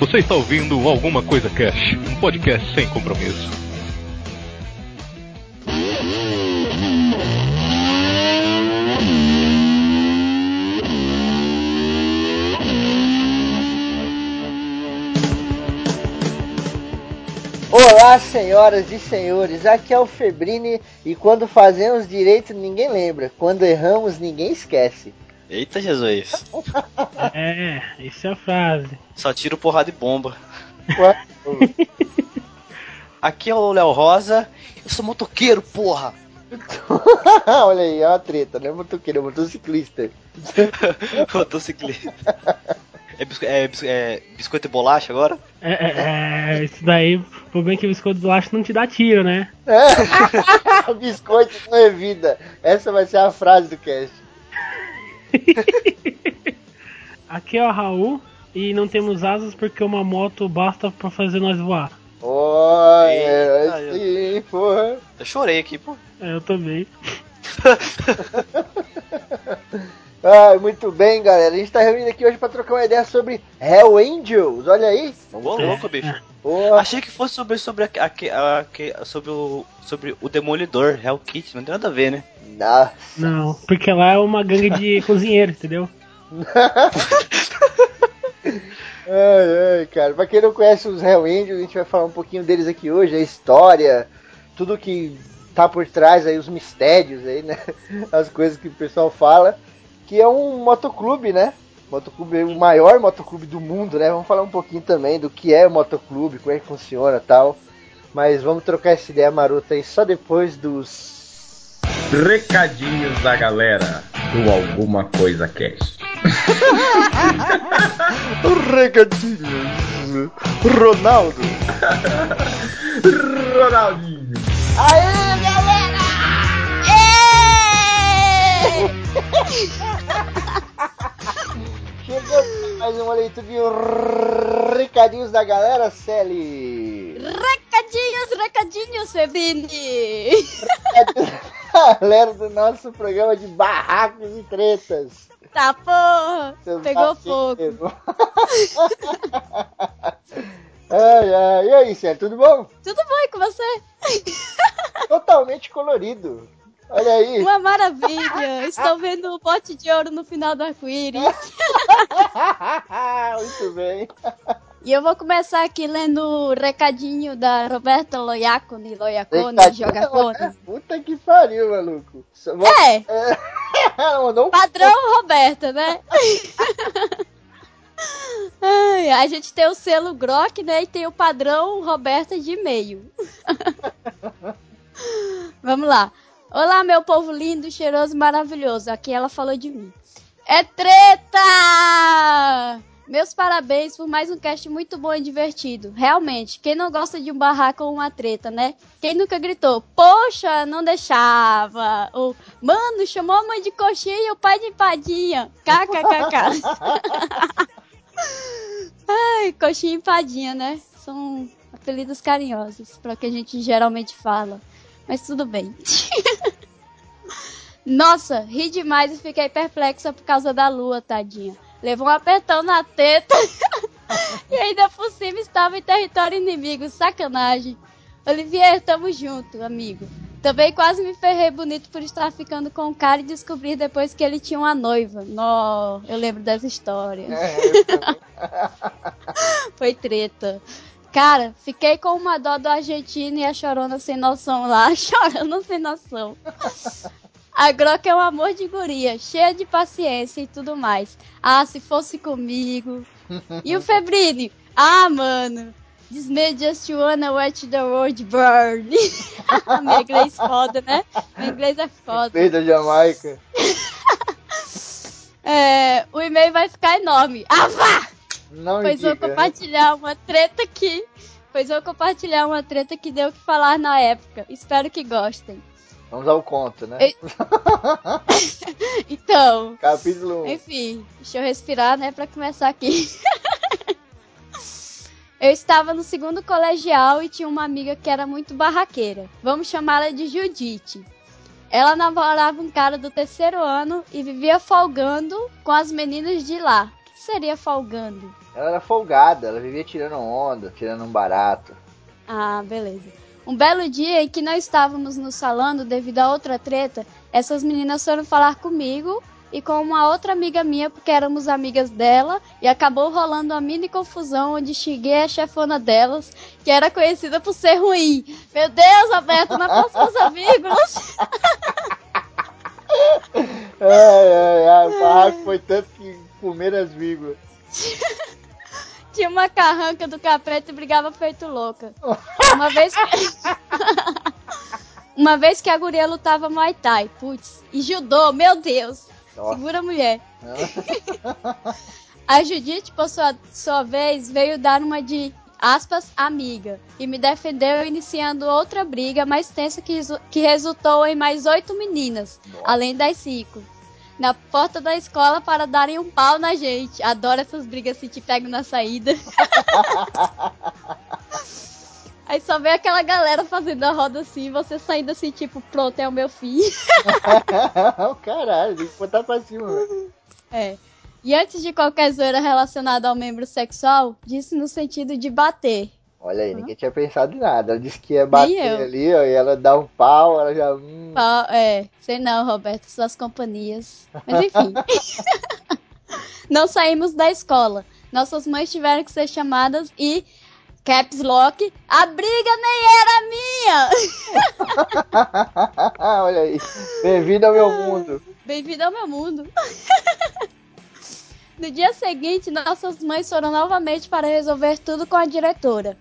Você está ouvindo Alguma Coisa Cash, um podcast sem compromisso. Olá, senhoras e senhores, aqui é o Febrini e quando fazemos direito ninguém lembra, quando erramos ninguém esquece. Eita Jesus. É, isso é a frase. Só tiro porrada e bomba. Aqui é o Léo Rosa. Eu sou motoqueiro, porra. Olha aí, é uma treta, não é motoqueiro, é motociclista. Motociclista. É, bisco- é bisco- é biscoito e bolacha agora? É, é, é, isso daí, o problema é que o biscoito de bolacha não te dá tiro, né? Biscoito não é vida. Essa vai ser a frase do cast. Aqui é o Raul e não temos asas porque uma moto basta pra fazer nós voar. Olha, Eita, sim, porra. Eu chorei aqui, pô. É, eu também. Ah, muito bem, galera. A gente tá reunido aqui hoje pra trocar uma ideia sobre Hell Angels. Olha aí. Ô, louco, bicho. Porra. Achei que fosse sobre, sobre, a, a- a- sobre, o, sobre o Demolidor, Hell Kitty. Não tem nada a ver, né? Nossa. Não, porque lá é uma gangue de cozinheiros, entendeu? Ai, ai, cara. Pra quem não conhece os Hell Angels, a gente vai falar um pouquinho deles aqui hoje, a história, tudo que tá por trás aí, os mistérios aí, né? As coisas que o pessoal fala. Que é um motoclube, né? Motoclube, o maior motoclube do mundo, né? Vamos falar um pouquinho também do que é o motoclube, como é que funciona e tal. Mas vamos trocar essa ideia marota aí só depois dos. Recadinhos da galera do Alguma Coisa Cast. Recadinhos. Ronaldo. Ronaldinho. Aê, galera! Chegamos mais uma leitura de recadinhos da galera, Sally. Recadinhos, recadinhos, Febrini! Galera do nosso programa de barracos e tretas. Tá, porra! Seus Pegou fogo. ai, ai. E aí, Sally, tudo bom? Tudo bom e com você? Totalmente colorido. Olha aí. Uma maravilha! Estou vendo o bote de ouro no final do arco-íris. Muito bem. E eu vou começar aqui lendo o recadinho da Roberta Loiacone, Loiacone, joga Cone. né? Puta que pariu, maluco. É, Ela mandou um padrão Roberta, né? Ai, a gente tem o selo Grok, né? E tem o padrão Roberta de e-mail. Vamos lá. Olá, meu povo lindo, cheiroso e maravilhoso. Aqui ela falou de mim. É treta! Meus parabéns por mais um cast muito bom e divertido. Realmente, quem não gosta de um barraco ou uma treta, né? Quem nunca gritou, poxa, não deixava. Ou, mano, chamou a mãe de coxinha e o pai de empadinha. KKKK. Ai, coxinha e empadinha, né? São apelidos carinhosos, para que a gente geralmente fala. Mas tudo bem. Nossa, ri demais e fiquei perplexa por causa da lua, tadinha. Levou um apertão na teta e ainda por cima estava em território inimigo, sacanagem. Olivier, tamo junto, amigo. Também quase me ferrei bonito por estar ficando com o cara e descobrir depois que ele tinha uma noiva. Nó, eu lembro dessa história. Foi treta. Cara, fiquei com uma dó do argentino e a chorona sem noção lá, chorando sem noção. A Grok é um amor de guria, cheia de paciência e tudo mais. Ah, se fosse comigo. E o Febrini? Ah, mano. This may just wanna watch the world burn. Meu inglês foda, né? Meu inglês é foda. Fez da Jamaica. É, o e-mail vai ficar enorme. Ah, vá! Não Pois vou diga. compartilhar uma treta aqui. Pois vou compartilhar uma treta que deu o que falar na época. Espero que gostem. Vamos ao conto, né? Ei. Então, Capítulo 1. enfim, deixa eu respirar, né, pra começar aqui. Eu estava no segundo colegial e tinha uma amiga que era muito barraqueira. Vamos chamá-la de Judite. Ela namorava um cara do terceiro ano e vivia folgando com as meninas de lá. Seria folgando? Ela era folgada, ela vivia tirando onda, tirando um barato. Ah, beleza. Um belo dia em que nós estávamos nos salando devido a outra treta, essas meninas foram falar comigo e com uma outra amiga minha, porque éramos amigas dela, e acabou rolando uma mini confusão onde xinguei a chefona delas, que era conhecida por ser ruim. Meu Deus, Roberto, não posso usar vírgulas. Ai, ai, ai, o barraco foi tanto que comeram as vírgulas. Tinha uma carranca do capeta e brigava feito louca. Uma vez que... Uma vez que a guria lutava Muay Thai, putz, e judô, meu Deus. Nossa. Segura a mulher. A Judite, por sua, sua vez, veio dar uma de aspas, amiga, e me defendeu iniciando outra briga mais tensa que, que resultou em mais oito meninas, além das cinco. Na porta da escola para darem um pau na gente. Adoro essas brigas se te pego na saída. Aí só vem aquela galera fazendo a roda assim, você saindo assim, tipo, pronto, é o meu fim. Caralho, tem que botar pra cima. velho. É. E antes de qualquer zoeira relacionada ao membro sexual, disse no sentido de bater. Olha aí, ninguém tinha pensado em nada. Ela disse que ia bater ali, ó, e ela dá um pau, ela já. Hum, Pau- É, sei não, Roberto, suas companhias. Mas enfim. não saímos da escola. Nossas mães tiveram que ser chamadas e. Caps Lock, a briga nem era minha! Olha aí. Bem-vindo ao meu mundo. Bem-vindo ao meu mundo. No dia seguinte, nossas mães foram novamente para resolver tudo com a diretora.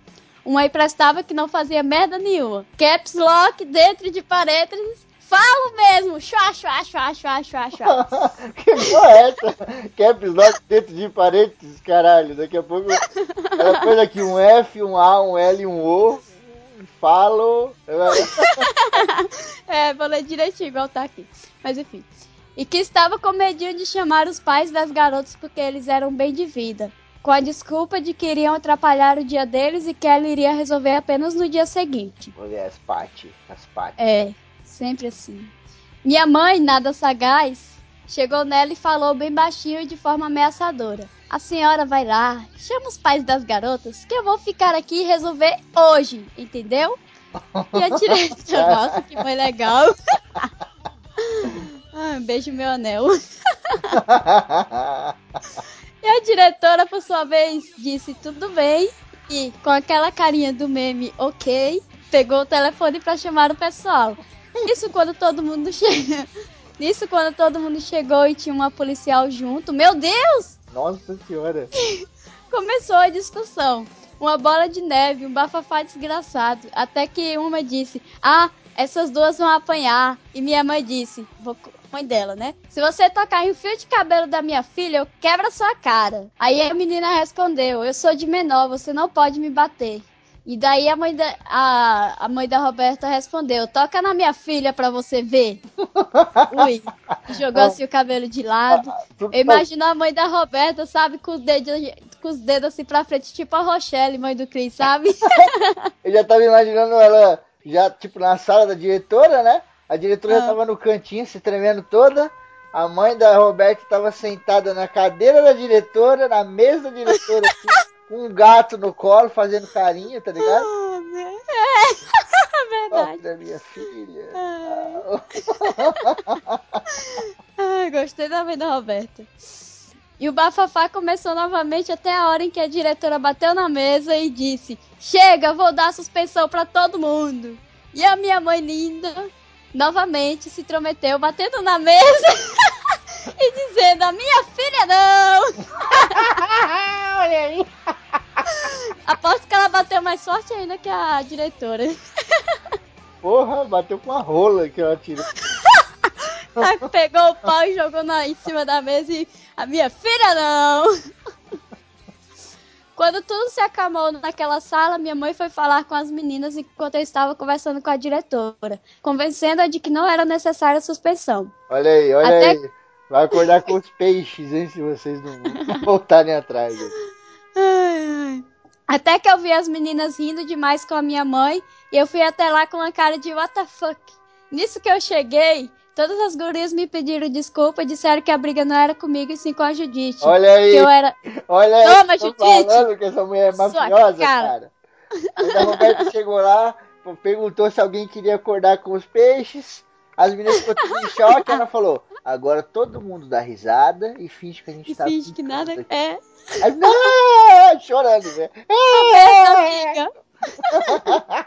Uma emprestava que não fazia merda nenhuma. Caps Lock dentro de parênteses. Falo mesmo! Chua, chua, chua, chua, chua, chua. que porra é essa? Caps lock dentro de parênteses, caralho. Daqui a pouco ela pôs aqui um F, um A, um L e um O. Falo. É, ler direitinho, igual tá aqui. Mas enfim. E que estava com medinho de chamar os pais das garotas porque eles eram bem de vida. Com a desculpa de que iriam atrapalhar o dia deles e que ela iria resolver apenas no dia seguinte. As Pati. As Pati. É, sempre assim. Minha mãe, nada sagaz, chegou nela e falou bem baixinho e de forma ameaçadora. A senhora vai lá, chama os pais das garotas, que eu vou ficar aqui e resolver hoje, entendeu? E a diretora, nossa, que mãe legal. Um beijo meu anel. E a diretora, por sua vez, disse tudo bem. E, com aquela carinha do meme, ok, pegou o telefone pra chamar o pessoal. Isso quando todo mundo chega. Isso quando todo mundo chegou e tinha uma policial junto. Meu Deus! Nossa senhora. Começou a discussão. Uma bola de neve, um bafafá desgraçado. Até que uma disse: Ah, essas duas vão apanhar. E minha mãe disse: vou Mãe dela, né? Se você tocar em um fio de cabelo da minha filha, eu quebro a sua cara. Aí a menina respondeu: Eu sou de menor, você não pode me bater. E daí a mãe da, a, a mãe da Roberta respondeu: Toca na minha filha pra você ver. Ui. Jogou assim o cabelo de lado. Eu imagino a mãe da Roberta, sabe, com os dedos, com os dedos assim pra frente, tipo a Rochelle, mãe do Chris, sabe? Eu já tava imaginando ela já, tipo, na sala da diretora, né? A diretora já Ah. tava no cantinho, se tremendo toda. A mãe da Roberta tava sentada na cadeira da diretora, na mesa da diretora, assim, com um gato no colo, fazendo carinho, tá ligado? Ah, né? É, verdade. Ó, da minha filha. Ai, gostei da mãe da Roberta. E o bafafá começou novamente até a hora em que a diretora bateu na mesa e disse: Chega, vou dar suspensão pra todo mundo. E a minha mãe linda novamente se intrometeu, batendo na mesa e dizendo: A minha filha não! Olha aí. Aposto que ela bateu mais forte ainda que a diretora. Porra, bateu com a rola que ela tirou. Aí pegou o pau e jogou na, em cima da mesa e a minha filha não! Quando tudo se acalmou naquela sala, minha mãe foi falar com as meninas enquanto eu estava conversando com a diretora, convencendo-a de que não era necessária a suspensão. Olha aí, olha Até- aí. Vai acordar com os peixes, hein, se vocês não voltarem atrás. Até que eu vi as meninas rindo demais com a minha mãe e eu fui até lá com uma cara de what the fuck. Nisso que eu cheguei, Todas as gurias me pediram desculpa, disseram que a briga não era comigo e sim com a Judite. Olha aí, Que eu era. olha aí. Toma, tô Judite. falando que essa mulher é mafiosa, cara. cara. A Roberta chegou lá, perguntou se alguém queria acordar com os peixes. As meninas ficou tudo em choque, ela falou: agora todo mundo dá risada e finge que a gente E tá finge que nada aqui." é. Aí, não, chorando, né? Essa amiga.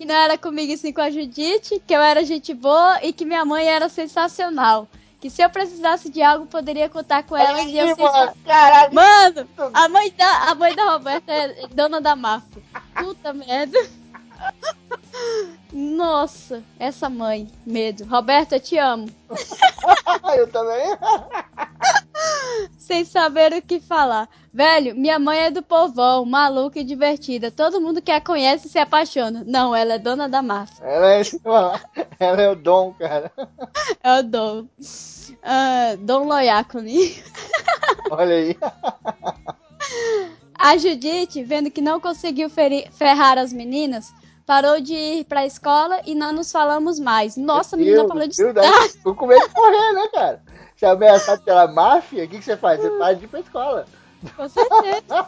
que não era comigo e sim com a Judite, que eu era gente boa e que minha mãe era sensacional. Que se eu precisasse de algo, poderia contar com ela e eu sei mano, caralho. Mano, a mãe da, a mãe da Roberta é dona da máfia. Puta merda. Nossa, essa mãe, medo. Roberta, eu te amo. Eu também. Sem saber o que falar. Velho, minha mãe é do povão, maluca e divertida. Todo mundo que a conhece se apaixona. Não, ela é dona da máfia. Ela é, ela é o dom, cara. É o Dom. Ah, Dom Loiacone. Olha aí. A Judite, vendo que não conseguiu ferrar as meninas, parou de ir pra escola e não nos falamos mais. Nossa, a menina Deus, parou de Deus, estudar. Ficou com medo de morrer, né, cara? Você é ameaçado pela máfia, o que, que você faz? Você para de ir pra escola. Com certeza.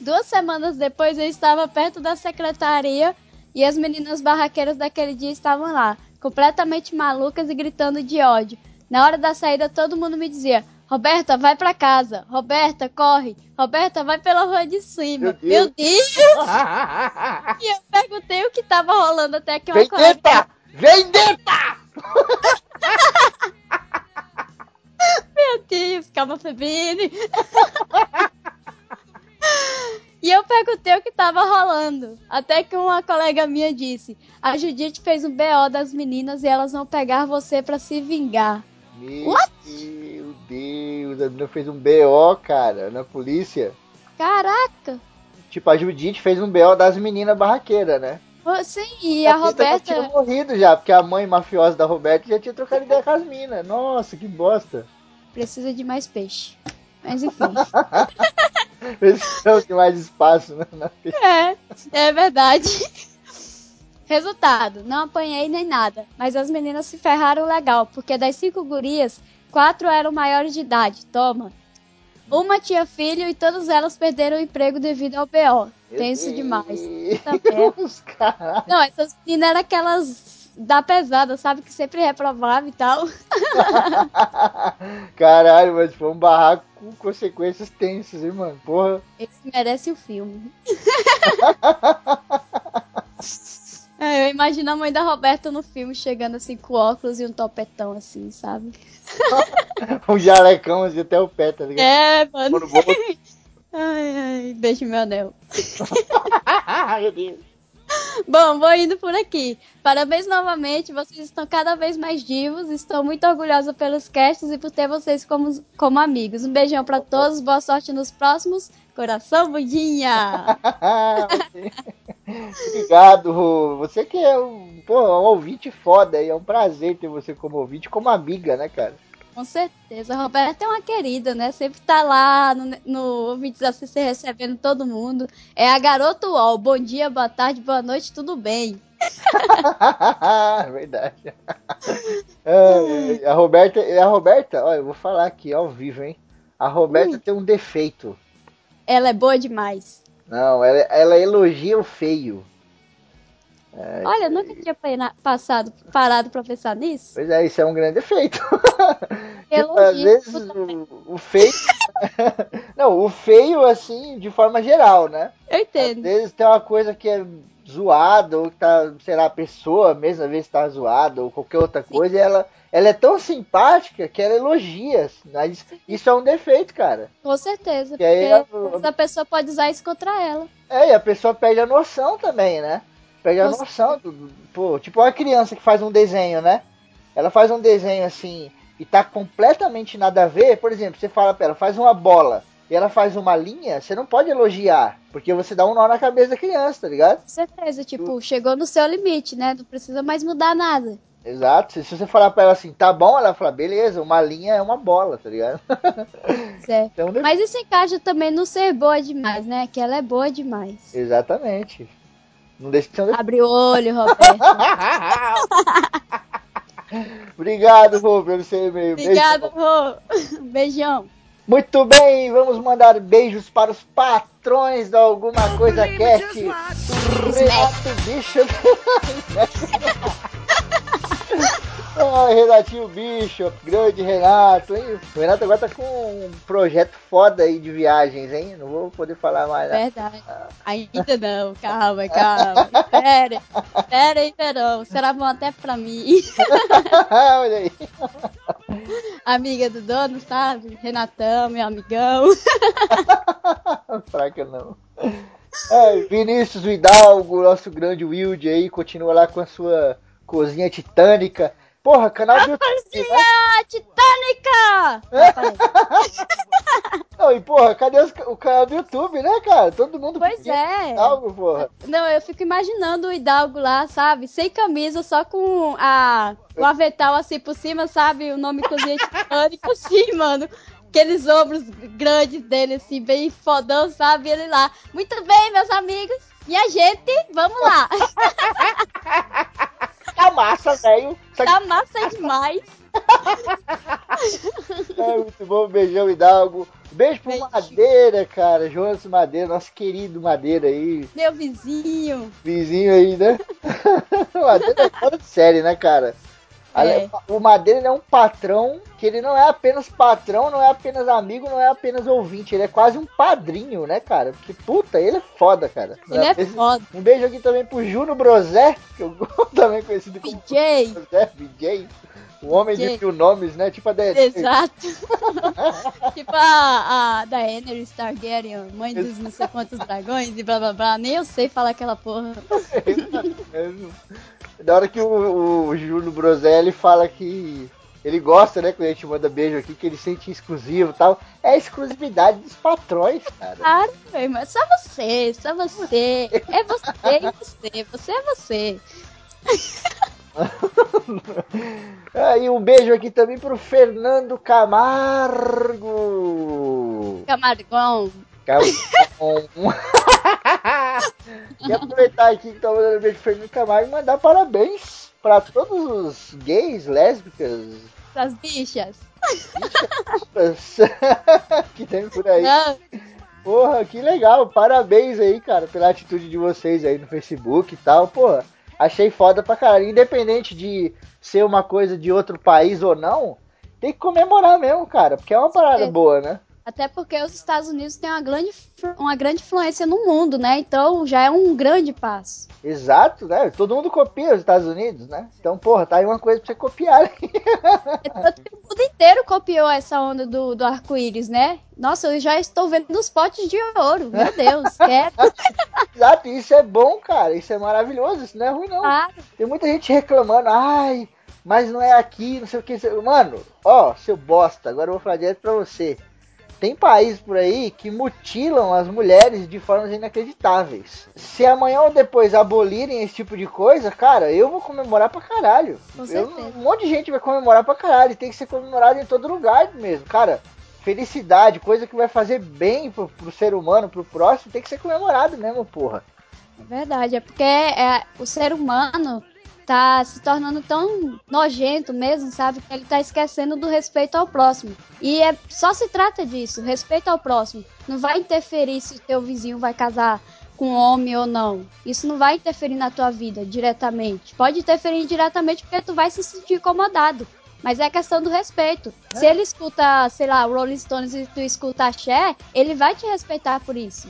Duas semanas depois eu estava perto da secretaria e as meninas barraqueiras daquele dia estavam lá, completamente malucas e gritando de ódio. Na hora da saída todo mundo me dizia: Roberta, vai pra casa. Roberta, corre. Roberta, vai pela rua de cima. Meu Meu Deus! E eu perguntei o que tava rolando até que uma Vem colega... Meu Deus, calma, Febine. E eu perguntei o que tava rolando. Até que uma colega minha disse: A Judite fez um BO das meninas e elas vão pegar você pra se vingar. Meu Deus, a menina fez um BO, cara, na polícia. Caraca! Tipo, a Judite fez um BO das meninas barraqueiras, né? Sim, e a Tita já tinha Roberta. morrido já, porque a mãe mafiosa da Roberta já tinha trocado ideia com as minas. Nossa, que bosta. Precisa de mais peixe. Mas enfim. Precisamos de mais espaço, né? na- É, é verdade. Resultado, não apanhei nem nada, mas as meninas se ferraram legal, porque das cinco gurias, quatro eram maiores de idade, toma. Uma tinha filho e todas elas perderam o emprego devido ao BO. Tenso demais. Tá? Deus, caralho. Não, essas meninas eram aquelas da pesada, sabe? Que sempre reprovava e tal. Caralho, mas foi um barraco com consequências tensas, hein, mano? Porra. Eles merecem o filme. É, eu imagino a mãe da Roberta no filme chegando assim com óculos e um topetão assim, sabe? Um jalecão assim até o pé, tá ligado? É, mano. Ai, ai, beijo meu anel. Meu Deus. Bom, vou indo por aqui. Parabéns novamente, vocês estão cada vez mais divos. Estou muito orgulhosa pelos casts e por ter vocês como, como amigos. Um beijão pra todos, boa sorte nos próximos. Coração budinha! Obrigado, Rô. Você que é um, pô, um ouvinte foda aí. É um prazer ter você como ouvinte, como amiga, né, cara? Com certeza, a Roberta é uma querida, né? Sempre tá lá no, no ouvintes assistir recebendo todo mundo. É a garota UOL. Bom dia, boa tarde, boa noite, tudo bem? Verdade. Ai, ai, a Roberta, a Roberta, olha, eu vou falar aqui ao vivo, hein? A Roberta tem um defeito. Ela é boa demais. Não, ela, ela elogia o feio. É, Olha, eu nunca tinha passado, parado pra pensar nisso. Pois é, isso é um grande defeito. Tipo, às vezes o, o feio. Não, o feio, assim, de forma geral, né? Eu Às entendo. vezes tem uma coisa que é zoada, ou que tá, sei lá, a pessoa mesmo, às vezes tá zoada, ou qualquer outra coisa, e ela, ela é tão simpática que ela elogia. Mas isso é um defeito, cara. Com certeza. Que aí Porque a- às a pessoa pode usar isso contra ela. É, e a pessoa perde a noção também, né? Perde a noção. Do, do- pô, tipo uma criança que faz um desenho, né? Ela faz um desenho assim e tá completamente nada a ver. Por exemplo, você fala pra ela, faz uma bola e ela faz uma linha, você não pode elogiar, porque você dá um nó na cabeça da criança, tá ligado? Com certeza. Tipo, chegou no seu limite, né? Não precisa mais mudar nada. Exato. Se, você falar pra ela assim, tá bom, ela fala, beleza, uma linha é uma bola, tá ligado? Certo. Então? Mas isso encaixa também no ser boa demais, né? Que ela é boa demais. Exatamente. Não deixa de ser um defeito. Abre o olho, Roberto. Obrigado, Rô, pelo seu e-mail. Obrigado, Rô. Beijão. Muito bem, vamos mandar beijos para os patrões da Alguma Coisa Cast. Renato Bishop. Ai, Renatinho Bishop, grande Renato, hein? O Renato agora tá com um projeto foda aí de viagens, hein? Não vou poder falar mais. né? Verdade. Ainda não, calma, calma. Pera, pera aí, Verão. Será bom até pra mim. Olha aí. Amiga do dono, sabe? Renatão, meu amigão. Fraca não. É, Vinícius Hidalgo, nosso grande Wild aí, continua lá com a sua cozinha titânica. Porra, canal do YouTube, né? Titânica! Ah, parei. Não, e porra, cadê os- o canal do YouTube, né, cara? Todo mundo Pois é. Hidalgo, porra. Não, eu fico imaginando o Hidalgo lá, sabe? Sem camisa, só com a, o avental assim por cima, sabe? O nome Cozinha Titânica, assim, mano. Aqueles ombros grandes dele, assim, bem fodão, sabe? Ele lá. Muito bem, meus amigos. E a gente, vamos lá. Tá massa, velho. Só que Tá massa demais. é muito bom, beijão, Hidalgo. Beijo pro Beijo. Madeira, cara. Jonas Madeira, nosso querido Madeira aí. Meu vizinho. Vizinho aí, né? Madeira é fora de série, né, cara? Ale- O Madeira é um patrão que ele não é apenas patrão, não é apenas amigo, não é apenas ouvinte, ele é quase um padrinho, né, cara? Porque puta, ele é foda, cara. Ele é foda. Um beijo aqui também pro Juno Brosé, que eu também conhecido como PJ. Brosé, BJ. O homem de BJ. mil nomes, né? Tipo a da Exato. tipo a, a Daenerys Targaryen, mãe dos não sei quantos dragões e blá blá blá. Nem eu sei falar aquela porra. Da hora que o, o Júlio Broselli fala que ele gosta, né? Quando a gente manda beijo aqui, que ele sente exclusivo e tal. É a exclusividade dos patrões, cara. Claro, meu irmão. Só você, só você. É você e você. Você é você. Ah, e um beijo aqui também pro Fernando Camargo. Camargão. Camargo. e aproveitar aqui que tá mandando um beijo pro Fernando Camargo e mandar parabéns pra todos os gays, lésbicas, Das bichas. que tem por aí. Não, Porra, que legal. Parabéns aí, cara, pela atitude de vocês aí no Facebook e tal. Porra, achei foda pra caralho. Independente de ser uma coisa de outro país ou não, tem que comemorar mesmo, cara, porque é uma parada É. boa, né? Até porque os Estados Unidos têm uma grande, uma grande influência no mundo, né? Então já é um grande passo. Exato, né? Todo mundo copia os Estados Unidos, né? Então, porra, tá aí uma coisa pra você copiar. É que o mundo inteiro copiou essa onda do, do arco-íris, né? Nossa, eu já estou vendo os potes de ouro. Meu Deus, quero. Exato, isso é bom, cara. Isso é maravilhoso, isso não é ruim, não. Claro. Tem muita gente reclamando, ai, mas não é aqui, não sei o que. Mano, ó, seu bosta, agora eu vou falar direto pra você. Tem países por aí que mutilam as mulheres de formas inacreditáveis. Se amanhã ou depois abolirem esse tipo de coisa, cara, eu vou comemorar pra caralho. Eu- um monte de gente vai comemorar pra caralho. Tem que ser comemorado em todo lugar mesmo. Cara, felicidade, coisa que vai fazer bem pro, pro ser humano, pro próximo, tem que ser comemorado mesmo, porra. É verdade, é porque é, o ser humano tá se tornando tão nojento mesmo, sabe? Que ele tá esquecendo do respeito ao próximo. E é só se trata disso, respeito ao próximo. Não vai interferir se o teu vizinho vai casar com um homem ou não. Isso não vai interferir na tua vida diretamente. Pode interferir diretamente porque tu vai se sentir incomodado. Mas é questão do respeito. Se ele escuta, sei lá, Rolling Stones e tu escuta Axé, ele vai te respeitar por isso.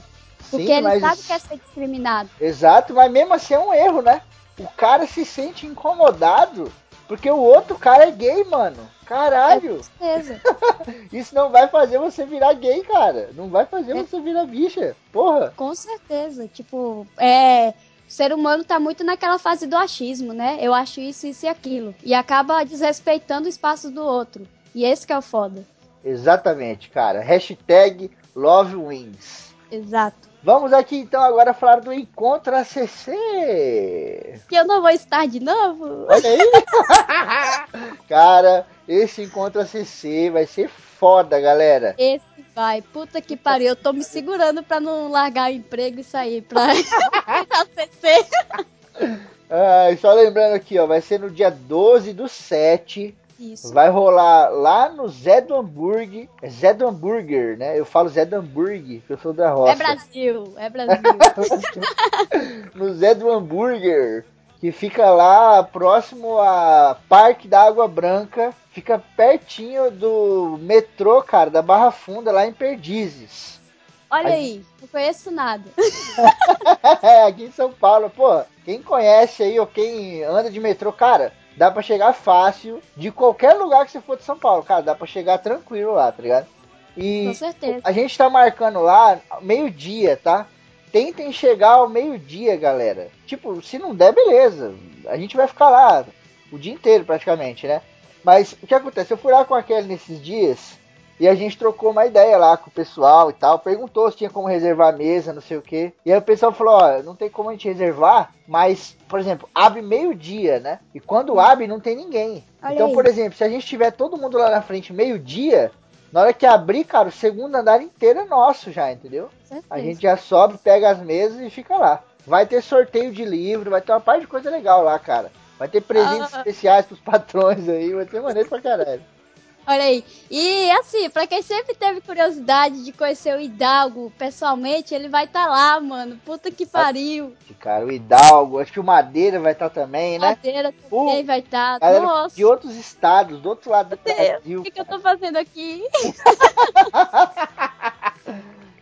Porque Sim, ele mas- sabe que é ser discriminado. Exato, mas mesmo assim é um erro, né? O cara se sente incomodado porque o outro cara é gay, mano. Caralho, Com certeza. isso não vai fazer você virar gay, cara. Não vai fazer É. você virar bicha. Porra. Com certeza. Tipo, é. O ser humano tá muito naquela fase do achismo, né? Eu acho isso, isso e aquilo. E acaba desrespeitando o espaço do outro. E esse que é o foda. Exatamente, cara. Hashtag Love Wins. Exato. Vamos aqui então agora falar do Encontro ACC. Que eu não vou estar de novo. Olha aí. cara, esse Encontro ACC vai ser foda, galera. Esse vai. Puta que pariu. Eu tô me segurando pra não largar o emprego e sair pra CC. Ah, só lembrando aqui, ó, vai ser no dia 12 do 7. Isso. Vai rolar lá no Zé do Hambúrguer. É Zé do Hambúrguer, né? Eu falo Zé do Hambúrguer, que eu sou da roça. É Brasil, é Brasil. no Zé do Hambúrguer, que fica lá próximo a Parque da Água Branca, fica pertinho do metrô, cara, da Barra Funda, lá em Perdizes. Olha aí, não conheço nada. Aqui em São Paulo, pô, quem conhece aí ou quem anda de metrô, cara, dá pra chegar fácil de qualquer lugar que você for de São Paulo, cara, dá pra chegar tranquilo lá, tá ligado? E Com certeza. a gente tá marcando lá meio-dia, tá? Tentem chegar ao meio-dia, galera. Tipo, se não der, beleza. A gente vai ficar lá o dia inteiro praticamente, né? Mas o que acontece? Eu fui lá com a Kelly nesses dias e a gente trocou uma ideia lá com o pessoal e tal. Perguntou se tinha como reservar a mesa, não sei o que. E aí o pessoal falou: ó, não tem como a gente reservar, mas, por exemplo, abre meio-dia, né? E quando abre, não tem ninguém. Olha então, aí. por exemplo, se a gente tiver todo mundo lá na frente meio-dia, na hora que abrir, cara, o segundo andar inteiro é nosso já, entendeu? A gente já sobe, pega as mesas e fica lá. Vai ter sorteio de livro, vai ter uma parte de coisa legal lá, cara. Vai ter presentes Ah. especiais pros patrões aí, vai ser maneiro pra caralho. Olha aí. E assim, pra quem sempre teve curiosidade de conhecer o Hidalgo pessoalmente, ele vai estar lá, mano. Puta que pariu. Cara, o Hidalgo, acho que o Madeira vai estar também, né? Madeira também Uh, vai estar. Galera Nossa, de outros estados, do outro lado do Deus, Brasil. o que, que eu tô fazendo aqui?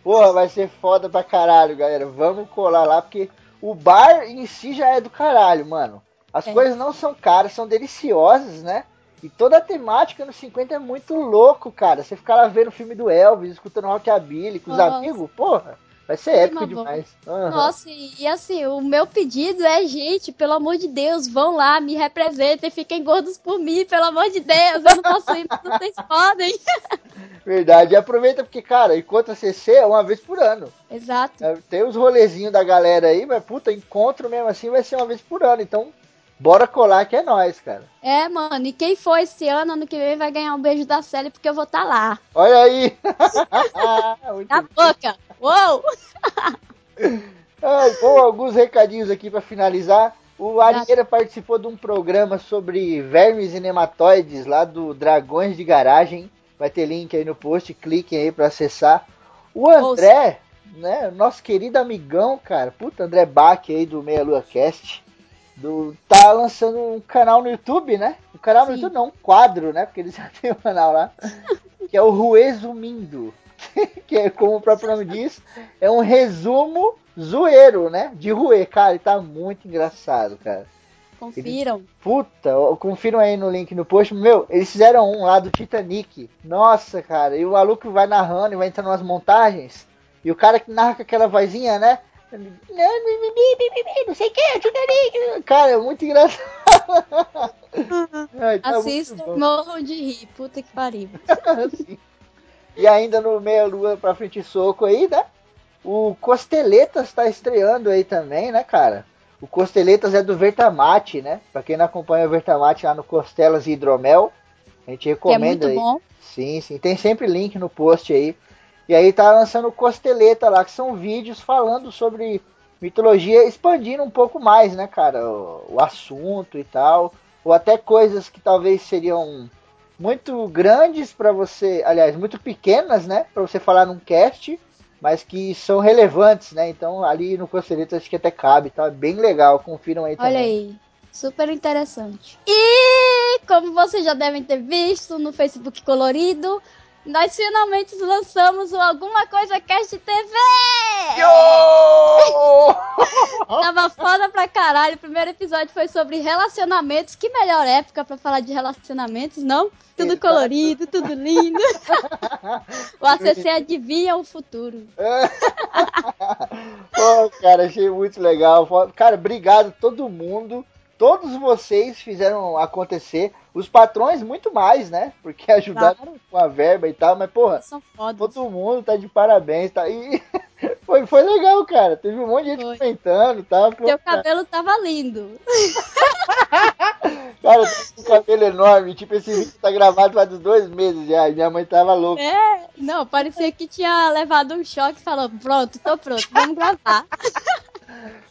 Porra, vai ser foda pra caralho, galera. Vamos colar lá, porque o bar em si já é do caralho, mano. As É. coisas não são caras, são deliciosas, né? E toda a temática no 50 é muito louco, cara. Você ficar lá vendo o filme do Elvis, escutando rockabilly com os Nossa. amigos, porra, vai ser épico demais. Aham. Nossa, e, assim, o meu pedido é, gente, pelo amor de Deus, vão lá, me representem, fiquem gordos por mim, pelo amor de Deus, eu não posso ir, mas vocês podem. Verdade. E aproveita porque, cara, enquanto a CC é uma vez por ano. Exato. É, Tem os rolezinhos da galera aí, mas puta, encontro mesmo assim vai ser uma vez por ano. Então, bora colar que é nós, cara. É, mano, e quem for esse ano, ano que vem, vai ganhar um beijo da Sally, porque eu vou estar lá. Olha aí! Na boca! Uou! Ai, bom, alguns recadinhos aqui pra finalizar. O Arieira participou de um programa sobre vermes e nematóides lá do Dragões de Garagem. Vai ter link aí no post, cliquem aí pra acessar. O André, né, nosso querido amigão, cara, puta, André Bach aí do Meia Lua Cast, do, tá lançando um canal no YouTube, né? Um canal no Sim. YouTube não, um quadro, né? Porque ele já tem um canal lá, que é o Resumindo, que é como o próprio nome diz, é um resumo zoeiro, né? De Rue, cara, e tá muito engraçado, cara. Confiram. Puta, ó, confiram aí no link no post. Meu, eles fizeram um lá do Titanic. Nossa, cara. E o maluco vai narrando e vai entrando umas montagens. E o cara que narra com aquela vozinha, né? Não sei o que, Titanic. Cara, é muito engraçado. Ai, tá bom. morram de rir. Puta que pariu. E ainda no Meia Lua pra frente e soco aí, né? O Costeletas tá estreando aí também, né, cara? O Costeletas é do Vertamate, né? Pra quem não acompanha o Vertamate lá no Costelas e Hidromel, a gente Que é recomenda muito aí. bom. Sim, sim. Tem sempre link no post aí. E aí tá lançando Costeleta lá, que são vídeos falando sobre mitologia, expandindo um pouco mais, né, cara? O, o assunto e tal. Ou até coisas que talvez seriam muito grandes pra você, aliás, muito pequenas, né? Pra você falar num cast, mas que são relevantes, né? Então ali no Costeleta acho que até cabe, tá? Bem legal, confiram aí também. Olha aí. Super interessante. E como vocês já devem ter visto no Facebook colorido, nós finalmente lançamos o Alguma Coisa Cast TV! Tava foda pra caralho. O primeiro episódio foi sobre relacionamentos. Que melhor época pra falar de relacionamentos, não? Tudo Exato. colorido, tudo lindo. o ACC adivinha o futuro. Pô, cara, achei muito legal. Cara, obrigado a todo mundo. Todos vocês fizeram acontecer. Os patrões, muito mais, né? Porque ajudaram Claro. com a verba e tal. Mas, porra, todo mundo tá de parabéns. Tá? E foi, foi legal, cara. Teve um monte de gente Foi. comentando e tal. Pô, Teu cara, cabelo tava lindo. Cara, tá com cabelo enorme. Tipo, esse vídeo tá gravado faz dois meses já. Minha mãe tava louca. É, não, parecia que tinha levado um choque e falou: pronto, tô pronto, vamos gravar.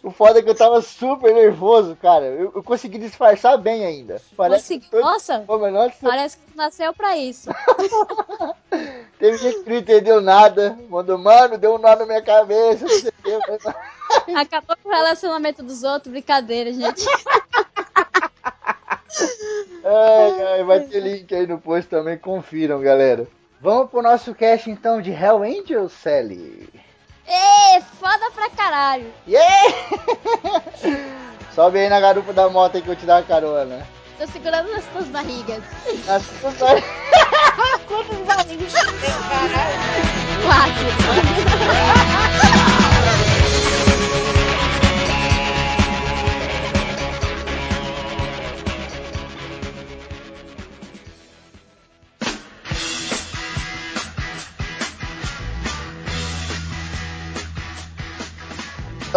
O foda é que eu tava super nervoso, cara. Eu, eu consegui disfarçar bem ainda. Consegui- que todo- Nossa, Pô, nossa, parece que nasceu pra isso. teve gente que não entendeu nada. Mandou, mano, deu um nó na minha cabeça. Acabou com o relacionamento dos outros, brincadeira, gente. Ai, ai, vai ter link aí no post também, confiram, galera. Vamos pro nosso cast então de Hell Angels, Sally. Ê, foda pra caralho. Yeah! Sobe aí na garupa da moto aí que eu te dar uma carona. Tô segurando nas tuas barrigas. Na sua- Quantas barrigas você tem, caralho? Quatro.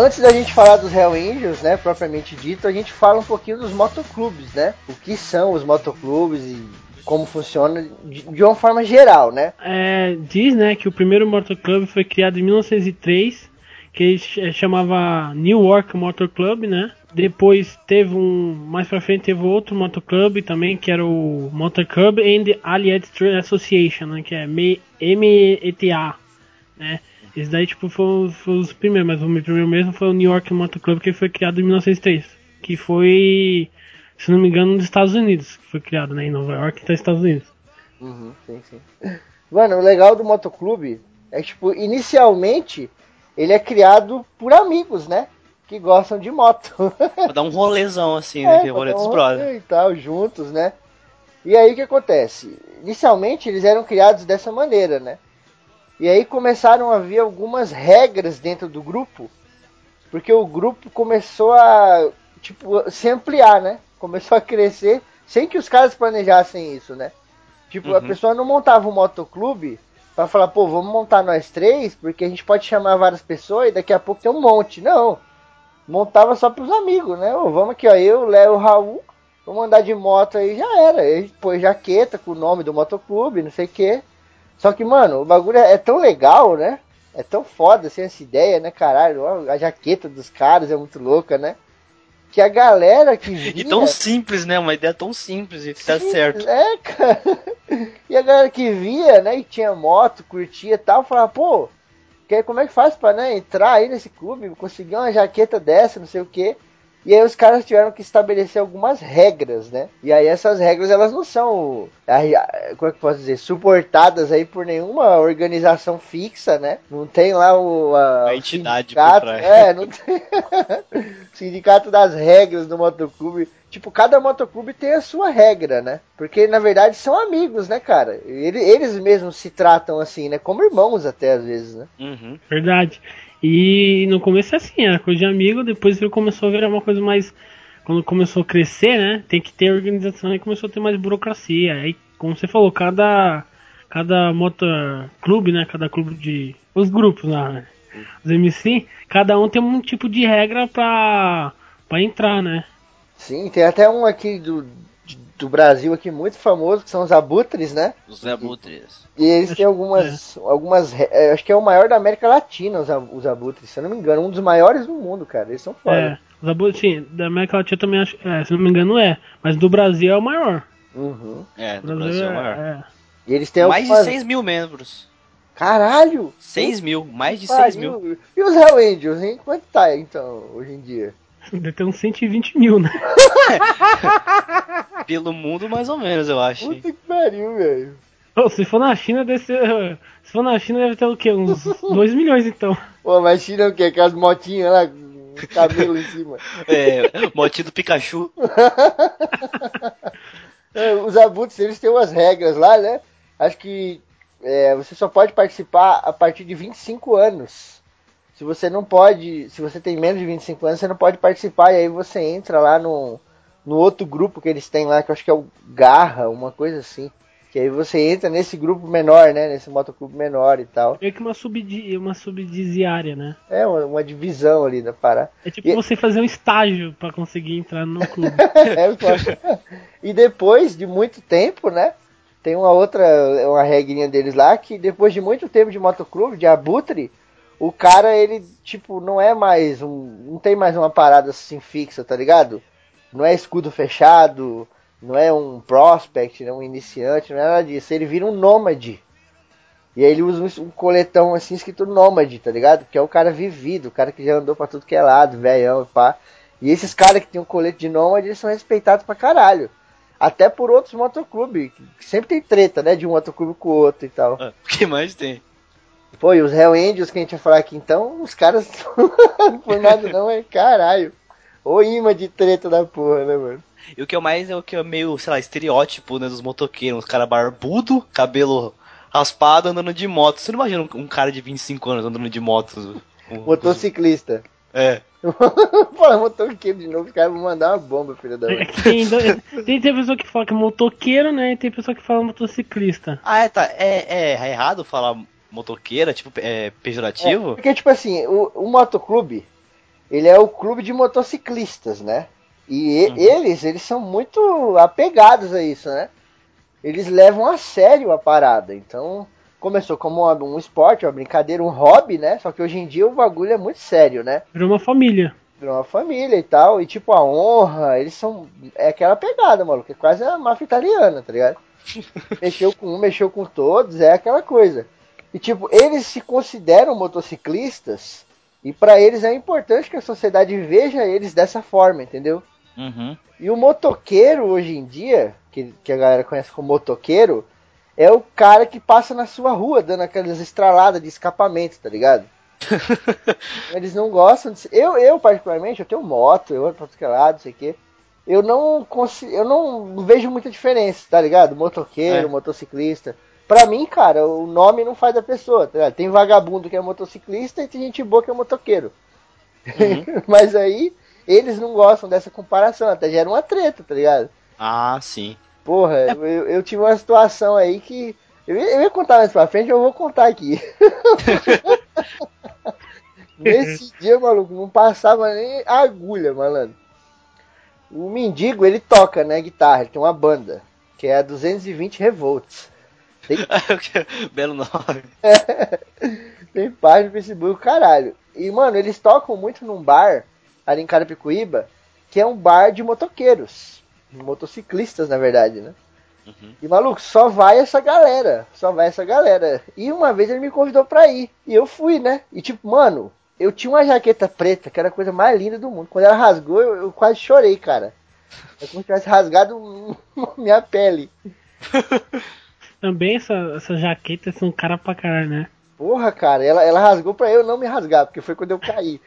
Antes da gente falar dos Hell Angels, né, propriamente dito, a gente fala um pouquinho dos motoclubes, né? O que são os motoclubes e como funciona de, uma forma geral, né? É, diz, né, que o primeiro Motor Club foi criado em 1903, que ch- chamava New York Motor Club, né? Depois teve um, mais pra frente teve outro Motor Club também, que era o Motor Club and Allied Trade Association, né, que é META, né? Esse daí, tipo, foi, foi os primeiros, mas o meu primeiro mesmo foi o New York Motor Club, que foi criado em 1903, que foi, se não me engano, nos Estados Unidos, que foi criado, né, em Nova York, então Estados Unidos. Uhum, sim, sim. Mano, o legal do motoclube é que, tipo, inicialmente ele é criado por amigos, né? Que gostam de moto. Vou dar um rolezão assim, né? que é o rolê botar dos um brothers. E tal, juntos, né? E aí o que acontece? Inicialmente eles eram criados dessa maneira, né? E aí começaram a vir algumas regras dentro do grupo, porque o grupo começou a, tipo, se ampliar, né? Começou a crescer sem que os caras planejassem isso, né? Tipo, a Uhum. pessoa não montava um motoclube pra falar, pô, vamos montar nós três, porque a gente pode chamar várias pessoas e daqui a pouco tem um monte. Não. Montava só pros amigos, né? Ô, vamos aqui, ó, eu, Léo, o Raul, vamos andar de moto aí, já era. Põe jaqueta com o nome do motoclube, não sei o quê. Só que, mano, o bagulho é é tão legal, né? É tão foda assim essa ideia, né, caralho? A jaqueta dos caras é muito louca, né? Que a galera que via... E tão simples, né? Uma ideia tão simples e que tá certo. É, cara. E a galera que via, né, e tinha moto, curtia e tal, falava, pô, que, como é que faz pra né, entrar aí nesse clube, conseguir uma jaqueta dessa, não sei o quê. E aí os caras tiveram que estabelecer algumas regras, né? E aí essas regras elas não são, como é que eu posso dizer, suportadas aí por nenhuma organização fixa, né? Não tem lá o, a, A entidade por sindicato, trás. é, não tem sindicato das regras do motoclube. Tipo, cada motoclube tem a sua regra, né? Porque na verdade são amigos, né, cara? Ele- Eles mesmos se tratam assim, né? Como irmãos até às vezes, né? Uhum. Verdade. E no começo é assim, era coisa de amigo, depois ele começou a virar uma coisa mais. Quando começou a crescer, né? Tem que ter organização e começou a ter mais burocracia. Aí, como você falou, cada. Cada motor clube, né? Cada clube de. Os grupos lá, né? Os MC, cada um tem um tipo de regra pra, pra entrar, né? Sim, tem até um aqui do, do Brasil aqui muito famoso, que são os abutres, né? Os abutres. E eles têm algumas. algumas re- é, acho que é o maior da América Latina, os, ab- os abutres, se eu não me engano, um dos maiores do mundo, cara. Eles são foda. É, os abutres, sim, da América Latina também acho. É, se não me engano é. Mas do Brasil é o maior. Uhum. É, do Brasil é o maior. é. E eles têm Mais de algumas. 6 mil membros. Caralho! 6 mil, mais de Pariu. 6 mil. E os Hell Angels, hein? Quanto tá então, hoje em dia? Deve ter uns 120 mil, né? Pelo mundo, mais ou menos, eu acho. Puta que pariu, velho. Ô, se for na China, deve ser. Se for na China, deve ter o quê? Uns 2 milhões então. Pô, mas China é o quê? Aquelas motinhas lá, com cabelo em cima. É, motinho do Pikachu. É, os abutres, eles têm umas regras lá, né? Acho que é, você só pode participar a partir de 25 anos. Se você não pode, se você tem menos de 25 anos, você não pode participar. E aí você entra lá no, no outro grupo que eles têm lá, que eu acho que é o Garra, uma coisa assim. Que aí você entra nesse grupo menor, né? Nesse motoclube menor e tal. Meio que uma, subdi uma subdiziária, né? É, uma, uma divisão ali da parada. É tipo E- você fazer um estágio pra conseguir entrar no clube. É, foda. e depois de muito tempo, né? Tem uma outra, uma regrinha deles lá, que depois de muito tempo de motoclube, de abutre, o cara, ele, tipo, não é mais um. Não tem mais uma parada assim fixa, tá ligado? Não é escudo fechado, não é um prospect, não é um iniciante, não é nada disso. Ele vira um nômade. E aí ele usa um- coletão assim escrito nômade, tá ligado? Que é o cara vivido, o cara que já andou pra tudo que é lado, velhão e pá. E esses caras que tem um colete de nômade, eles são respeitados pra caralho. Até por outros motoclubes, sempre tem treta, né? De um motoclube com o outro e tal. Ah, O que mais tem? Pô, e os Hell Angels que a gente vai falar aqui então, os caras não por nada não, é caralho. Ô imã de treta da porra, né, mano? E o que é mais é o que é meio, sei lá, estereótipo, né, dos motoqueiros. Os cara barbudo, cabelo raspado, andando de moto. Você não imagina um, um cara de 25 anos andando de moto? Um- Motociclista. É. Fala motoqueiro de novo, os caras vão mandar uma bomba, filha da mãe. que tem, tem, tem pessoa que fala que é motoqueiro, né? E tem pessoa que fala motociclista. Ah, é, tá. É, é, é errado falar motoqueira, tipo, é pejorativo? Porque, tipo assim, o, o motoclube, ele é o clube de motociclistas, né? E e- eles, eles são muito apegados a isso, né? Eles levam a sério a parada. Então, começou como uma- um esporte, uma brincadeira, um hobby, né? Só que hoje em dia o bagulho é muito sério, né? Virou uma família. Virou uma família e tal. E tipo, a honra, eles são. É aquela pegada, maluco. É quase a máfia italiana, tá ligado? mexeu com um, mexeu com todos, é aquela coisa. E tipo, eles se consideram motociclistas. E pra eles é importante que a sociedade veja eles dessa forma, entendeu? Uhum. E o motoqueiro hoje em dia, que, que a galera conhece como motoqueiro, é o cara que passa na sua rua dando aquelas estraladas de escapamento, tá ligado? Eles não gostam de ser... eu, eu particularmente, eu tenho moto, eu ando pra todo lado, não sei o quê. Eu não consigo, eu não vejo muita diferença, tá ligado? Motoqueiro, É. motociclista. Pra mim, cara, o nome não faz a pessoa, tá? Tem vagabundo que é motociclista e tem gente boa que é motoqueiro. Mas aí, eles não gostam dessa comparação, até gera uma treta, tá ligado? Ah, sim. Porra, eu, eu tive uma situação aí que. Eu ia, eu ia contar mais pra frente, eu vou contar aqui. Nesse dia, maluco, não passava nem agulha, malandro. O mendigo, ele toca, né, guitarra, ele tem uma banda, que é a 220 Revolts. Belo nome. Tem página no Facebook, caralho. E, mano, eles tocam muito num bar, ali em Carapicuíba, que é um bar de motoqueiros. Motociclistas, na verdade, né? E, maluco, só vai essa galera. Só vai essa galera. E uma vez ele me convidou pra ir. E eu fui, né? E, tipo, mano, eu tinha uma jaqueta preta, que era a coisa mais linda do mundo. Quando ela rasgou, eu, eu quase chorei, cara. É como se tivesse rasgado minha pele. Também essa, essa jaqueta são cara pra caralho, né? Porra, cara, ela, ela rasgou pra eu não me rasgar, porque foi quando eu caí.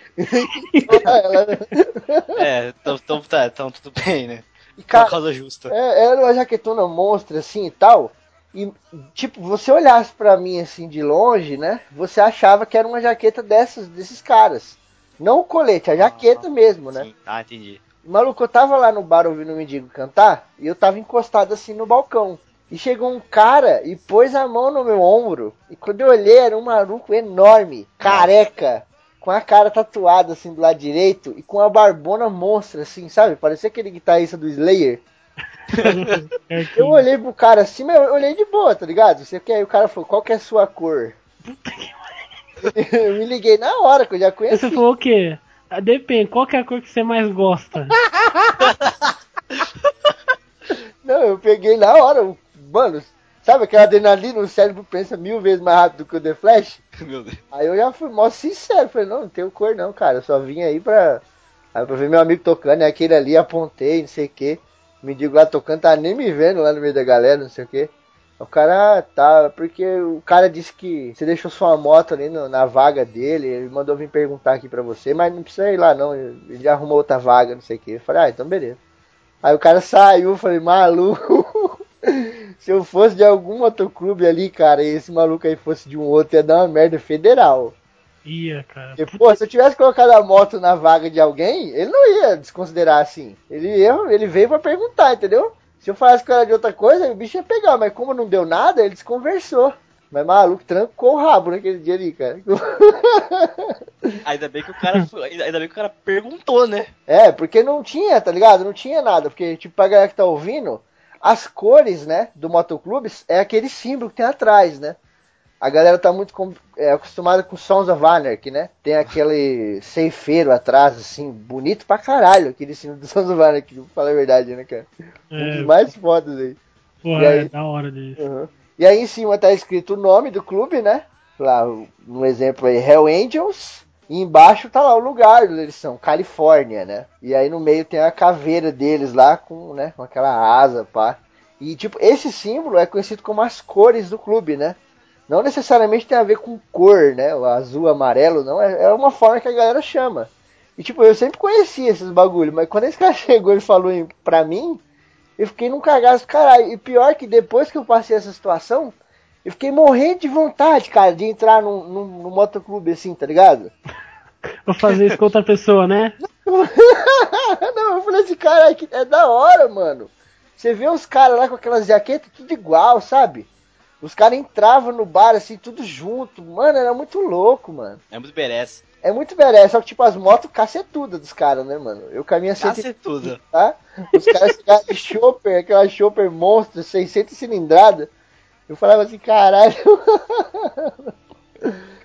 ela, É, então, então, tá, então tudo bem, né? e, Por cara, causa justa. é, era uma jaquetona monstra assim e tal. E, tipo, você olhasse pra mim assim de longe, né? Você achava que era uma jaqueta dessas, desses caras. Não o colete, a jaqueta mesmo, né? Sim. Ah, entendi. Maluco, eu tava lá no bar ouvindo o mendigo cantar e eu tava encostado assim no balcão. E chegou um cara e pôs a mão no meu ombro. E quando eu olhei, era um maluco enorme, careca, com a cara tatuada assim do lado direito e com a barbona monstra, assim, sabe? Parecia aquele guitarrista do Slayer. Eu olhei pro cara assim, mas eu olhei de boa, tá ligado? Você quer? Aí o cara falou, qual que é a sua cor? eu me liguei na hora, que eu já conheci. Você falou o quê? Ah, Depende, qual que é a cor que você mais gosta? Não, eu peguei na hora, o- mano, sabe aquela adrenalina, o cérebro pensa mil vezes mais rápido que o The Flash? Meu Deus. Aí eu já fui mó sincero, falei, não, não tenho cor não, cara, eu só vim aí pra, aí pra ver meu amigo tocando, é aquele ali, apontei, não sei o que, me digo lá tocando, tá nem me vendo lá no meio da galera, não sei o que. O cara, ah, tá, porque o cara disse que você deixou sua moto ali no- na vaga dele, ele mandou vir perguntar aqui pra você, mas não precisa ir lá não, ele já arrumou outra vaga, não sei o que. Eu falei, ah, então beleza. Aí o cara saiu, falei, maluco, se eu fosse de algum motoclube ali, cara, e esse maluco aí fosse de um outro, ia dar uma merda federal. Ia, cara. Porque, pô, se eu tivesse colocado a moto na vaga de alguém, ele não ia desconsiderar assim. Ele, ia, ele veio pra perguntar, entendeu? Se eu falasse que era de outra coisa, o bicho ia pegar, mas como não deu nada, ele desconversou. Mas maluco, trancou o rabo naquele dia ali, cara. Ainda bem que o cara foi- ainda bem que o cara perguntou, né? É, porque não tinha, tá ligado? Não tinha nada. Porque, tipo, pra galera que tá ouvindo, as cores, né, do motoclubes é aquele símbolo que tem atrás, né? A galera tá muito com- é, acostumada com Sons of Anarchy, né? Tem aquele ceifeiro atrás, assim, bonito pra caralho, aquele símbolo do Sons of Anarchy, pra falar a verdade, né, cara? Um É, dos mais fodas aí. porra, e aí? é da hora dele. Uhum. E aí em cima tá escrito o nome do clube, né? Lá, um exemplo aí, Hell Angels. E embaixo tá lá o lugar onde eles são, Califórnia, né? E aí no meio tem a caveira deles lá com, né, com aquela asa, pá. E tipo, esse símbolo é conhecido como as cores do clube, né? Não necessariamente tem a ver com cor, né? O azul, amarelo, não. É, é uma forma que a galera chama. E tipo, eu sempre conhecia esses bagulho, mas quando esse cara chegou e falou pra mim, eu fiquei num cagaço, caralho. E pior que depois que eu passei essa situação, eu fiquei morrendo de vontade, cara, de entrar num, num, num motoclube assim, tá ligado? Vou fazer isso com outra pessoa, né? Não, eu falei assim, que é da hora, mano. Você vê os caras lá com aquelas jaquetas tudo igual, sabe? Os caras entravam no bar assim, tudo junto. Mano, era muito louco, mano. É muito merece. É muito beleza, só que tipo as motos cacetudas dos caras, né, mano? Eu caminho a 130, Cacetuda. tá? Os caras chegaram de chopper, aquela chopper monstro, 600 cilindrada. Eu falava assim, caralho.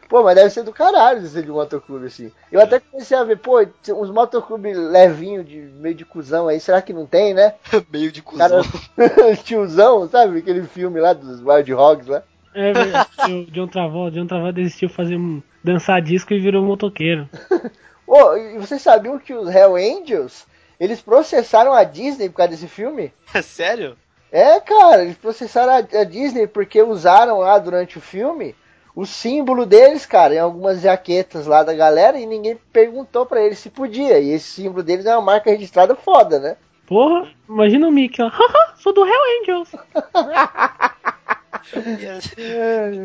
Pô, mas deve ser do caralho ser de motoclube, assim. Eu até comecei a ver, pô, uns motoclube levinho, de meio de cuzão aí, será que não tem, né? Meio de Cara, cuzão. tiozão, sabe? Aquele filme lá dos Wild Hogs lá. É verdade. O John Travolta, John Travolta desistiu de fazer um dançar disco e virou motoqueiro. Ô, e vocês sabiam que os Hell Angels, eles processaram a Disney por causa desse filme? Sério? É, cara, eles processaram a, a Disney porque usaram lá durante o filme o símbolo deles, cara, em algumas jaquetas lá da galera e ninguém perguntou pra eles se podia. E esse símbolo deles é uma marca registrada foda, né? Porra, imagina o Mickey, ó. Haha, sou do Hell Angels.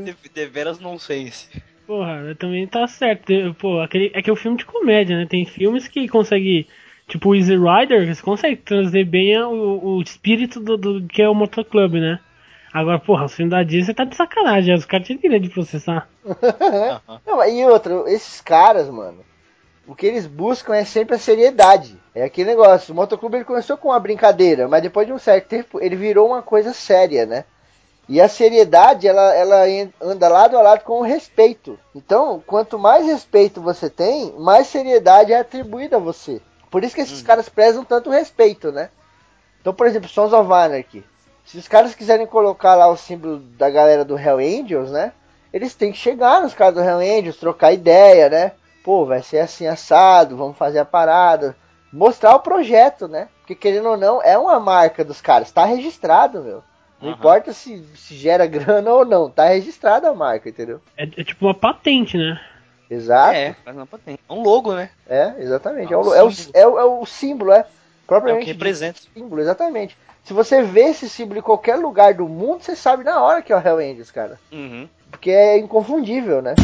De, deveras nonsense. Porra, também tá certo. Pô, aquele, é que é um filme de comédia, né? Tem filmes que consegue, tipo o Easy Rider, que consegue trazer bem o, o espírito do, do que é o motoclube, né? Agora, porra, o filme da Disney tá de sacanagem, os caras tinham direito de processar. Não, e outra, esses caras, mano, o que eles buscam é sempre a seriedade. É aquele negócio, o motoclube ele começou com uma brincadeira, mas depois de um certo tempo ele virou uma coisa séria, né? E a seriedade, ela, ela anda lado a lado com o respeito. Então, quanto mais respeito você tem, mais seriedade é atribuída a você. Por isso que esses caras prezam tanto respeito, né? Então, por exemplo, Sons of Anarchy. Se os caras quiserem colocar lá o símbolo da galera do Hell Angels, né? Eles têm que chegar nos caras do Hell Angels, trocar ideia, né? Pô, vai ser assim assado, vamos fazer a parada. Mostrar o projeto, né? Porque querendo ou não, é uma marca dos caras, tá registrado, meu. Não Aham. importa se, se gera grana ou não, tá registrada a marca, entendeu? É, é tipo uma patente, né? Exato. É, mas não tem. É um logo, né? É, exatamente. É É, um o, é, o, símbolo. é, o, é o símbolo, é. É o Propriamente que representa. símbolo, exatamente. Se você vê esse símbolo em qualquer lugar do mundo, você sabe na hora que é o Hell Angels, cara. Uhum. Porque é inconfundível, né?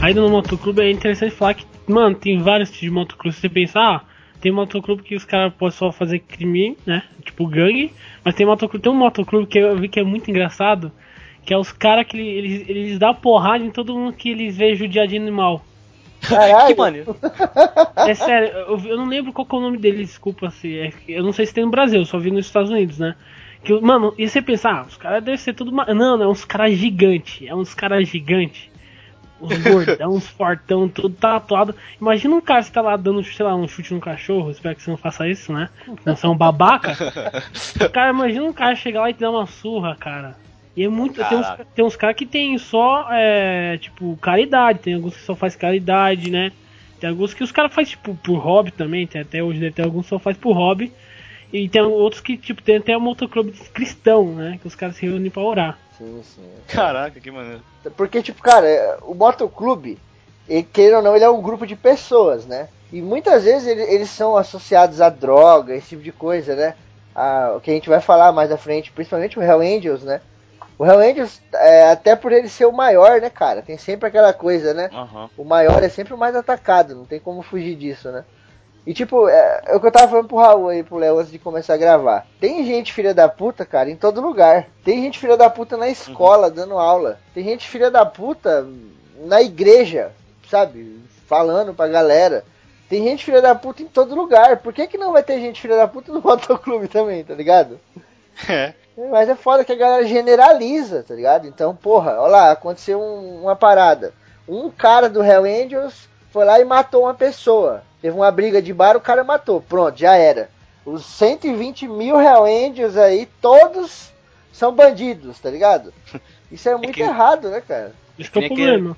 Ainda no motoclube é interessante falar que, mano, tem vários tipos de motoclube. Se você pensar, ah, tem motoclube que os caras podem só fazer crime, né? Tipo gangue. Mas tem motoclube, tem um motoclube que eu vi que é muito engraçado, que é os caras que eles, eles dão porrada em todo mundo que eles veem judiar de animal. Caralho. Que maneiro. É sério, eu, eu não lembro qual que é o nome dele, desculpa se. é eu não sei se tem no Brasil, eu só vi nos Estados Unidos, né? Que, mano, e você pensar, ah, os caras devem ser tudo. Não, não, é uns caras gigantes. É uns caras gigantes. Os gordão, uns fortão, tudo tatuado. Imagina um cara que tá lá dando, sei lá, um chute no cachorro. Espero que você não faça isso, né? Não é um babaca. Cara, imagina um cara chegar lá e te dar uma surra, cara. E é muito. Tem uns, tem uns caras que tem só, é, tipo, caridade. Tem alguns que só faz caridade, né? Tem alguns que os caras fazem, tipo, por hobby também. Tem até hoje deve ter alguns que só faz por hobby. E tem outros que, tipo, tem até um motoclube cristão, né? Que os caras se reúnem pra orar. Sim, sim. Caraca, que maneiro. Porque, tipo, cara, é, o motoclube, ele, querendo ou não, ele é um grupo de pessoas, né? E muitas vezes ele- eles são associados a droga, esse tipo de coisa, né? A- o que a gente vai falar mais à frente, principalmente o Hell Angels, né? O Hell Angels, é, até por ele ser o maior, né, cara? Tem sempre aquela coisa, né? Aham. O maior é sempre o mais atacado, não tem como fugir disso, né? E tipo, é, é o que eu tava falando pro Raul aí, pro Léo, antes de começar a gravar. Tem gente filha da puta, cara, em todo lugar. Tem gente filha da puta na escola, dando aula. Tem gente filha da puta na igreja, sabe? Falando pra galera. Tem gente filha da puta em todo lugar. Por que, que não vai ter gente filha da puta no motoclube também, tá ligado? É. Mas é foda que a galera generaliza, tá ligado? Então, porra, olha lá, aconteceu um- uma parada. Um cara do Hell Angels foi lá e matou uma pessoa. Teve uma briga de bar, o cara matou. Pronto, já era. Os 120 mil Hell Angels aí, todos são bandidos, tá ligado? Isso é muito que- errado, né, cara? Isso é o que- problema.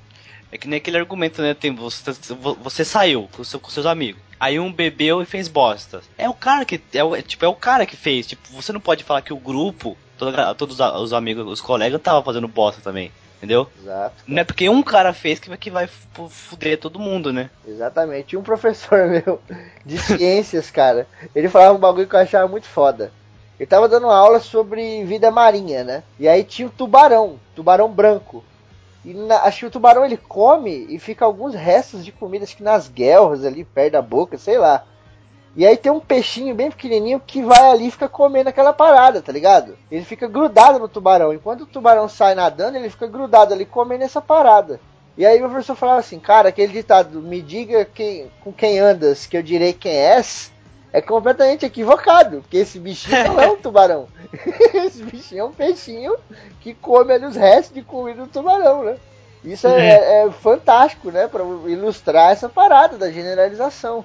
É que nem aquele argumento, né? Tem, você, você saiu com, seu- com seus amigos. Aí um bebeu e fez bosta. É o cara que. É, o- é, tipo, é o cara que fez. Tipo, você não pode falar que o grupo, toda- todos os amigos, os colegas estavam fazendo bosta também. Entendeu? Exato. Não é porque um cara fez que, vai- que vai fu- fuder todo mundo, né? Exatamente. Tinha um professor meu de ciências, cara. Ele falava um bagulho que eu achava muito foda. Ele tava dando aula sobre vida marinha, né? E aí tinha o tubarão, tubarão branco. E na- acho que o tubarão ele come e fica alguns restos de comida, acho que nas guelras ali, perto da boca, sei lá. E aí tem um peixinho bem pequenininho que vai ali e fica comendo aquela parada, tá ligado? Ele fica grudado no tubarão. Enquanto o tubarão sai nadando, ele fica grudado ali comendo essa parada. E aí o professor falava assim, cara, aquele ditado, me diga quem, com quem andas, que eu direi quem és, é completamente equivocado, porque esse bichinho não é um tubarão. esse bichinho é um peixinho que come ali os restos de comida do tubarão, né? Isso é, é fantástico, né, para ilustrar essa parada da generalização.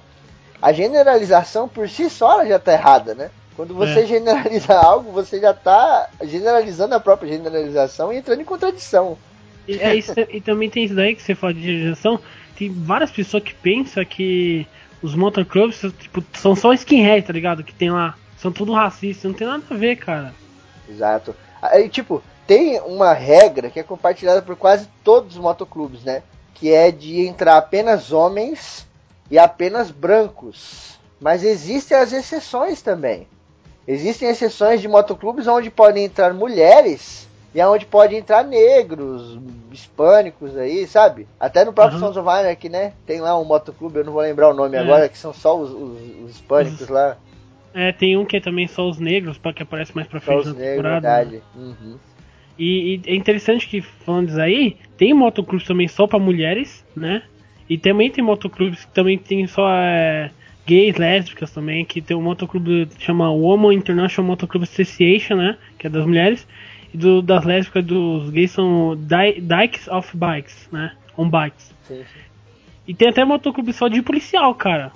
A generalização por si só já tá errada, né? Quando você É. generaliza algo, você já tá generalizando a própria generalização e entrando em contradição. E, é isso, e também tem isso daí que você fala de geração. Tem várias pessoas que pensam que os motoclubs tipo, são só skinhead, tá ligado? Que tem lá. São tudo racistas, não tem nada a ver, cara. Exato. Aí, tipo, tem uma regra que é compartilhada por quase todos os motoclubes, né? Que é de entrar apenas homens e apenas brancos. Mas existem as exceções também. Existem exceções de motoclubes onde podem entrar mulheres e onde podem entrar negros, hispânicos aí, sabe? Até no próprio Uhum. Sons of Anarchy, né? Tem lá um motoclube, eu não vou lembrar o nome É. agora, que são só os, os- os hispânicos lá. É, tem um que é também só os negros, que aparece mais pra Só frente os na negros, temporada. né? verdade. Uhum. E, e é interessante que, falando disso aí, tem motoclubes também só pra mulheres, né? E também tem motoclubes que também tem só é, gays, lésbicas também, que tem um motoclube que chama Woman International Motoclub Association, né? Que é das mulheres. E do, das lésbicas dos gays são Di- Dykes of Bikes, né? On Bikes. Sim, sim. E tem até motoclube só de policial, cara.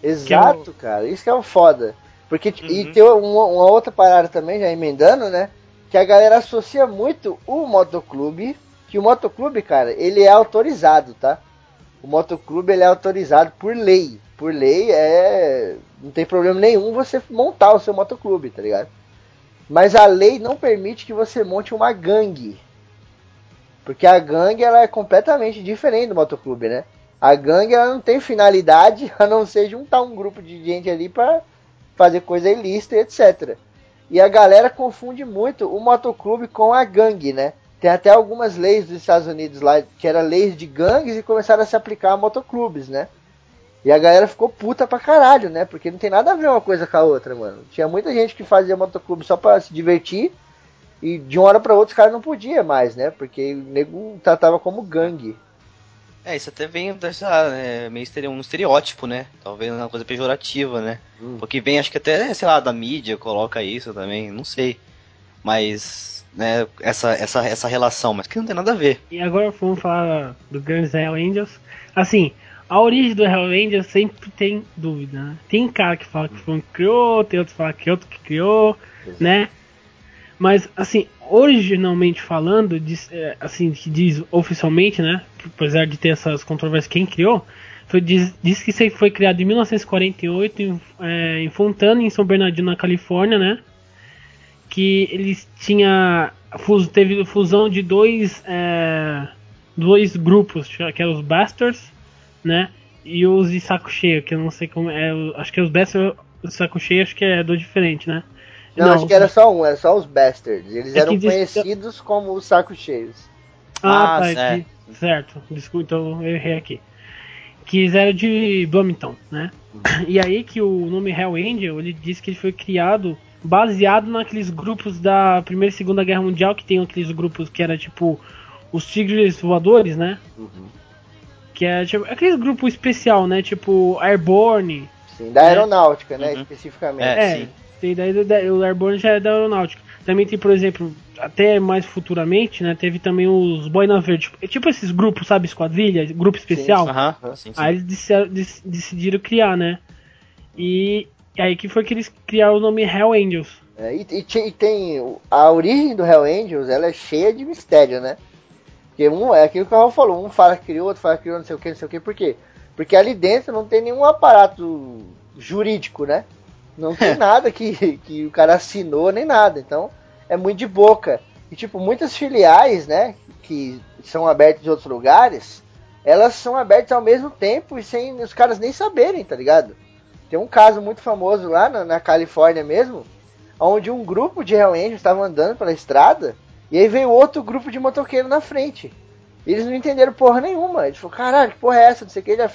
Exato, cara. Isso que é o foda. Porque e Uhum. tem uma, uma outra parada também, já emendando, né? Que a galera associa muito o motoclube, que o motoclube, cara, ele é autorizado, tá? O motoclube ele é autorizado por lei. Por lei é não tem problema nenhum você montar o seu motoclube, tá ligado? Mas a lei não permite que você monte uma gangue. Porque a gangue ela é completamente diferente do motoclube, né? A gangue ela não tem finalidade a não ser juntar um grupo de gente ali pra fazer coisa ilícita e etc. E a galera confunde muito o motoclube com a gangue, né? Tem até algumas leis dos Estados Unidos lá que eram leis de gangues e começaram a se aplicar a motoclubes, né? E a galera ficou puta pra caralho, né? Porque não tem nada a ver uma coisa com a outra, mano. Tinha muita gente que fazia motoclube só pra se divertir e de uma hora pra outra os caras não podiam mais, né? Porque o nego tratava como gangue. É, isso até vem dessa. É, meio um estereótipo, né? Talvez uma coisa pejorativa, né? Hum. Porque vem, acho que até, sei lá, da mídia coloca isso também, não sei. Mas, né, essa, essa, essa relação, mas que não tem nada a ver. E agora vamos falar do Guns Hell Angels. Assim, a origem do Hell Angels sempre tem dúvida, né? Tem cara que fala que foi um que criou, tem outro que fala que é outro que criou, né? Mas, assim, originalmente falando, diz, é, assim, que diz oficialmente, né? Apesar de ter essas controvérsias, quem criou, foi, diz, diz que foi criado em 1948 em, é, em Fontana, em São Bernardino, na Califórnia, né? Que eles tinha teve fusão de dois é, dois grupos, que eram os Bastards, né? E os de saco cheio, que eu não sei como é, acho que os Bastards e saco cheio acho que é do diferente, né? Não, Não. acho que era só um, era só os Bastards. Eles É eram que conhecidos como os sacos cheios. Ah, Ah, tá. é. que- Certo, desculpa, então eu errei aqui. Que eles eram de Bloomington, né? E aí que o nome Hell Angel, ele diz que ele foi criado baseado naqueles grupos da Primeira e Segunda Guerra Mundial, que tem aqueles grupos que era tipo os Tigres Voadores, né? Que é tipo aqueles grupos especial, né? Tipo Airborne. Sim, da aeronáutica, né? Uhum. Especificamente. É, É, sim. tem daí da- o Airborne já é da aeronáutica. Também tem, por exemplo, até mais futuramente, né? Teve também os Boina Verde. Tipo, tipo esses grupos, sabe, esquadrilha, grupo especial. Aham, sim, sim. Aí eles disseram- dec- decidiram criar, né? E e aí que foi que eles criaram o nome Hell Angels. É, e, e e tem a origem do Hell Angels, ela é cheia de mistério, né? Porque um é aquilo que o Raul falou, um fala que criou, outro fala que criou, não sei o que, não sei o que, por quê? Porque ali dentro não tem nenhum aparato jurídico, né? Não tem nada que, que o cara assinou nem nada, então é muito de boca. E tipo, muitas filiais, né, que são abertas em outros lugares, elas são abertas ao mesmo tempo e sem os caras nem saberem, tá ligado? Tem um caso muito famoso lá na, na Califórnia mesmo, onde um grupo de Hell Angels estava andando pela estrada e aí veio outro grupo de motoqueiro na frente. E eles não entenderam porra nenhuma. Eles falaram, caralho, que porra é essa? Não sei o que, já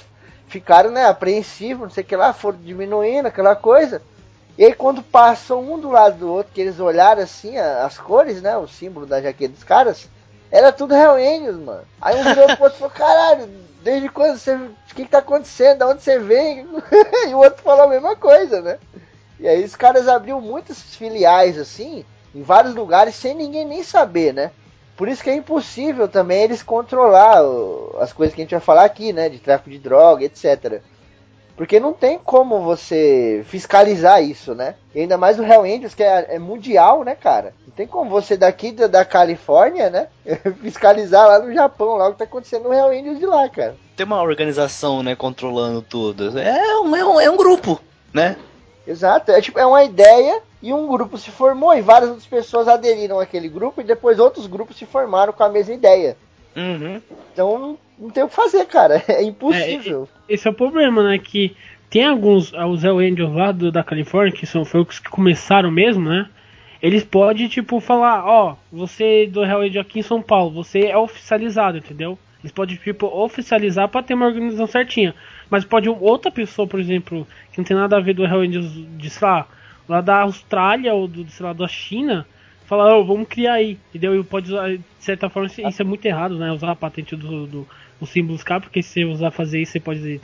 ficaram né, apreensivos, não sei o que lá, foram diminuindo aquela coisa. E aí quando passou um do lado do outro, que eles olharam assim as cores, né? O símbolo da jaqueta dos caras, era tudo Hell Angels, mano. Aí um virou pro outro e falou, caralho, desde quando você. O que, que tá acontecendo? Da onde você vem? e o outro falou a mesma coisa, né? E aí os caras abriam muitas filiais assim, em vários lugares, sem ninguém nem saber, né? Por isso que é impossível também eles controlar as coisas que a gente vai falar aqui, né? De tráfico de droga, etc. Porque não tem como você fiscalizar isso, né? E ainda mais o Hell Angels, que é, é mundial, né, cara? Não tem como você daqui da, da Califórnia, né? fiscalizar lá no Japão, lá o que tá acontecendo no Hell Angels de lá, cara. Tem uma organização, né, controlando tudo. É um, é um, é um grupo, né? Exato, é tipo, é uma ideia e um grupo se formou e várias outras pessoas aderiram àquele grupo e depois outros grupos se formaram com a mesma ideia. Uhum. Então não, tem o que fazer, cara. É impossível. Esse é o problema, né? Que tem alguns, os Hell Angels lá do, da Califórnia, que são foi os que começaram mesmo, né? Eles podem, tipo, falar, ó, você do Hell Angel aqui em São Paulo, você é oficializado, entendeu? Eles podem, tipo, oficializar pra ter uma organização certinha. Mas pode outra pessoa, por exemplo, que não tem nada a ver do Hell Angels de, sei lá, lá da Austrália ou do, sei lá, da China, falar, ó, vamos criar aí? E pode usar, de certa forma, isso, é muito errado, né? Usar a patente do, do, do símbolo K, porque se você usar fazer isso, você pode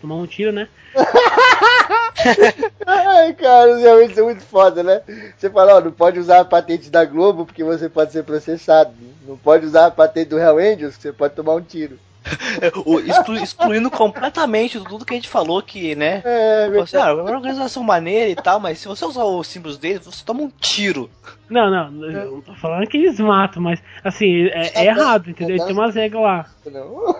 tomar um tiro, né? Ai, cara, realmente isso é muito foda, né? Você fala, ó, não pode usar a patente da Globo porque você pode ser processado. Não pode usar a patente do Hell Angels que você pode tomar um tiro. O- exclu- excluindo completamente tudo que a gente falou que, né? É, Você, ah, é uma organização maneira e tal, mas se você usar os símbolos deles, você toma um tiro. Não, não, eu não tô falando que eles matam, mas assim, é, é errado, entendeu? Tem umas regras lá. não.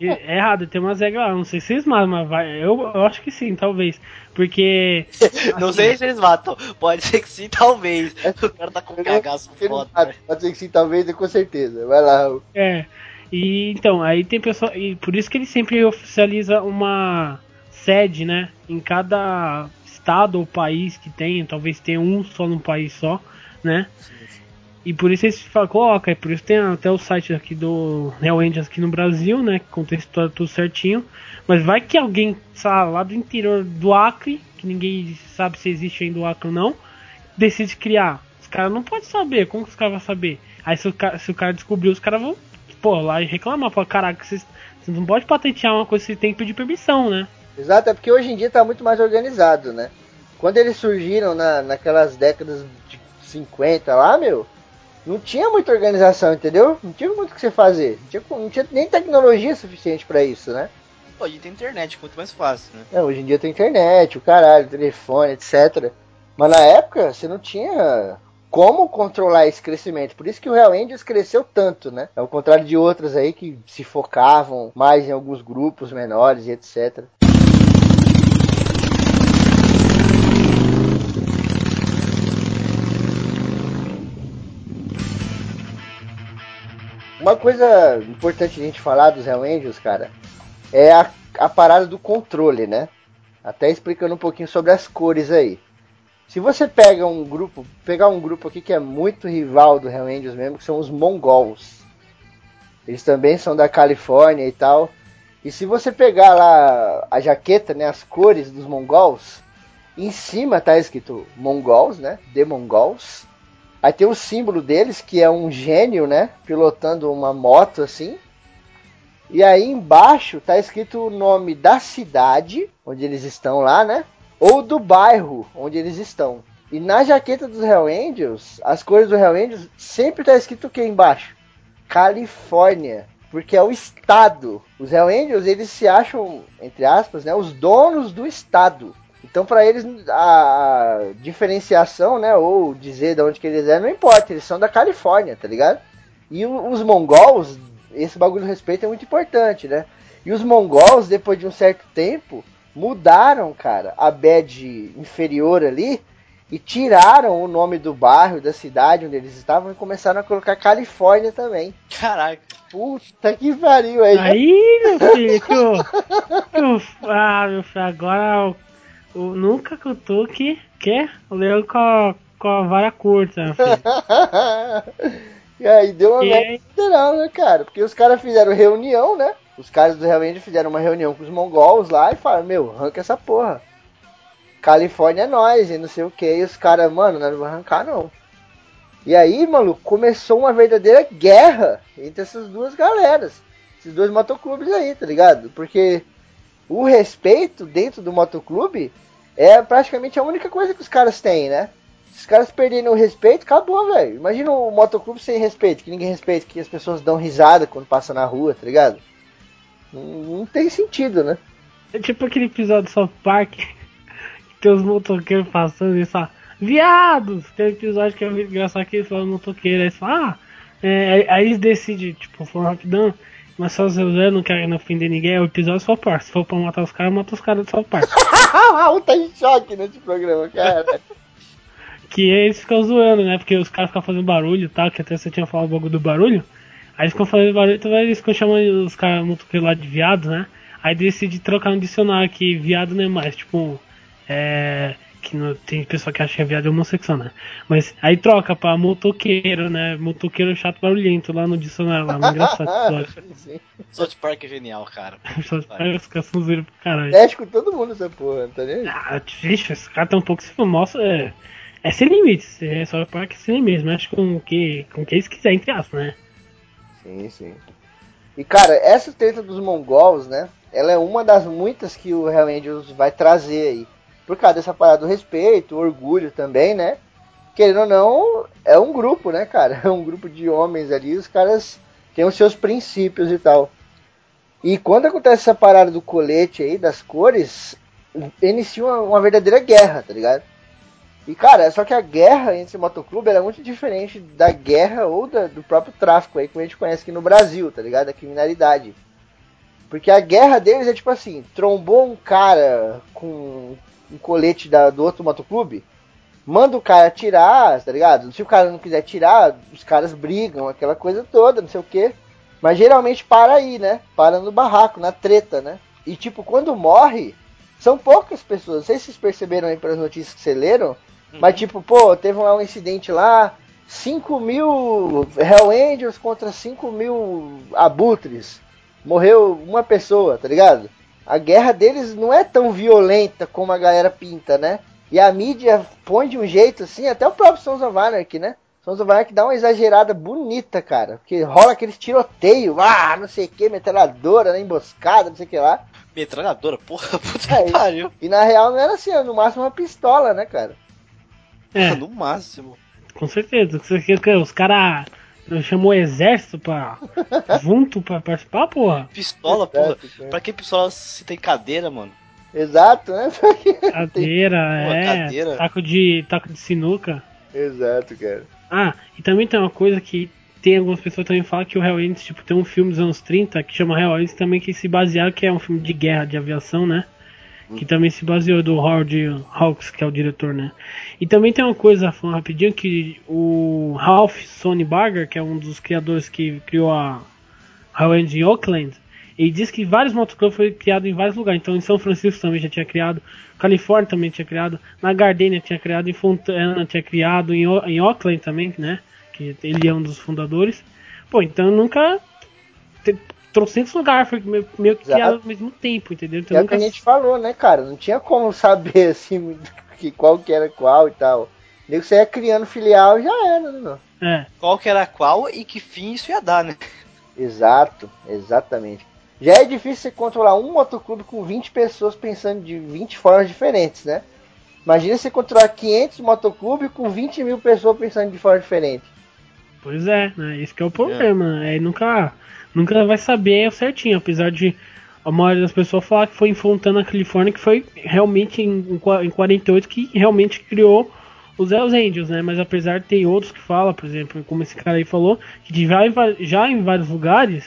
É errado, tem umas regras lá. Não sei se eles matam, mas vai, eu, eu acho que sim, talvez. Porque. Não sei se eles matam. Pode ser que sim, talvez. O cara tá com um cagaço foda. né? Pode ser que sim, talvez, é com certeza. Vai lá, Raul. É. E então, aí tem pessoal. E por isso que ele sempre oficializa uma sede, né? Em cada estado ou país que tem, talvez tenha um só num país só, né? E por isso eles falam, coloca, e por isso tem até o site aqui do Hell Angels aqui no Brasil, né? Que conta história tudo certinho. Mas vai que alguém, sabe, lá do interior do Acre, que ninguém sabe se existe ainda o Acre ou não, decide criar. Os caras não podem saber, como que os caras vão saber? Aí se o cara, se o cara descobrir, os caras vão, pô, lá e reclamar, falar, caraca, vocês, vocês não podem patentear uma coisa que você tem que pedir permissão, né? Exato, é porque hoje em dia tá muito mais organizado, né? Quando eles surgiram na, naquelas décadas de 50 lá, meu, não tinha muita organização, entendeu? Não tinha muito o que você fazer. Não tinha, não tinha nem tecnologia suficiente pra isso, né? Hoje tem internet, muito mais fácil, né? É, hoje em dia tem internet, o caralho, telefone, etc. Mas na época você não tinha como controlar esse crescimento. Por isso que o Hell Angels cresceu tanto, né? Ao contrário de outras aí que se focavam mais em alguns grupos menores e etc. Uma coisa importante a gente falar dos Hell Angels, cara, é a, a parada do controle, né? Até explicando um pouquinho sobre as cores aí. Se você pega um grupo, pegar um grupo aqui que é muito rival do Hell Angels mesmo, que são os Mongols. Eles também são da Califórnia e tal. E se você pegar lá a jaqueta, né, as cores dos Mongols, em cima tá escrito Mongols, né, The Mongols. Aí tem o símbolo deles, que é um gênio, né, pilotando uma moto assim. E aí embaixo tá escrito o nome da cidade onde eles estão lá, né? Ou do bairro onde eles estão. E na jaqueta dos Hell Angels, as cores do Hell Angels sempre tá escrito o que embaixo? Califórnia. Porque é o estado. Os Hell Angels, eles se acham, entre aspas, né, os donos do estado. Então, para eles, a diferenciação, né, ou dizer de onde que eles é, não importa. Eles são da Califórnia, tá ligado? E os mongols, esse bagulho de respeito é muito importante, né? E os mongols, depois de um certo tempo, mudaram, cara, a badge inferior ali e tiraram o nome do bairro, da cidade onde eles estavam e começaram a colocar Califórnia também. Caraca. Puta que pariu aí. Aí, meu filho, que eu- ah, meu filho, agora eu, eu nunca que eu tô que quer o leão com a, com a vara curta, meu filho. e aí deu uma E merda né, cara? Porque os caras fizeram reunião, né? Os caras do realmente fizeram uma reunião com os mongols lá e falaram, meu, arranca essa porra. Califórnia é nós e não sei o que. E os caras, mano, nós não vamos arrancar não. E aí, maluco, começou uma verdadeira guerra entre essas duas galeras. Esses dois motoclubes aí, tá ligado? Porque o respeito dentro do motoclube é praticamente a única coisa que os caras têm, né? Se os caras perderem o respeito, acabou, velho. Imagina o motoclube sem respeito, que ninguém respeita, que as pessoas dão risada quando passam na rua, tá ligado? Não, não tem sentido, né? É tipo aquele episódio do South Park que tem os motoqueiros passando e só viados! Tem um episódio que é muito engraçado que eles falam motoqueiro, aí eles falam, ah, é, aí- eles decidem, tipo, for rapidão, mas só os eu não querem ofender ninguém, é o episódio South Park. Se for pra matar os caras, mata os caras do South Park. Raul tá em choque nesse programa, cara. Que eles ficam zoando, né? Porque os caras ficam fazendo barulho e tal, que até você tinha falado o bagulho do barulho. Aí eles ficam fazendo barulho, então eles ficam chamando os caras motoqueiros lá de viados, né? Aí decide trocar no dicionário que viado não é mais, tipo, é. Que não, tem pessoa que acha que é viado é homossexual, né? Mas aí troca pra motoqueiro, né? Motoqueiro chato barulhento lá no dicionário lá, muito engraçado esse. South Park é genial, cara. Só os caras são zoeiros pro caralho. Mexe com todo mundo essa porra, tá nem aí. Ah, vixe, esse cara tá um pouco se mostra. É, é sem limites. É só para que sem limites. Mexe com o que, com o que eles quiserem, entre aspas, né? Sim, sim. E cara, essa treta dos mongols, né? Ela é uma das muitas que o Hell Angels vai trazer aí. Por causa dessa parada do respeito, orgulho também, né? Querendo ou não, é um grupo, né, cara? É um grupo de homens ali, os caras têm os seus princípios e tal. E quando acontece essa parada do colete aí, das cores, inicia uma, uma verdadeira guerra, tá ligado? E cara, só que a guerra entre motoclube ela é muito diferente da guerra ou da- do próprio tráfico aí, que a gente conhece aqui no Brasil, tá ligado? Da criminalidade. Porque a guerra deles é tipo assim, trombou um cara com um colete da- do outro motoclube, manda o cara atirar, tá ligado? Se o cara não quiser tirar, os caras brigam, aquela coisa toda, não sei o que. Mas geralmente para aí, né? Para no barraco, na treta, né? E tipo, quando morre, são poucas pessoas. Não sei se vocês perceberam aí pelas notícias que vocês leram, mas tipo, pô, teve lá um incidente lá, 5 mil Hell Angels contra 5 mil abutres. Morreu uma pessoa, tá ligado? A guerra deles não é tão violenta como a galera pinta, né? E a mídia põe de um jeito assim, até o próprio Sons of Anarchy, né? Sons of Anarchy dá uma exagerada bonita, cara. Porque rola aqueles tiroteios, ah, não sei o que, metralhadora, né, emboscada, não sei o que lá. Metralhadora, porra, puta É, que pariu. E na real não era assim, era no máximo uma pistola, né, cara? É, No máximo. com certeza. Você quer que Os caras chamou o exército pra. junto pra participar, porra. Pistola, porra. Exato, cara. Pra que pistola se tem cadeira, mano? Exato, né? Cadeira, Pô, é. cadeira. Taco de. taco de sinuca. Exato, cara. Ah, e também tem uma coisa que tem algumas pessoas também falam que o Hell Angels, tipo, tem um filme dos anos 30 que chama Hell Angels também que se basearam, que é um filme de guerra, de aviação, né? Que também se baseou do Howard Hawks, que é o diretor, né? E também tem uma coisa, falando rapidinho, que o Ralph Sonny Barger, que é um dos criadores que criou a em Oakland, Ele diz que vários motoclubs foram criados em vários lugares. Então em São Francisco também já tinha criado, Califórnia também tinha criado, na Gardenia tinha criado, em Fontana tinha criado, em, O- em Oakland também, né? Que ele é um dos fundadores. Pô, então nunca. Trocentos lugares foi meio, meio que criado ao mesmo tempo, entendeu? Então é o que nunca. a gente falou, né, cara? Não tinha como saber assim muito que qual que era qual e tal. Nem que você ia criando filial já era, né, meu? É. Qual que era qual e que fim isso ia dar, né? Exato, exatamente. Já é difícil você controlar um motoclube com 20 pessoas pensando de 20 formas diferentes, né? Imagina você controlar 500 motoclubes com 20 mil pessoas pensando de forma diferente. Pois é, né? Esse que é o problema. É. nunca, nunca vai saber certinho, apesar de a maioria das pessoas falar que foi em Fontana, Califórnia, que foi realmente em, em qua- em 48 que realmente criou os Hells Angels, né? Mas apesar de ter outros que falam, por exemplo, como esse cara aí falou, que já, em, já em vários lugares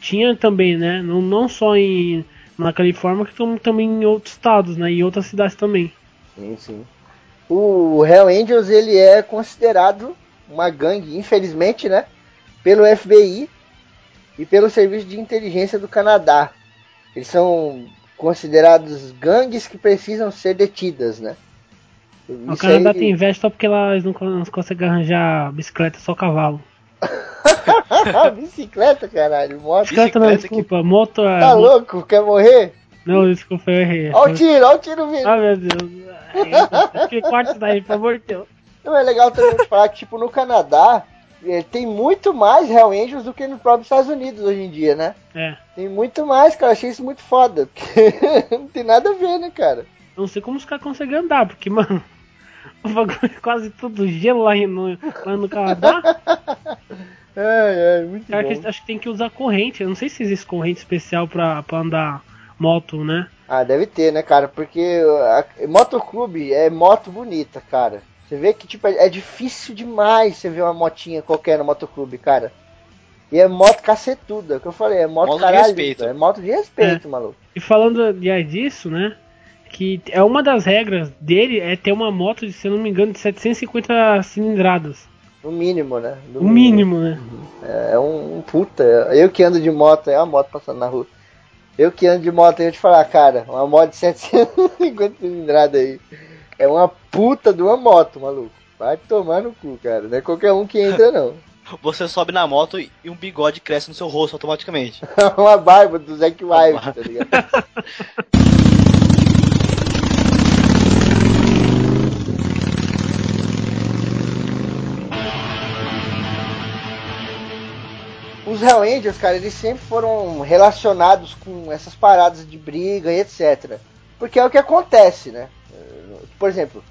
tinha também, né? Não, não só em na Califórnia, como também em outros estados, né? E outras cidades também. Sim, sim. O Hell Angels ele é considerado uma gangue, infelizmente, né? Pelo FBI e pelo Serviço de Inteligência do Canadá. Eles são considerados gangues que precisam ser detidas, né? o Isso Canadá aí- tem inveja só porque elas não, não conseguem arranjar bicicleta, só cavalo. Bicicleta, caralho, moto. Bicicleta não, Bicicleta que- desculpa, moto é. Tá louco? Quer morrer? Não, desculpa, eu errei. Olha o tiro, olha o tiro vindo. Ah, meu Deus. Que corte daí, por amor de Deus. Não, é legal também falar que, tipo, no Canadá tem muito mais Hell Angels do que nos próprios Estados Unidos hoje em dia, né? É. Tem muito mais, cara. Achei isso muito foda. Porque não tem nada a ver, né, cara? Não sei como os caras conseguem andar, porque, mano, o bagulho é quase tudo gelo lá no, lá no Canadá. Ai, ai, muito Cara, bom. que acho que tem que usar corrente. Eu não sei se existe corrente especial pra, pra andar moto, né? Ah, deve ter, né, cara? Porque a, motoclube é moto bonita, cara. Você vê que, tipo, é, é difícil demais você ver uma motinha qualquer no motoclube, cara. E é moto cacetuda, é o que eu falei, é moto, Moto de caralho. respeito. É moto de respeito, maluco. E falando aliás disso, né? Que é uma das regras dele é ter uma moto, de, se eu não me engano, de 750 cilindradas. No mínimo, né? No O mínimo, né? É um, um puta. Eu que ando de moto, é uma moto passando na rua. Eu que ando de moto, eu te falar, cara, uma moto de 750 cilindradas aí. É uma puta de uma moto, maluco. Vai tomar no cu, cara. Não é qualquer um que entra, não. Você sobe na moto e um bigode cresce no seu rosto automaticamente. uma barba do Zack Wild, tá ligado? Os Hell Angels, cara, eles sempre foram relacionados com essas paradas de briga e etc. Porque é o que acontece, né? Por exemplo,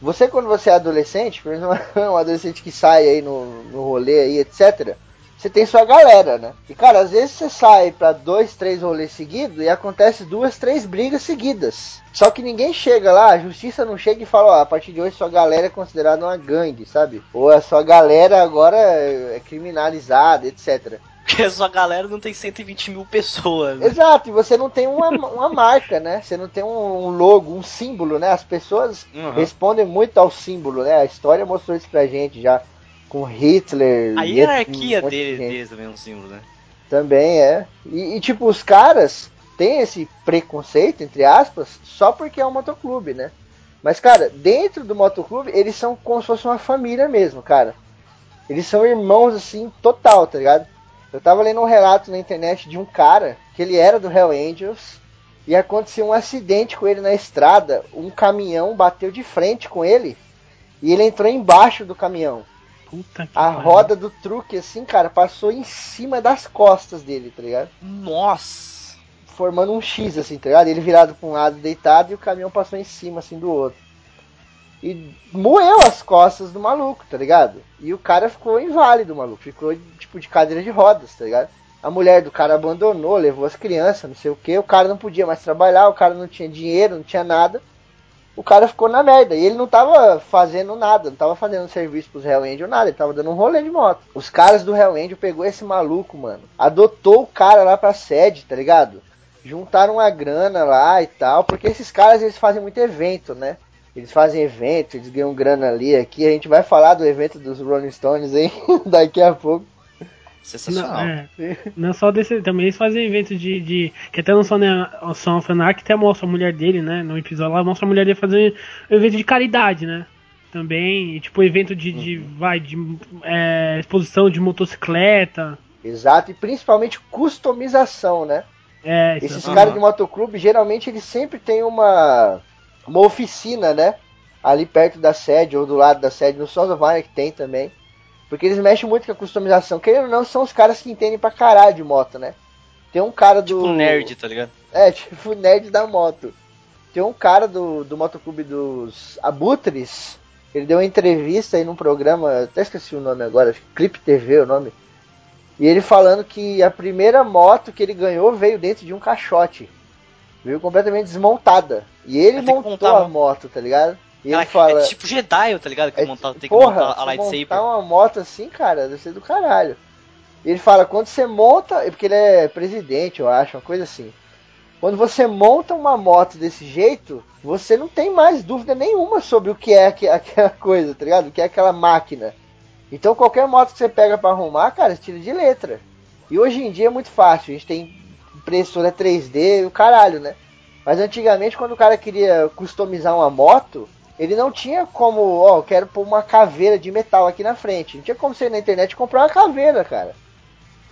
você quando você é adolescente, por exemplo, um adolescente que sai aí no, no rolê aí, etc. Você tem sua galera, né? E cara, às vezes você sai pra dois, três rolês seguidos e acontece duas, três brigas seguidas. Só que ninguém chega lá, a justiça não chega e fala, ó, a partir de hoje sua galera é considerada uma gangue, sabe? Ou a sua galera agora é criminalizada, etc. Porque a sua galera não tem 120 mil pessoas. né? Exato, e você não tem uma, uma marca, né? Você não tem um, logo, um símbolo, né? As pessoas Uhum. respondem muito ao símbolo, né? A história mostrou isso pra gente já. Com Hitler. A hierarquia um monte de deles também é um símbolo, né? Também é. E, e, tipo, os caras têm esse preconceito, entre aspas, só porque é um motoclube, né? Mas, cara, dentro do motoclube, eles são como se fosse uma família mesmo, cara. Eles são irmãos, assim, total, tá ligado? Eu tava lendo um relato na internet de um cara que ele era do Hell Angels e aconteceu um acidente com ele na estrada. Um caminhão bateu de frente com ele e ele entrou embaixo do caminhão. Puta que A pariu. roda do truque, assim, cara, passou em cima das costas dele, tá ligado? Nossa! Formando um X, assim, tá ligado? Ele virado pra um lado deitado e o caminhão passou em cima, assim, do outro. E moeu as costas do maluco, tá ligado? E o cara ficou inválido, maluco. Ficou, tipo, de cadeira de rodas, tá ligado? A mulher do cara abandonou, levou as crianças, não sei o que. O cara não podia mais trabalhar, o cara não tinha dinheiro, não tinha nada. O cara ficou na merda. E ele não tava fazendo nada, não tava fazendo serviço pros Hell Angel, nada. Ele tava dando um rolê de moto. Os caras do Hell Angel pegou esse maluco, mano. Adotou o cara lá pra sede, tá ligado? Juntaram a grana lá e tal. Porque esses caras, eles fazem muito evento, né? Eles fazem evento, eles ganham grana ali, aqui. A gente vai falar do evento dos Rolling Stones aí daqui a pouco. Sensacional. Não, é. Não só desse. Também eles fazem eventos de. de que até não só né, o Son of Anarchy, até mostra a mulher dele, né? No episódio lá, mostra a mulher dele fazendo um evento de caridade, né? Também, e, tipo, evento de. de vai, de é, exposição de motocicleta. Exato, e principalmente customização, né? É, Esses é- caras de motoclube, geralmente eles sempre têm uma, uma oficina, né? Ali perto da sede ou do lado da sede, no of Anarchy tem também. Porque eles mexem muito com a customização. Querendo ou não, são os caras que entendem pra caralho de moto, né? Tem um cara do. Tipo nerd, tá ligado? É, tipo nerd da moto. Tem um cara do, do motoclube dos Abutres. Ele deu uma entrevista aí num programa, até esqueci o nome agora, que Clip TV é o nome. E ele falando que a primeira moto que ele ganhou veio dentro de um caixote. Veio completamente desmontada. E ele que montou a uma- moto, tá ligado? E Cara, ele fala. É tipo Jedi, tá ligado? Que É, montar, tem que porra, montar a lightsaber. montar uma moto assim, cara, deve ser do caralho. E ele fala, quando você monta, é porque ele é presidente, eu acho, uma coisa assim. Quando você monta uma moto desse jeito, você não tem mais dúvida nenhuma sobre o que é aque- aquela coisa, tá ligado? O que é aquela máquina. Então qualquer moto que você pega pra arrumar, cara, você tira de letra. E hoje em dia é muito fácil, a gente tem impressora 3D e o caralho, né? Mas antigamente quando o cara queria customizar uma moto, ele não tinha como, ó, eu quero pôr uma caveira de metal aqui na frente. Não tinha como você ir na internet e comprar uma caveira, cara.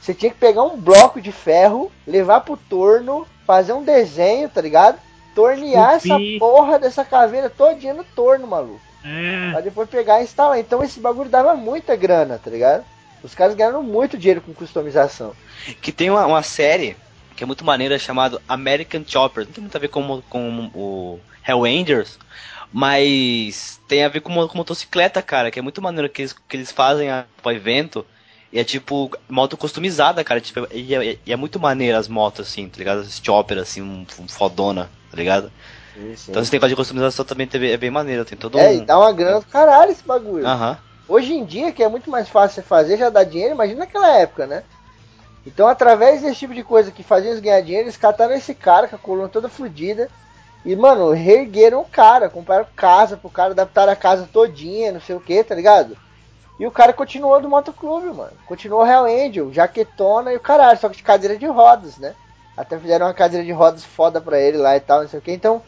Você tinha que pegar um bloco de ferro, levar pro torno, fazer um desenho, tá ligado? Tornear essa porra dessa caveira todinha no torno, maluco. É. Pra depois pegar e instalar. Então esse bagulho dava muita grana, tá ligado? Os caras ganharam muito dinheiro com customização. Que tem uma, uma série que é muito maneira chamada American Chopper. Não tem muito a ver com, com o Hellrangers, mas tem a ver com, com motocicleta, cara. Que é muito maneiro que eles, que eles fazem a, pro evento. E é tipo moto customizada, cara. Tipo, e, é, e é muito maneiro as motos, assim, tá ligado? Esse chopper, assim, um, um fodona, tá ligado? Então esse negócio de customização também é bem maneiro. Tem todo É, e um. dá uma grana do caralho esse bagulho. Aham. Hoje em dia, que é muito mais fácil você fazer, já dá dinheiro, imagina naquela época, né? Então, através desse tipo de coisa que fazia eles ganhar dinheiro, eles cataram esse cara com a coluna toda fodida. E, mano, reergueram o cara, compraram casa pro cara, adaptaram a casa todinha, não sei o que, tá ligado? E o cara continuou do motoclube, mano. Continuou Hell Angel, jaquetona e o caralho, só que de cadeira de rodas, né? Até fizeram uma cadeira de rodas foda pra ele lá e tal, não sei o que. Então,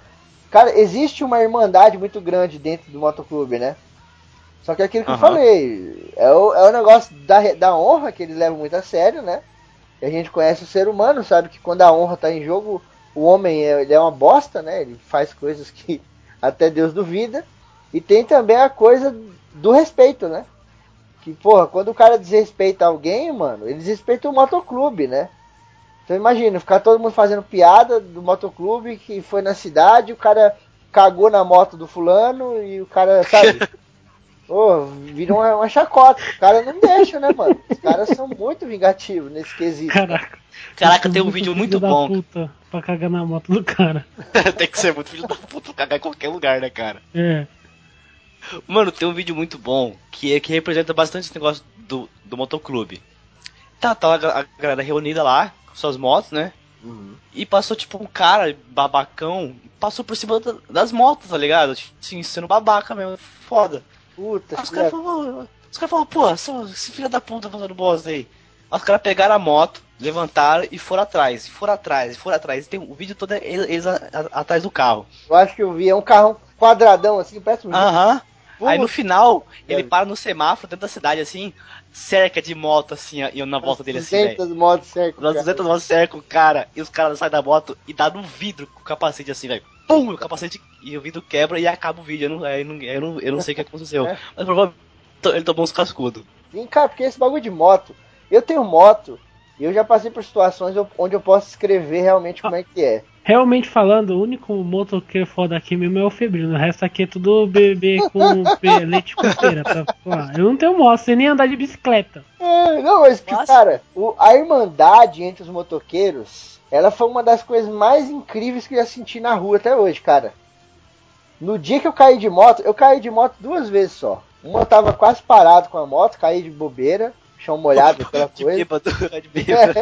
cara, existe uma irmandade muito grande dentro do motoclube, né? Só que é aquilo que eu Aham. falei, é o, é o negócio da, da honra que eles levam muito a sério, né? A gente conhece o ser humano, sabe que quando a honra tá em jogo, o homem é, ele é uma bosta, né? Ele faz coisas que até Deus duvida. E tem também a coisa do respeito, né? Que, porra, quando o cara desrespeita alguém, mano, ele desrespeita o motoclube, né? Então imagina, ficar todo mundo fazendo piada do motoclube que foi na cidade, o cara cagou na moto do fulano e o cara, sabe? Ô, vira uma, uma chacota. O cara não deixa, né, mano? Os caras são muito vingativos nesse quesito. Caraca. Caraca, tem um Muito vídeo filho muito da bom. Puta pra cagar na moto do cara. tem que ser muito filho da puta pra cagar em qualquer lugar, né, cara? É. Mano, tem um vídeo muito bom que, é- que representa bastante esse negócio do, do motoclube. Tá, tá a, a galera reunida lá, com suas motos, né? E passou, tipo, um cara babacão, passou por cima da- das motos, tá ligado? Tipo, assim, sendo babaca mesmo, foda. Puta, os caras falaram, os caras falaram, pô, esse filho da puta fazendo bosta aí. Os caras pegaram a moto, levantaram e foram atrás, e foram atrás, e foram atrás. Tem, o vídeo todo é eles, a- a- atrás do carro. eu acho que eu vi, é um carrão quadradão assim, parece um Aham. Aí no final, ele Cara. para no semáforo dentro da cidade, assim, cerca de moto, assim, e na volta dele, assim, velho. 200 motos certo. Nas 200 motos cercam o cara, e os caras saem da moto e dá no vidro com o capacete, assim, velho. Pum! O capacete e o vidro quebra e acaba o vídeo. Eu não, eu não, eu não, eu não sei o que aconteceu. É. Mas provavelmente ele tomou uns cascudos. Sim, cara, porque esse bagulho de moto, eu tenho moto e eu já passei por situações onde eu posso escrever realmente como é que é. Realmente falando, o único motoqueiro foda aqui mesmo é o Febrino. O resto aqui é tudo bebê com leite com pera. Falar. eu não tenho moto, sei nem andar de bicicleta. É, não, mas que, cara, o- a irmandade entre os motoqueiros, ela foi uma das coisas mais incríveis que eu já senti na rua até hoje, cara. No dia que eu caí de moto, eu caí de moto duas vezes só. Uma eu tava quase parado com a moto, caí de bobeira, chão molhado, aquela De coisa. bêbado, de bêbado.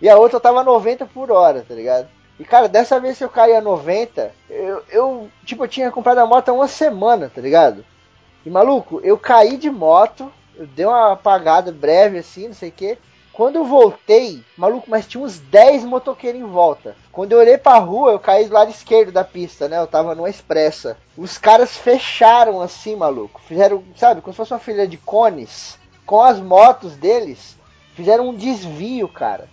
e a outra tava 90 por hora, tá ligado? E cara, dessa vez que eu caí a 90, eu, eu tipo, eu tinha comprado a moto há uma semana, tá ligado? E maluco, eu caí de moto, Eu dei uma apagada breve assim, não sei o que. Quando eu voltei, maluco, mas tinha uns 10 motoqueiros em volta. Quando eu olhei pra rua, eu caí do lado esquerdo da pista, né? Eu tava numa expressa. Os caras fecharam assim, maluco. Fizeram, sabe, como se fosse uma filha de cones. Com as motos deles. Fizeram um desvio, cara.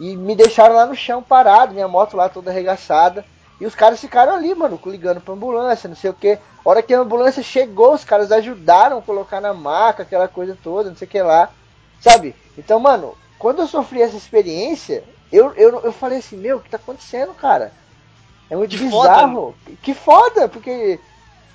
E me deixaram lá no chão parado, minha moto lá toda arregaçada. E os caras ficaram ali, mano, ligando pra ambulância, não sei o que. Hora que a ambulância chegou, os caras ajudaram a colocar na maca, aquela coisa toda, não sei o que lá. Sabe? Então, mano, quando eu sofri essa experiência, eu, eu, eu falei assim, meu, o que tá acontecendo, cara? É muito Que bizarro. Que foda, porque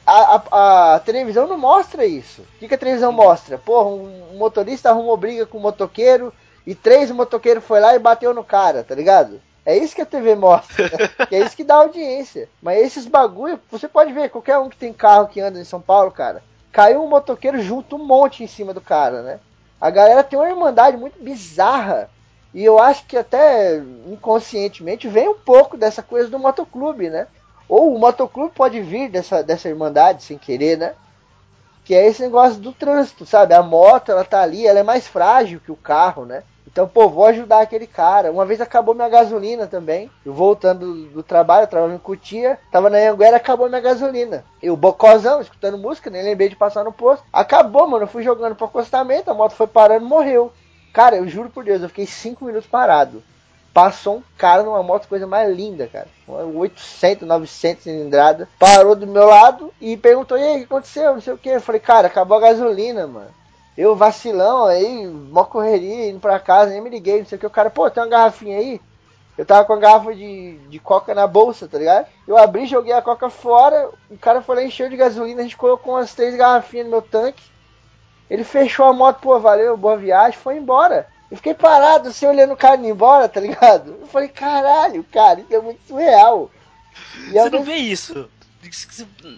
a, a, a televisão não mostra isso. O que, que a televisão mostra? Porra, um, motorista arrumou briga com um motoqueiro e três motoqueiros foi lá e bateu no cara, tá ligado? É isso que a TV mostra. que é isso que dá audiência. Mas esses bagulho, você pode ver, qualquer um que tem carro que anda em São Paulo, cara, caiu um motoqueiro junto um monte em cima do cara, né? A galera tem uma irmandade muito bizarra. E eu acho que até inconscientemente vem um pouco dessa coisa do motoclube, né? Ou o motoclube pode vir dessa, dessa irmandade sem querer, né? Que é esse negócio do trânsito, sabe? A moto, ela tá ali, ela é mais frágil que o carro, né? Então, pô, vou ajudar aquele cara. Uma vez acabou minha gasolina também. Eu voltando do, do trabalho, eu trabalhava em Cutia, tava na Anguera, acabou minha gasolina. Eu, bocozão, escutando música, nem lembrei de passar no posto. Acabou, mano. Eu fui jogando pro acostamento, a moto foi parando morreu. Cara, eu juro por Deus, eu fiquei 5 minutos parado. Passou um cara numa moto, coisa mais linda, cara. Uma 800, 900 cilindrada. Parou do meu lado e perguntou: E aí, o que aconteceu? Não sei o que. Eu falei: Cara, acabou a gasolina, mano. Eu vacilão aí, mó correria, indo pra casa, nem me liguei, não sei o que. O cara, pô, tem uma garrafinha aí? Eu tava com a garrafa de, de coca na bolsa, tá ligado? Eu abri, joguei a coca fora, o cara foi lá, encheu de gasolina, a gente colocou umas três garrafinhas no meu tanque. Ele fechou a moto, pô, valeu, boa viagem, foi embora. Eu fiquei parado, assim, olhando o cara indo embora, tá ligado? Eu falei, caralho, cara, isso é muito surreal. E Você não mesmo- vê isso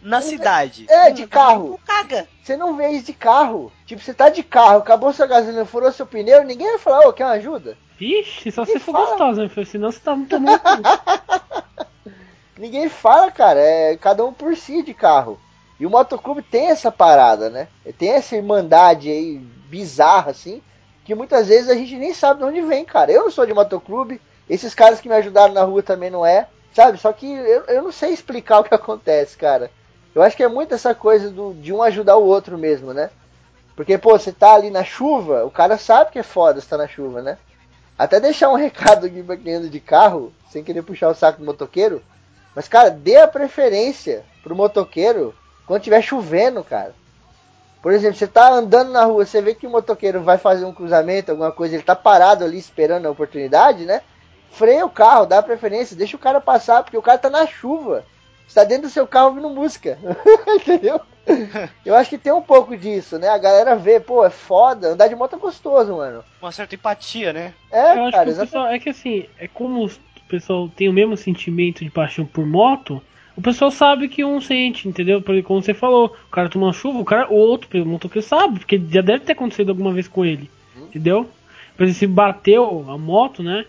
na cidade. É, de carro. Caga. Você não vê isso de carro. Tipo, você tá de carro, acabou sua gasolina, furou seu pneu, ninguém vai falar, ô, quer uma ajuda? Ixi, só se for fala? gostosa, né? filho? Senão você tá muito tomando. Ninguém fala, cara, é cada um por si de carro. E o motoclube tem essa parada, né? Tem essa irmandade aí bizarra, assim, que muitas vezes a gente nem sabe de onde vem, cara. Eu não sou de motoclube, esses caras que me ajudaram na rua também não é, sabe? Só que eu, eu não sei explicar o que acontece, cara. Eu acho que é muito essa coisa do, de um ajudar o outro mesmo, né? Porque, pô, você tá ali na chuva, o cara sabe que é foda estar na chuva, né? Até deixar um recado aqui pra quem anda de carro, sem querer puxar o saco do motoqueiro. Mas, cara, dê a preferência pro motoqueiro quando tiver chovendo, cara. Por exemplo, você tá andando na rua, você vê que o motoqueiro vai fazer um cruzamento, alguma coisa, ele tá parado ali esperando a oportunidade, né? Freia o carro, dá preferência, deixa o cara passar, porque o cara tá na chuva. Você tá dentro do seu carro ouvindo música. Entendeu? Eu acho que tem um pouco disso, né? A galera vê, pô, é foda, andar de moto é gostoso, mano. Uma certa empatia, né? É, Eu acho cara, que o pessoal, é que assim, é como o pessoal tem o mesmo sentimento de paixão por moto, o pessoal sabe que um sente, entendeu? Porque como você falou, o cara toma uma chuva, o cara, o outro, o motoqueiro sabe, porque já deve ter acontecido alguma vez com ele, entendeu? Por exemplo, se bateu a moto, né?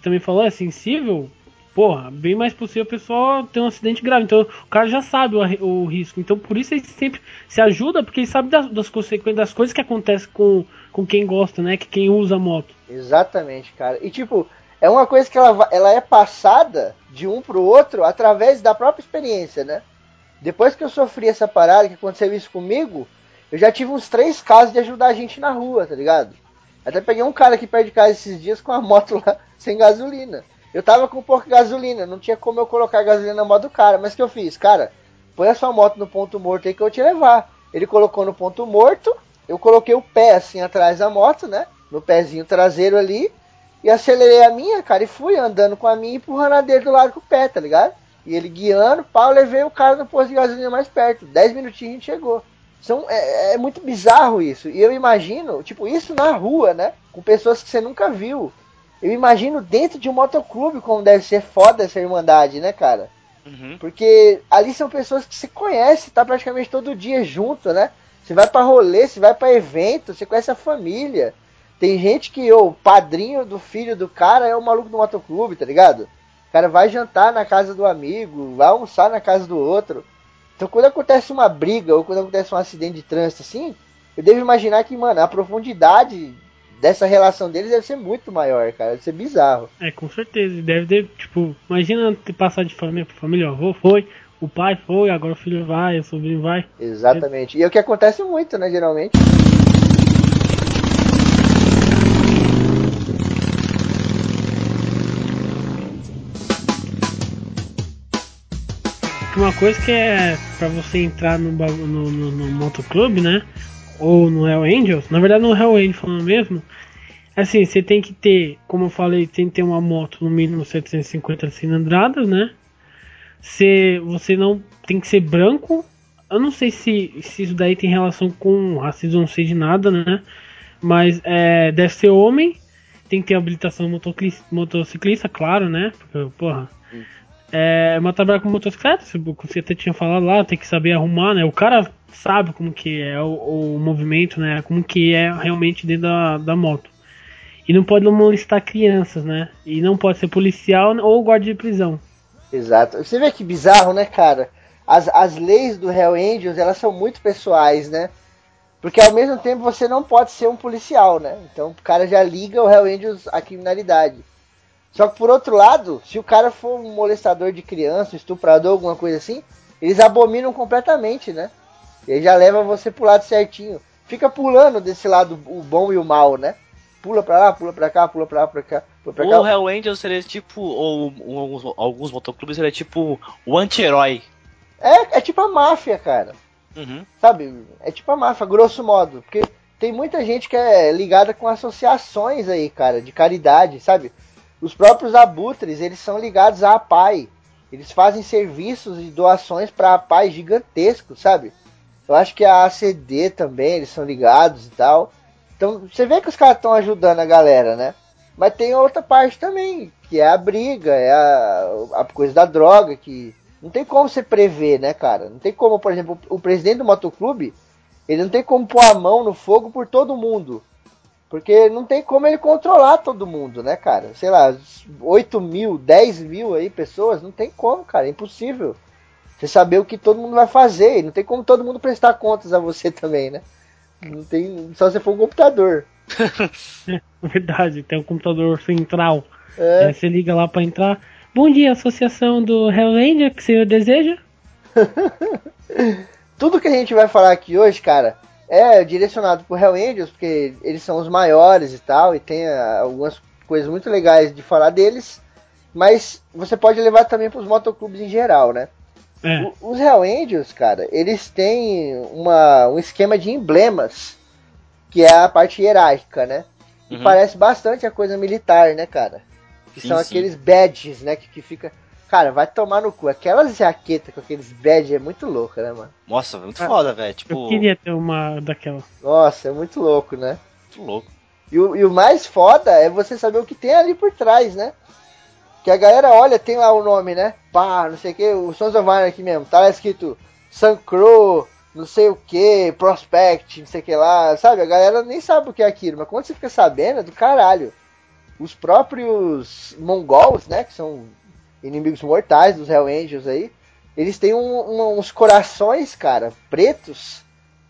Você também falou, é sensível, porra, bem mais possível a pessoa ter um acidente grave. Então o cara já sabe o, o risco. Então por isso ele sempre se ajuda, porque ele sabe das, das consequências, das coisas que acontecem com, com quem gosta, né? Que quem usa a moto. Exatamente, cara. E tipo, é uma coisa que ela, ela é passada de um pro outro através da própria experiência, né? Depois que eu sofri essa parada, que aconteceu isso comigo, eu já tive uns três casos de ajudar a gente na rua, tá ligado? Até peguei um cara aqui perto de casa esses dias com a moto lá sem gasolina. Eu tava com pouca gasolina, não tinha como eu colocar gasolina na moto do cara, mas o que eu fiz? Cara, põe a sua moto no ponto morto aí que eu vou te levar. Ele colocou no ponto morto, eu coloquei o pé assim atrás da moto, né? No pezinho traseiro ali, e acelerei a minha, cara, e fui andando com a minha empurrando a dele do lado com o pé, tá ligado? E ele guiando, pau, levei o cara no posto de gasolina mais perto. Dez minutinhos a gente chegou. São, é, é muito bizarro isso. E eu imagino, tipo, isso na rua, né? Com pessoas que você nunca viu. Eu imagino dentro de um motoclube como deve ser foda essa irmandade, né, cara? Uhum. Porque ali são pessoas que você conhece, tá praticamente todo dia junto, né? Você vai pra rolê, você vai pra evento, você conhece a família. Tem gente que o padrinho do filho do cara é o maluco do motoclube, tá ligado? O cara vai jantar na casa do amigo, vai almoçar na casa do outro. Então quando acontece uma briga ou quando acontece um acidente de trânsito assim, eu devo imaginar que, mano, a profundidade dessa relação deles deve ser muito maior, cara. Deve ser bizarro. É, com certeza. Deve ter, tipo, imagina ter passado de família pra família, o avô foi, o pai foi, agora o filho vai, o sobrinho vai. Exatamente. E é o que acontece muito, né, geralmente. Uma coisa que é pra você entrar no, no, no, no motoclube, né? Ou no Hell Angels, na verdade no Hell Angels falando mesmo, assim, você tem que ter, como eu falei, tem que ter uma moto no mínimo 750 cilindradas, né? Você, você não tem que ser branco. Eu não sei se, se isso daí tem relação com racismo, não sei de nada, né? Mas é, deve ser homem, tem que ter habilitação motociclista, claro, né? Porque, porra. É, mas trabalhar com motocicleta, você até tinha falado lá, tem que saber arrumar, né? O cara sabe como que é o, o movimento, né? Como que é realmente dentro da, da moto. E não pode molestar crianças, né? E não pode ser policial ou guarda de prisão. Exato. Você vê que bizarro, né, cara? As, as leis do Hell Angels, elas são muito pessoais, né? Porque ao mesmo tempo você não pode ser um policial, né? Então o cara já liga o Hell Angels à criminalidade. Só que por outro lado, se o cara for um molestador de criança, um estuprador, alguma coisa assim, eles abominam completamente, né? E aí já leva você pro lado certinho. Fica pulando desse lado o bom e o mal, né? Pula pra lá, pula pra cá, pula pra lá, pra cá, pula pra cá. O Hell Angel seria tipo, ou, ou alguns, alguns motoclubes seria tipo o anti-herói. É, é tipo a máfia, cara. Uhum. Sabe? É tipo a máfia, grosso modo. Porque tem muita gente que é ligada com associações aí, cara, de caridade, sabe? Os próprios abutres, eles são ligados à APAI. Eles fazem serviços e doações pra APAI gigantescos, sabe? Eu acho que a ACD também, eles são ligados e tal. Então, você vê que os caras estão ajudando a galera, né? Mas tem outra parte também, que é a briga, é a, a coisa da droga, que não tem como você prever, né, cara? Não tem como, por exemplo, o presidente do motoclube, ele não tem como pôr a mão no fogo por todo mundo. Porque não tem como ele controlar todo mundo, né, cara? Sei lá, 8 mil, 10 mil aí pessoas, não tem como, cara, é impossível. Você saber o que todo mundo vai fazer, e não tem como todo mundo prestar contas a você também, né? Não tem, só se for um computador. É verdade, tem um computador central. É. Aí você liga lá pra entrar. Bom dia, associação do Hellranger, que o senhor deseja? Tudo que a gente vai falar aqui hoje, cara, é direcionado pro Hell Angels, porque eles são os maiores e tal, e tem ah, algumas coisas muito legais de falar deles, mas você pode levar também pros motoclubes em geral, né? É, O- Os Hell Angels, cara, eles têm uma, um esquema de emblemas, que é a parte hierárquica, né? E Uhum. parece bastante a coisa militar, né, cara? Que Sim, são sim. aqueles badges, né? Que, que fica. Cara, vai tomar no cu. Aquelas jaquetas com aqueles badges é muito louco, né, mano? Nossa, muito Ah, foda, velho. Tipo, eu queria ter uma daquela. Nossa, é muito louco, né? muito louco. E o, e o mais foda é você saber o que tem ali por trás, né? Que a galera olha, tem lá o nome, né? Pá, não sei o que, o Sons of Anarchy mesmo, tá lá escrito Sun Crow, não sei o que, Prospect, não sei o que lá, sabe? A galera nem sabe o que é aquilo, mas quando você fica sabendo, é do caralho. Os próprios mongols, né? Que são inimigos mortais dos Hell Angels aí, eles têm um- um- uns corações, cara, pretos,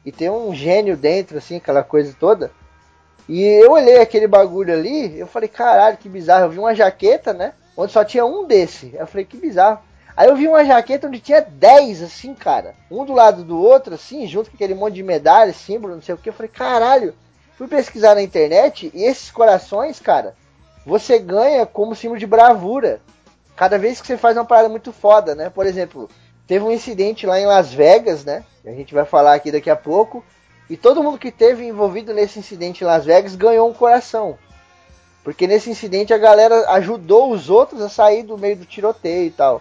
e tem um gênio dentro, assim, aquela coisa toda. E eu olhei aquele bagulho ali, eu falei, caralho, que bizarro. Eu vi uma jaqueta, né? Onde só tinha um desse. Eu falei, que bizarro. Aí eu vi uma jaqueta onde tinha 10, assim, cara. Um do lado do outro, assim, junto com aquele monte de medalha, símbolo, não sei o que. Eu falei, caralho. Fui pesquisar na internet e esses corações, cara, você ganha como símbolo de bravura. Cada vez que você faz uma parada muito foda, né? Por exemplo, teve um incidente lá em Las Vegas, né? A gente vai falar aqui daqui a pouco. E todo mundo que teve envolvido nesse incidente em Las Vegas ganhou um coração. Porque nesse incidente a galera ajudou os outros a sair do meio do tiroteio e tal.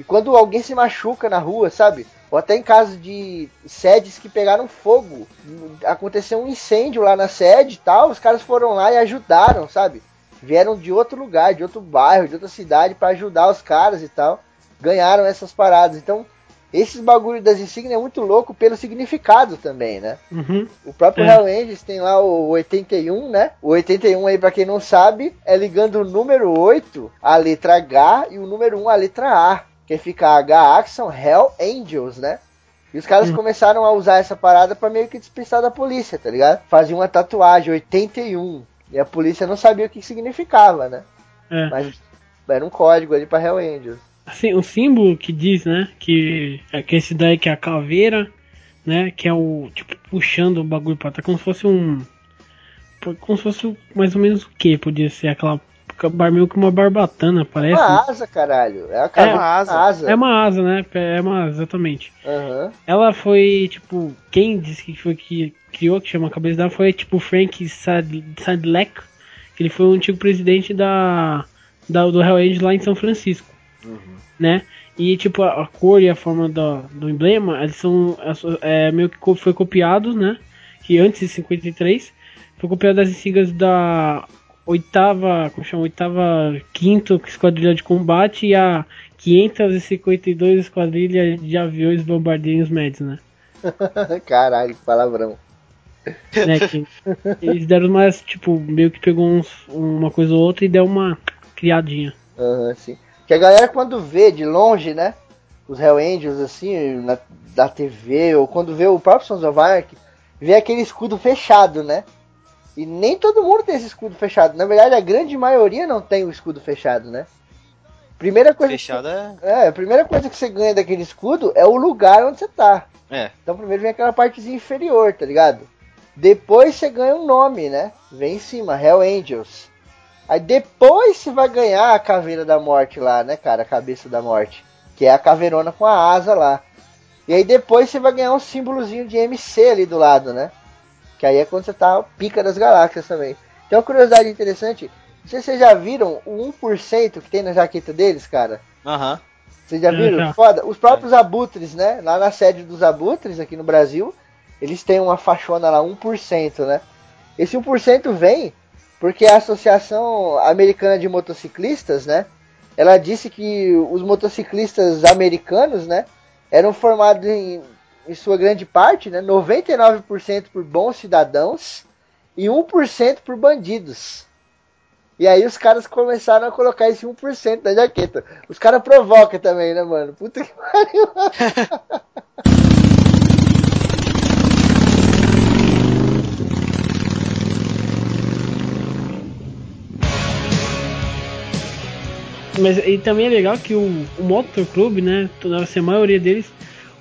E quando alguém se machuca na rua, sabe? Ou até em caso de sedes que pegaram fogo, aconteceu um incêndio lá na sede e tal, os caras foram lá e ajudaram, sabe? Vieram de outro lugar, de outro bairro, de outra cidade para ajudar os caras e tal. Ganharam essas paradas. Então, esses bagulho das insígnias é muito louco pelo significado também, né? Uhum. O próprio É. Hell Angels tem lá o 81, né? O 81 aí, pra quem não sabe, é ligando o número 8 à letra H e o número 1 à letra A. Que fica H Action Hell Angels, né? E os caras começaram a usar essa parada pra meio que despistar da polícia, tá ligado? Faziam uma tatuagem, 81. E a polícia não sabia o que significava, né? É. Mas era um código ali pra Hell Angels. Assim, o símbolo que diz, né, que é que esse daí que é a caveira, né, que é o tipo puxando o bagulho pra trás, como se fosse um como se fosse mais ou menos o que podia ser aquela bar- meio que uma barbatana, parece. Uma asa, caralho. É a cabeça, uma asa. uma asa. É uma asa, né? É uma asa, exatamente. Aham. Ela foi, tipo, quem disse que foi que criou, que chama a cabeça dela, foi, tipo, Frank Sad- Sadleck, que ele foi o antigo presidente da, da, do Hell Age lá em São Francisco, né? E, tipo, a, a cor e a forma do, do emblema, eles são, é, meio que foi copiados, né? Que antes de 53, foi copiado das siglas da oitava, como chama, oitava, quinto esquadrilha de combate e a 552 esquadrilha de aviões bombardeiros médios, né? Caralho, que palavrão. né, que eles deram mais, tipo, meio que pegou uns, uma coisa ou outra e deu uma criadinha. Aham, sim. Que a galera quando vê de longe, né? Os Hell Angels, assim, na, da TV, ou quando vê o próprio Sons of Anarchy, vê aquele escudo fechado, né? E nem todo mundo tem esse escudo fechado. Na verdade, a grande maioria não tem o escudo fechado, né? Primeira coisa, que Fechada você, é, a primeira coisa que você ganha daquele escudo é o lugar onde você tá. é. Então primeiro vem aquela partezinha inferior, tá ligado? Depois você ganha um nome, né? Vem em cima, Hell Angels. Aí depois você vai ganhar a caveira da morte lá, né, cara? A cabeça da morte. Que é a caveirona com a asa lá. E aí depois você vai ganhar um símbolozinho de MC ali do lado, né? Que aí é quando você tá pica das galáxias também. Tem uma curiosidade interessante. Não sei se vocês já viram o 1% que tem na jaqueta deles, cara. Aham. Vocês já É, viram? já. Foda. Os próprios abutres, né? Lá na sede dos abutres, aqui no Brasil, eles têm uma faixona lá, 1%, né? Esse 1% vem porque a Associação Americana de Motociclistas, né? Ela disse que os motociclistas americanos, né? Eram formados em, em sua grande parte, né? 99% por bons cidadãos e 1% por bandidos. E aí os caras começaram a colocar esse 1% na jaqueta. Os caras provocam também, né, mano? Puta que pariu. Mas e também é legal que o, o Motor Club, né? Toda assim, a maioria deles,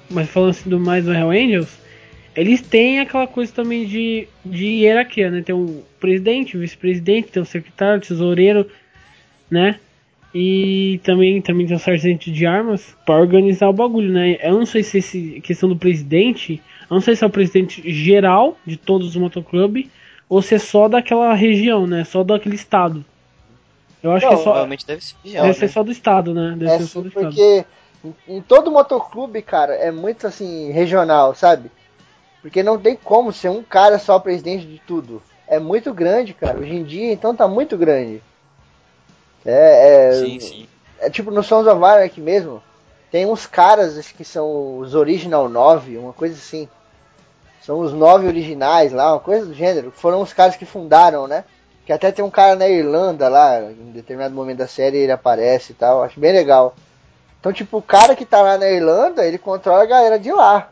mas falando assim do mais do Hell Angels, eles têm aquela coisa também de, de hierarquia, né? Tem o presidente, o vice-presidente, tem o secretário, o tesoureiro, né? E também, também tem o sargento de armas para organizar o bagulho, né? Eu não sei se esse questão do presidente, eu não sei se é o presidente geral de todos os motoclubes ou se é só daquela região, né? Só daquele estado. Eu acho Não, que é só, Provavelmente deve ser real, deve ser né? só do estado, né? Deve É ser só do estado. porque em, em todo motoclube, cara, é muito assim, regional, sabe? Porque não tem como ser um cara só presidente de tudo. É muito grande, cara. Hoje em dia, então tá muito grande. É, é, Sim, sim. é tipo no Sons of Anarchy mesmo. Tem uns caras que são os Original 9, uma coisa assim. São os nove originais lá, uma coisa do gênero. Foram os caras que fundaram, né? Que até tem um cara na Irlanda lá, em determinado momento da série ele aparece e tal. Acho bem legal. Então, tipo, o cara que tá lá na Irlanda, ele controla a galera de lá.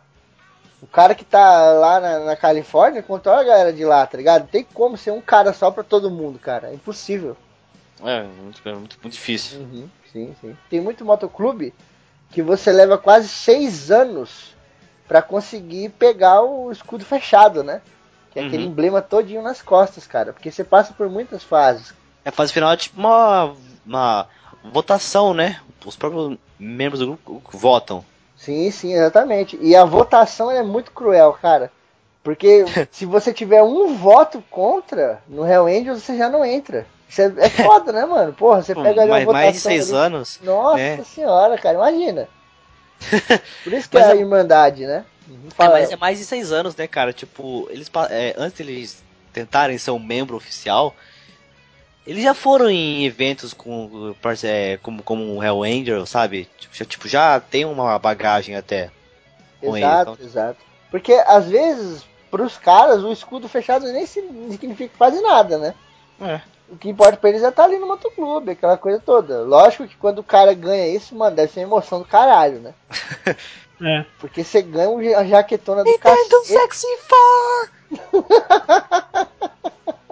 O cara que tá lá na, na Califórnia controla a galera de lá, tá ligado? Não tem como ser um cara só pra todo mundo, cara. É impossível. É, muito, é muito, muito difícil. Uhum, sim, sim. Tem muito motoclube que você leva quase seis anos pra conseguir pegar o escudo fechado, né? Que é Uhum. aquele emblema todinho nas costas, cara. Porque você passa por muitas fases. A fase final é tipo uma, uma votação, né? Os próprios membros do grupo votam. Sim, sim, exatamente. E a votação é muito cruel, cara. Porque se você tiver um voto contra no Hell Angels, você já não entra. Isso é, é foda, né, mano? Porra, você pega ali uma mais, votação. mais de seis ali. anos. Nossa né? senhora, cara, imagina. Por isso que é a é- Irmandade, né? É, mas é mais de seis anos, né, cara? Tipo, eles é, antes eles tentarem ser um membro oficial, eles já foram em eventos com, é, como, como o Hell Angel, sabe? Tipo, já, tipo, já tem uma bagagem até. com ele, Exato, então. exato. Porque às vezes, pros caras, o escudo fechado nem significa quase nada, né? É. O que importa pra eles é estar ali no motoclube, aquela coisa toda. Lógico que quando o cara ganha isso, mano, deve ser uma emoção do caralho, né? É. Porque você ganha a jaquetona do cacete. Sexy Four!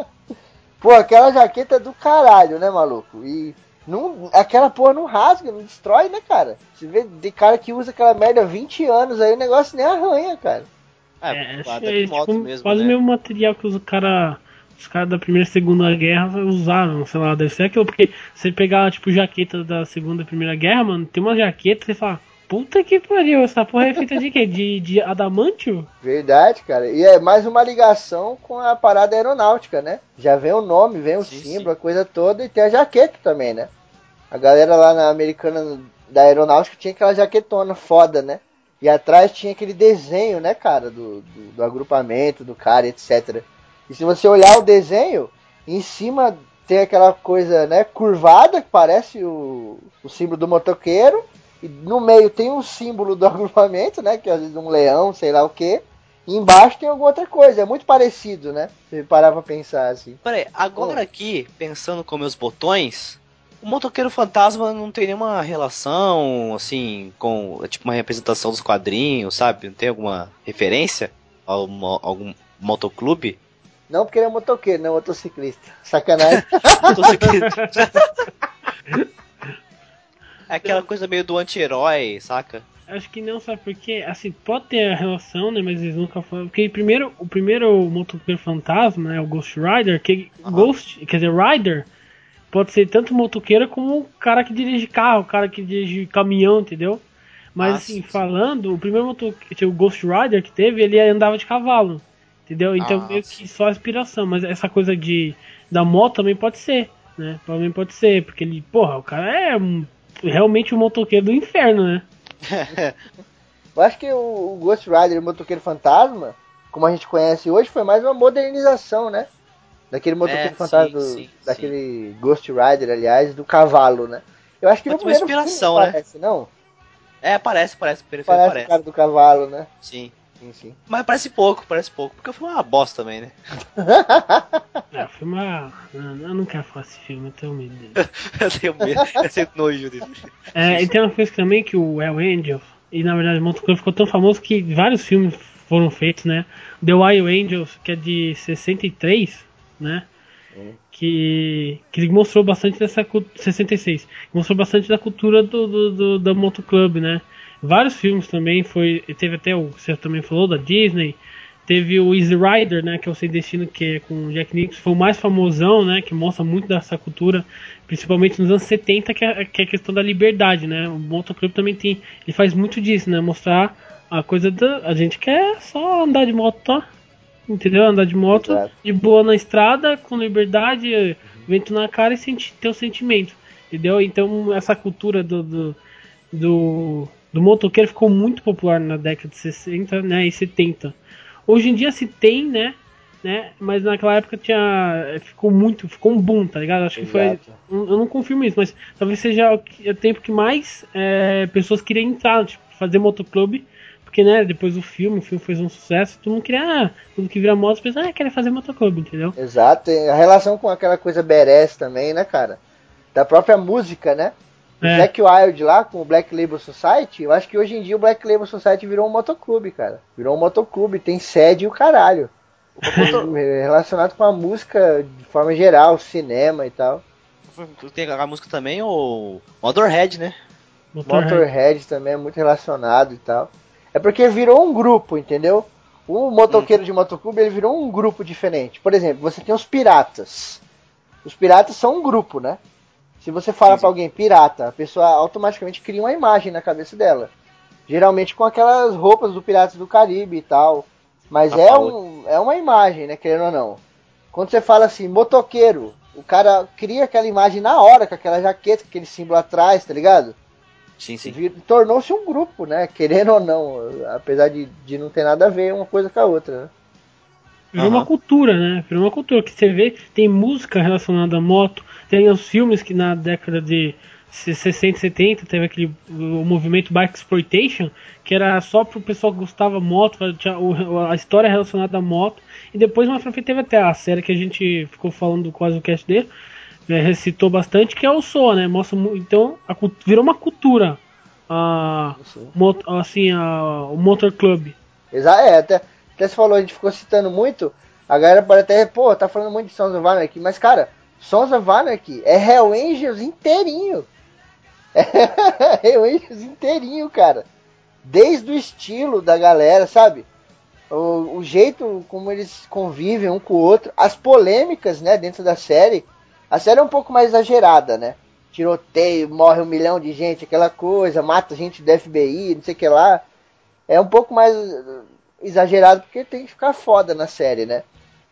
Pô, aquela jaqueta é do caralho, né, maluco? E não, aquela porra não rasga, não destrói, né, cara? Você vê de cara que usa aquela merda há 20 anos aí, o negócio nem arranha, cara. É, É, é, de moto tipo, mesmo, quase né? o mesmo material que os cara, os caras da primeira e segunda guerra usaram, sei lá, deve ser aquilo, porque você pegar, tipo, jaqueta da segunda e primeira guerra, mano, tem uma jaqueta e você fala, puta que pariu, essa porra é feita de quê? De, de adamantio? Verdade, cara. E é mais uma ligação com a parada aeronáutica, né? Já vem o nome, vem o Sim, símbolo, a coisa toda, e tem a jaqueta também, né? A galera lá na americana da aeronáutica tinha aquela jaquetona foda, né? E atrás tinha aquele desenho, né, cara, do, do, do agrupamento, do cara, etc. E se você olhar o desenho, em cima tem aquela coisa, né, curvada, que parece o, o símbolo do motoqueiro. E no meio tem um símbolo do agrupamento, né, que é às vezes um leão, sei lá o que. E embaixo tem alguma outra coisa, é muito parecido, né? Se parar pra pensar assim. Peraí, agora aqui, pensando com meus botões, o motoqueiro fantasma não tem nenhuma relação, assim, com é tipo uma representação dos quadrinhos, sabe? Não tem alguma referência a algum, algum motoclube? Não porque ele é motoqueiro, não é motociclista. Sacanagem. Motociclista. é aquela coisa meio do anti-herói, saca? Acho que não, sabe por quê? Assim, pode ter a relação, né? Mas eles nunca falam. Porque primeiro, o primeiro motoqueiro fantasma, né? O Ghost Rider, que Ghost, quer dizer, Rider, pode ser tanto motoqueiro como o cara que dirige carro, o cara que dirige caminhão, entendeu? Mas Ah, assim, sim, falando, o primeiro motoqueiro, o Ghost Rider que teve, ele andava de cavalo. Entendeu? Então Ah, meio que só inspiração, mas essa coisa de da moto também pode ser, né? Também pode ser, porque ele, porra, o cara é um- realmente um motoqueiro do inferno, né? Eu acho que o, o Ghost Rider, o motoqueiro fantasma, como a gente conhece hoje, foi mais uma modernização, né? Daquele motoqueiro É, fantasma, sim, do- sim, daquele Ghost Rider, aliás, do cavalo, né? Eu acho que Mas no uma primeiro inspiração, filme né? parece, não? É, parece, parece, parece, Parece, parece. o cara do cavalo, né? Sim. Sim, sim. Mas parece pouco, parece pouco, porque o filme é uma bosta também, né? É, o filme é. não, Eu não quero falar esse filme, eu tenho medo dele. eu tenho medo, eu tenho nojo dele. É, e tem uma coisa também que o El Angel, e na verdade o Motoclub ficou tão famoso que vários filmes foram feitos, né? The Wild Angels, que é de 63, né? Que, que ele mostrou bastante dessa cu- 66, mostrou bastante da cultura do, do, do da Motoclub, né? Vários filmes também foi, teve até o você também falou da Disney, teve o Easy Rider, né, que é o Sem Destino, que é com o Jack Nicholson, foi o mais famosão, né, que mostra muito dessa cultura, principalmente nos anos 70, que é, que é a questão da liberdade, né, o Motoclub também tem, ele faz muito disso, né, mostrar a coisa da, a gente quer só andar de moto, tá? entendeu, andar de moto, Exato. de boa na estrada, com liberdade, vento na cara e senti, ter o sentimento, entendeu, então essa cultura do, do, do, do motoqueiro ficou muito popular na década de 60 né, e 70. Hoje em dia se tem, né? né mas naquela época tinha. Ficou muito. Ficou um boom, tá ligado? Acho que foi. Exato. Eu não confirmo isso, mas talvez seja o, tempo que mais é, pessoas queriam entrar, tipo, fazer motoclube. Porque, né, depois do filme, o filme fez um sucesso, todo mundo queria, ah, tudo que vira moto, pensa, ah, queria fazer motoclube, entendeu? Exato, tem a relação com aquela coisa badass também, né, cara? Da própria música, né? É. Jack Wild lá com o Black Label Society, eu acho que hoje em dia o Black Label Society virou um motoclube, cara. Virou um motoclube, tem sede e o caralho. Relacionado com a música de forma geral, cinema e tal. Tem a música também, o Motorhead, né? Motorhead. Motorhead também é muito relacionado e tal. É porque virou um grupo, entendeu? O motoqueiro de motoclube ele virou um grupo diferente. Por exemplo, você tem os piratas. Os piratas são um grupo, né? Se você fala pra alguém pirata, a pessoa automaticamente cria uma imagem na cabeça dela. Geralmente com aquelas roupas do Piratas do Caribe e tal. Mas Ah, é, um, é uma imagem, né? Querendo ou não. Quando você fala assim, motoqueiro, o cara cria aquela imagem na hora, com aquela jaqueta, com aquele símbolo atrás, tá ligado? Sim, sim. Tornou-se um grupo, né? Querendo ou não. Apesar de, de não ter nada a ver uma coisa com a outra, né? Virou Aham. uma cultura, né? Virou uma cultura que você vê, tem música relacionada à moto, tem os filmes que na década de 60, 70, teve aquele o movimento Bike Exploitation, que era só pro pessoal que gostava moto, a história relacionada à moto. E depois mais pra frente teve até a série que a gente ficou falando quase o cast dele, né, recitou bastante, que é o SOA, né? Mostra, então a virou uma cultura. A, mot- assim, a, o Motor Club. Exa é, até, até você falou, a gente ficou citando muito. A galera pode até, pô, tá falando muito de Sons of Anarchy, mas cara, Sons of Anarchy é Hell Angels inteirinho. É Hell Angels inteirinho, cara. Desde o estilo da galera, sabe? O, o jeito como eles convivem um com o outro, as polêmicas, né, dentro da série. A série é um pouco mais exagerada, né? Tiroteio, morre um milhão de gente, aquela coisa, mata gente do FBI, não sei o que lá. É um pouco mais exagerado porque tem que ficar foda na série, né?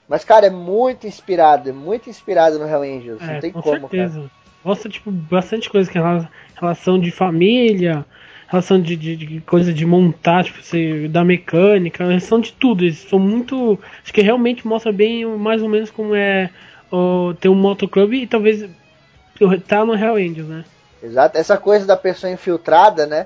Mas, cara, é muito inspirado, é muito inspirado no Hell Angels. não É, tem com como, cara. certeza. Mostra, tipo, bastante coisa que é rela- relação de família, relação de, de, de coisa de montar, tipo, você, da mecânica, relação de tudo. Eles são muito. Acho que realmente mostra bem mais ou menos como é o, ter um motoclube e talvez tá no Hell Angels, né? Exato. Essa coisa da pessoa infiltrada, né?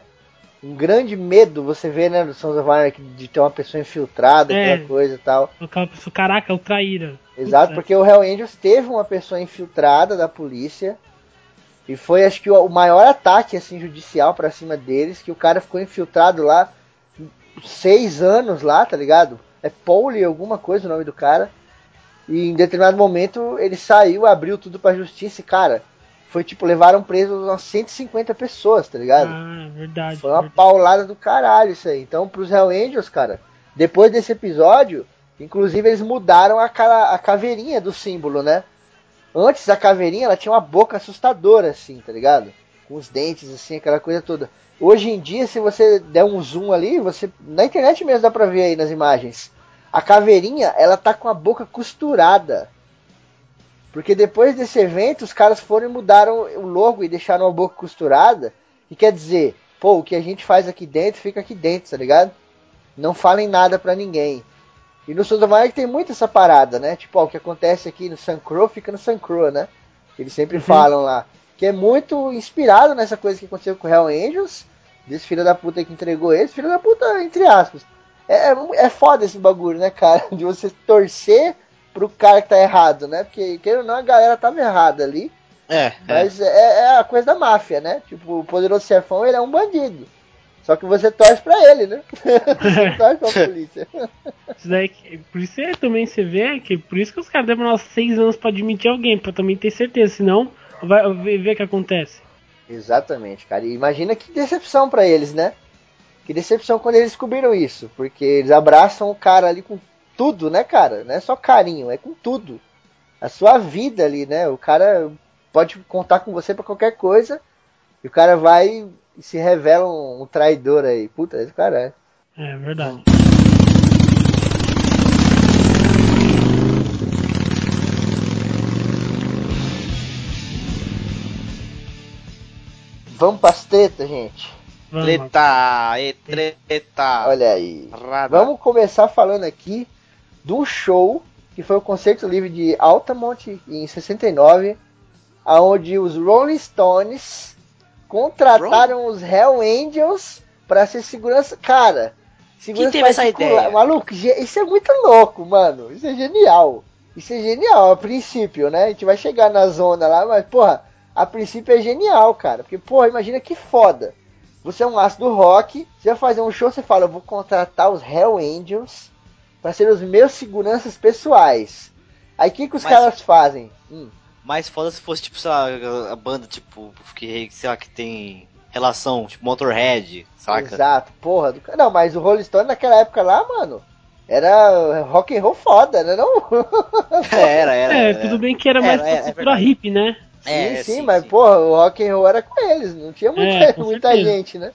Um grande medo você vê, né, no Sons of Anarchy de ter uma pessoa infiltrada, É. aquela coisa e tal. Aquela pessoa, caraca, é o traíra. Exato, Putz, porque o Hell Angels teve uma pessoa infiltrada da polícia. E foi, acho que, o maior ataque assim, judicial pra cima deles, que o cara ficou infiltrado lá seis anos lá, tá ligado? É Pauli alguma coisa o nome do cara. E em determinado momento ele saiu, abriu tudo pra justiça e, cara, foi tipo, levaram presos umas 150 pessoas, tá ligado? Ah, verdade. Foi uma verdade. paulada do caralho isso aí. Então, pros Hell Angels, cara, depois desse episódio, inclusive eles mudaram a, cara, a caveirinha do símbolo, né? Antes a caveirinha, ela tinha uma boca assustadora, assim, tá ligado? Com os dentes, assim, aquela coisa toda. Hoje em dia, se você der um zoom ali, você na internet mesmo dá pra ver aí nas imagens. A caveirinha, ela tá com a boca costurada. Porque depois desse evento, os caras foram e mudaram o logo e deixaram a boca costurada. Que quer dizer, pô, o que a gente faz aqui dentro, fica aqui dentro, tá ligado? Não falem nada pra ninguém. E no of Anarchy tem muito essa parada, né? Tipo, ó, o que acontece aqui no Sun Crow fica no Sun Crow, né? Eles sempre falam lá. Que é muito inspirado nessa coisa que aconteceu com o Hell Angels. Desse filho da puta que entregou eles. Filho da puta, entre aspas. É, é, é foda esse bagulho, né, cara? De você torcer pro cara que tá errado, né? Porque, querendo ou não, a galera tava errada ali. É, é. Mas é, é a coisa da máfia, né? Tipo, o poderoso chefão, ele é um bandido. Só que você torce pra ele, né? você torce pra polícia. Isso daí, por isso é, também você vê que por isso que os caras demoram seis anos pra admitir alguém, pra também ter certeza, senão vai ver ver o que acontece. Exatamente, cara. E imagina que decepção pra eles, né? Que decepção quando eles descobriram isso. Porque eles abraçam o cara ali com tudo, né, cara? Não é só carinho, é com tudo. A sua vida ali, né? O cara pode contar com você pra qualquer coisa. E o cara vai e se revela um, um traidor aí. Puta, esse cara é. É verdade. Vamos pras tretas, gente. Vamos. Treta, e treta. Olha aí. Rada. Vamos começar falando aqui do show que foi o concerto livre de Altamont em 69, aonde os Rolling Stones contrataram os Hell Angels para ser segurança. Cara, segurança teve essa ideia? Maluco, isso é muito louco, mano. Isso é genial. Isso é genial a princípio, né? A gente vai chegar na zona lá, mas porra, a princípio é genial, cara. Porque, porra, imagina que foda. Você é um aço do rock, você vai fazer um show, você fala, eu vou contratar os Hell Angels para ser os meus seguranças pessoais. Aí o que, que os Mas- caras fazem? Hum, Mais foda se fosse, tipo, sei lá, a banda, tipo, que, sei lá, que tem relação, tipo, Motorhead, saca? exato, porra. Do... Não, mas o Rolling Stone naquela época lá, mano, era rock and roll foda, né? Não? Era, era. É, era. tudo bem que era É, mais é, pra é cultura hippie, né? É, sim, sim, mas porra, o rock and roll era com eles, não tinha muita, É, muita certeza. gente, né?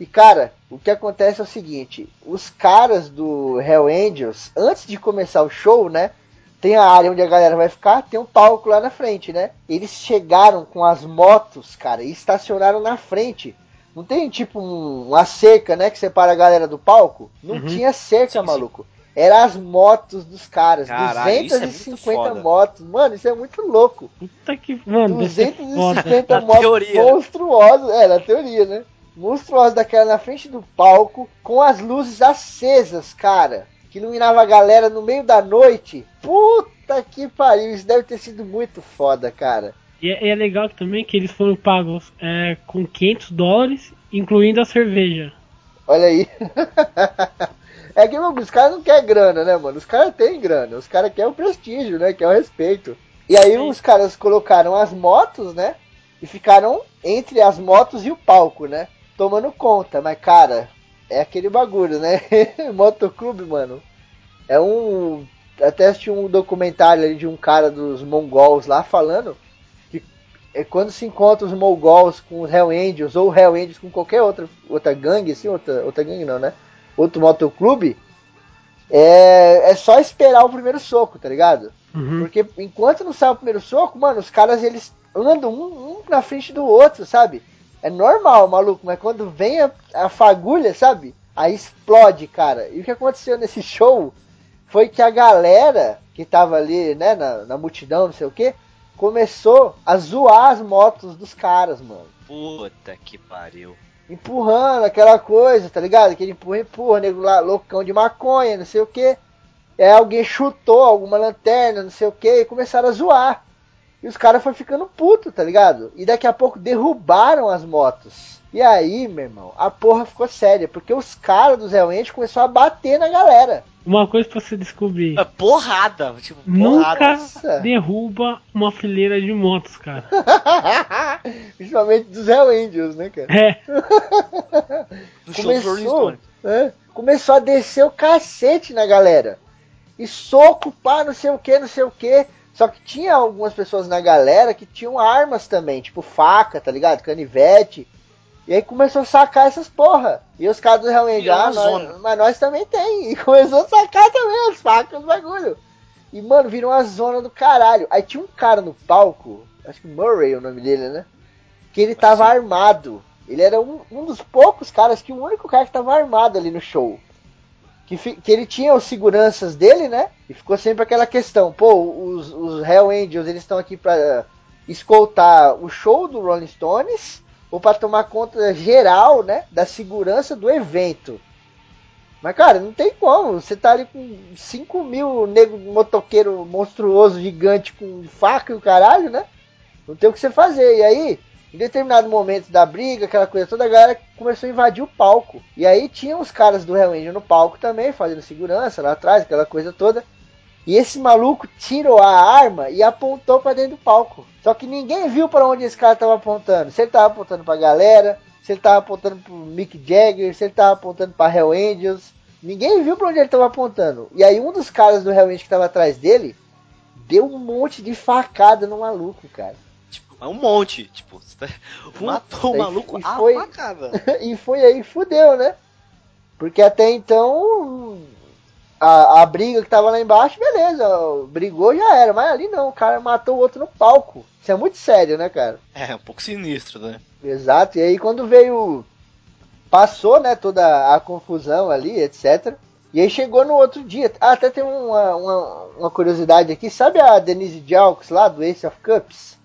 E cara, o que acontece é o seguinte, os caras do Hell Angels, antes de começar o show, né? Tem a área onde a galera vai ficar, tem um palco lá na frente, né? Eles chegaram com as motos, cara, e estacionaram na frente. Não tem tipo um- uma cerca, né, que separa a galera do palco? Não Uhum. tinha cerca, Sim, sim. maluco. Eram as motos dos caras. Caralho, isso é muito 250 foda. motos. Mano, isso é muito louco. Puta que. Mano, deve ser foda. 250 Na motos teoria. monstruosas. É, na teoria, né? Monstruosas daquela na frente do palco, com as luzes acesas, cara. Que iluminava a galera no meio da noite. Puta que pariu, isso deve ter sido muito foda, cara. E é, é legal também que eles foram pagos é, com 500 dólares, incluindo a cerveja. Olha aí. é que meu, os caras não querem grana, né, mano? Os caras têm grana. Os caras querem o prestígio, né? Querem o respeito. E aí os caras colocaram as motos, né? E ficaram entre as motos e o palco, né? Tomando conta. Mas, cara, é aquele bagulho, né? Motoclube, mano. É um. Até assisti um documentário ali de um cara dos mongols lá falando que é quando se encontra os mongols com os Hell Angels ou Hell Angels com qualquer outra, outra gangue, assim, outra, outra gangue não, né? Outro motoclube, é, é só esperar o primeiro soco, tá ligado? Uhum. Porque enquanto não sai o primeiro soco, mano, os caras eles andam um, um na frente do outro, sabe? É normal, maluco, mas quando vem a, a fagulha, sabe? Aí explode, cara. E o que aconteceu nesse show foi que a galera que tava ali, né, na, na multidão, não sei o que, começou a zoar as motos dos caras, mano. Puta que pariu. Empurrando aquela coisa, tá ligado? Aquele empurra, empurra, nego lá, loucão de maconha, não sei o que. É, alguém chutou alguma lanterna, não sei o que, e começaram a zoar. E os caras foram ficando puto, tá ligado? E daqui a pouco derrubaram as motos. E aí, meu irmão, a porra ficou séria, porque os caras do Zé Ente começaram a bater na galera. Uma coisa pra você descobrir: É porrada, tipo, nunca porrada. Nossa. derruba uma fileira de motos, cara. Principalmente dos Hell Angels, né, cara? É, Começou, é, começou a descer o cacete na galera. E soco, pá, não sei o que, não sei o que. Só que tinha algumas pessoas na galera que tinham armas também, tipo faca, tá ligado? Canivete. E aí começou a sacar essas porra. E os caras Angel, Virou ah, nós- mas nós também tem. E começou a sacar também as facas, os bagulho. E, mano, virou uma zona do caralho. Aí tinha um cara no palco, acho que Murray é o nome dele, né? Que ele tava armado. Ele era um, um dos poucos caras, que o único cara que tava armado ali no show. Que, que ele tinha os seguranças dele, né? E ficou sempre aquela questão, pô, os, os Hell Angels, eles estão aqui pra escoltar o show do Rolling Stones ou pra tomar conta geral, né, da segurança do evento. Mas, cara, não tem como. Você tá ali com 5 mil nego motoqueiro monstruoso, gigante, com faca e o caralho, né? Não tem o que você fazer. E aí, em determinado momento da briga, aquela coisa toda, a galera começou a invadir o palco. E aí tinha os caras do Hell Angel no palco também, fazendo segurança lá atrás, aquela coisa toda. E esse maluco tirou a arma e apontou pra dentro do palco. Só que ninguém viu pra onde esse cara tava apontando. Se ele tava apontando pra galera, se ele tava apontando pro Mick Jagger, se ele tava apontando pra Hell Angels. Ninguém viu pra onde ele tava apontando. E aí um dos caras do Hell Angels que tava atrás dele deu um monte de facada no maluco, cara. É um monte. Tipo, matou o maluco e a foi- e foi aí que fudeu, né? Porque até então a, a briga que tava lá embaixo, beleza, brigou já era, mas ali não, o cara matou o outro no palco. Isso é muito sério, né, cara? É, um pouco sinistro, né? Exato, e aí quando veio. Passou, né, toda a confusão ali, etc. E aí chegou no outro dia. Ah, até tem uma, uma, uma curiosidade aqui. Sabe a Denise Jalks lá do Ace of Cups?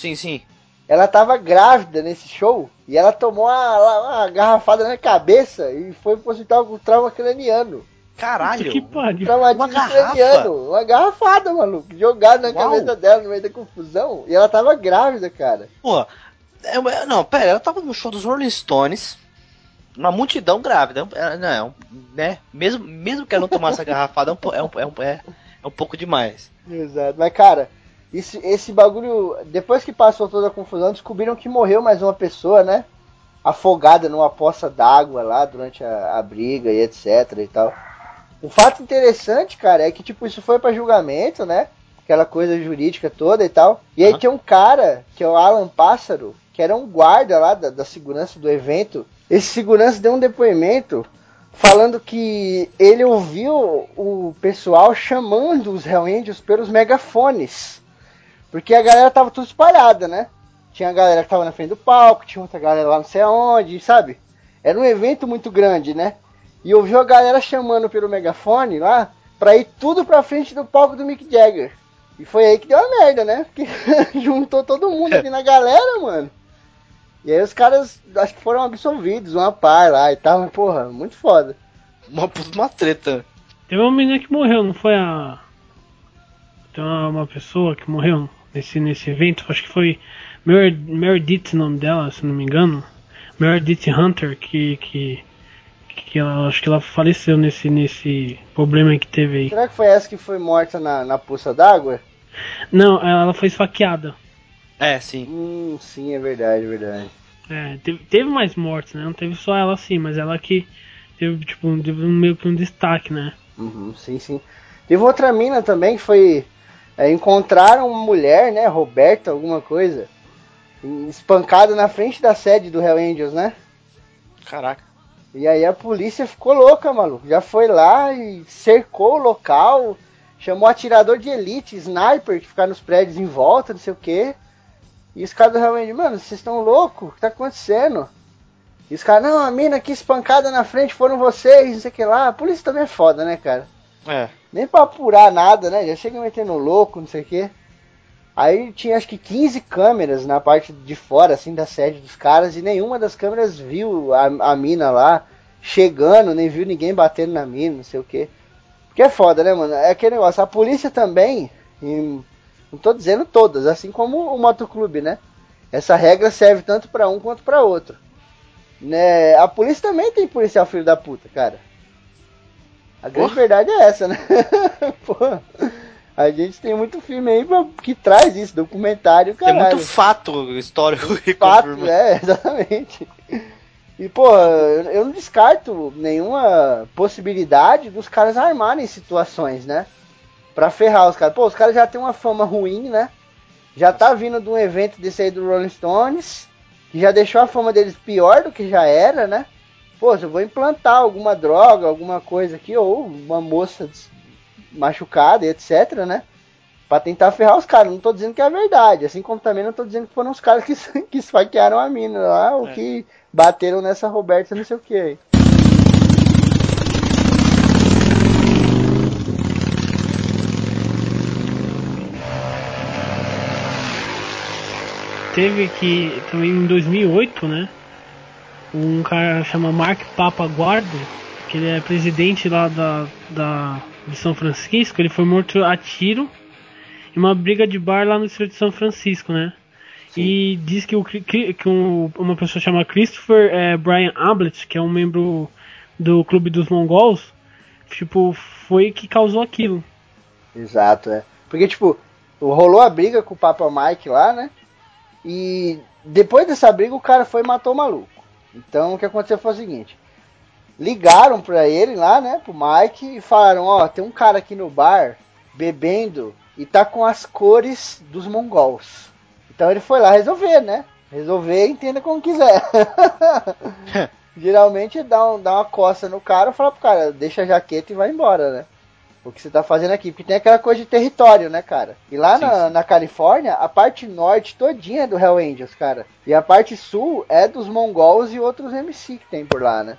Sim, sim. Ela tava grávida nesse show e ela tomou uma, uma garrafada na cabeça e foi pro hospital com trauma craniano. Caralho. que pariu. Traumatismo Uma garrafa? craniano. Uma garrafada, maluco. Jogada na Uau. cabeça dela no meio da confusão. E ela tava grávida, cara. Pô, é, não, pera, ela tava no show dos Rolling Stones, uma multidão grávida, é, não, né? Mesmo, mesmo que ela não tomasse a garrafada, é um, é, um, é, um, é, é um pouco demais. Exato. Mas, cara, esse, esse bagulho. Depois que passou toda a confusão, descobriram que morreu mais uma pessoa, né? Afogada numa poça d'água lá durante a, a briga e etc e tal. Um fato interessante, cara, é que, tipo, isso foi pra julgamento, né? Aquela coisa jurídica toda e tal. E aí tem um cara, que é o Alan Pássaro, que era um guarda lá da, da segurança do evento. Esse segurança deu um depoimento falando que ele ouviu o pessoal chamando os Hell Angels pelos megafones. Porque a galera tava tudo espalhada, né? Tinha a galera que tava na frente do palco, tinha outra galera lá não sei aonde, sabe? Era um evento muito grande, né? e ouviu a galera chamando pelo megafone lá pra ir tudo pra frente do palco do Mick Jagger. E foi aí que deu a merda, né? Porque juntou todo mundo ali na galera, mano. E aí os caras, acho que foram absolvidos, uma par lá e tal, mas, porra, muito foda. Uma puta uma treta. Teve uma menina que morreu, não foi a. Tem uma, uma pessoa que morreu nesse, nesse evento, acho que foi Mer Meredith o nome dela, se não me engano. Meredith Hunter, que. que que ela, acho que ela faleceu nesse, nesse problema que teve aí. Será que foi essa que foi morta na, na poça d'água? Não, ela foi esfaqueada. É, sim. Hum, sim, é verdade, é verdade. É, teve, teve mais mortes, né? Não teve só ela assim, mas ela que teve, tipo, teve um, meio que um destaque, né? Uhum, sim, sim. Teve outra mina também que foi. É, encontraram uma mulher, né? Roberta, alguma coisa. Espancada na frente da sede do Hell Angels, né? Caraca. E aí a polícia ficou louca, maluco. Já foi lá e cercou o local, chamou atirador de elite, sniper, que ficar nos prédios em volta, não sei o que. E os caras do Hell Angels, mano, vocês estão loucos? O que tá acontecendo? E os caras, não, a mina aqui espancada na frente foram vocês, não sei o que lá. A polícia também é foda, né, cara? É. Nem pra apurar nada, né? Já chega metendo louco, não sei o quê. Aí tinha acho que 15 câmeras na parte de fora, assim, da sede dos caras, e nenhuma das câmeras viu a, a mina lá chegando, nem viu ninguém batendo na mina, não sei o quê. Porque é foda, né, mano? É aquele negócio. A polícia também, não tô dizendo todas, assim como o motoclube, né? Essa regra serve tanto pra um quanto pra outro. Né? A polícia também tem policial filho da puta, cara. A grande verdade é essa, né? Pô, a gente tem muito filme aí pra- que traz isso, documentário, Tem caralho. muito fato histórico que fato, confirma. é, exatamente. E, pô, eu eu não descarto nenhuma possibilidade dos caras armarem situações, né? Pra ferrar os caras. Pô, os caras já têm uma fama ruim, né? Já tá vindo de um evento desse aí do Rolling Stones, que já deixou a fama deles pior do que já era, né? Pô, se eu vou implantar alguma droga, alguma coisa aqui, ou uma moça machucada e etc, né? Pra tentar ferrar os caras. Não tô dizendo que é verdade. Assim como também não tô dizendo que foram os caras que, que esfaquearam a mina lá, ou É. que bateram nessa Roberta, não sei o que aí. Teve que também em 2008, né? Um cara chama Mark Papaguardo, que ele é presidente lá da, da de São Francisco, ele foi morto a tiro em uma briga de bar lá no distrito de São Francisco, né? E diz que, o, que um- uma pessoa chama Christopher eh, Brian Ablett, que é um membro do clube dos mongols, tipo, foi que causou aquilo. Exato, é. Porque, tipo, rolou a briga com o Papa Mike lá, né? E depois dessa briga o cara foi e matou o maluco. Então o que aconteceu foi o seguinte: ligaram pra ele lá, né, pro Mike, e falaram: Ó, tem um cara aqui no bar bebendo e tá com as cores dos mongols. Então ele foi lá resolver, né? Resolver, entenda como quiser. Geralmente dá, um, dá uma coça no cara e fala pro cara: deixa a jaqueta e vai embora, né? O que você tá fazendo aqui, porque tem aquela coisa de território, né, cara? E lá Sim, na, sim. na Califórnia, a parte norte todinha é do Hell Angels, cara. E a parte sul é dos mongols e outros MC que tem por lá, né?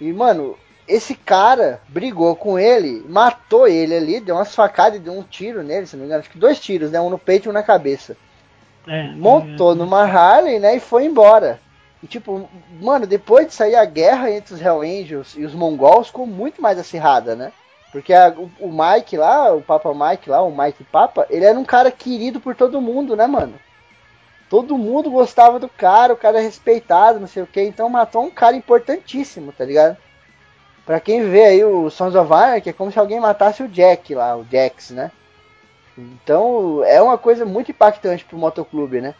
E, mano, esse cara brigou com ele, matou ele ali, deu umas facadas e deu um tiro nele, se não me engano. Acho que dois tiros, né? Um no peito e um na cabeça É, montou é, numa Harley, né, e foi embora. E tipo, mano, depois de sair a guerra entre os Hell Angels e os mongols, ficou muito mais acirrada, né? Porque a- o, Mike lá, o Papa Mike lá, o Mike Papa, ele era um cara querido por todo mundo, né, mano? Todo mundo gostava do cara, o cara é respeitado, não sei o que, então matou um cara importantíssimo, tá ligado? Pra quem vê aí o Sons of Anarchy, é como se alguém matasse o Jack lá, o Jax, né? Então é uma coisa muito impactante pro motoclube, né?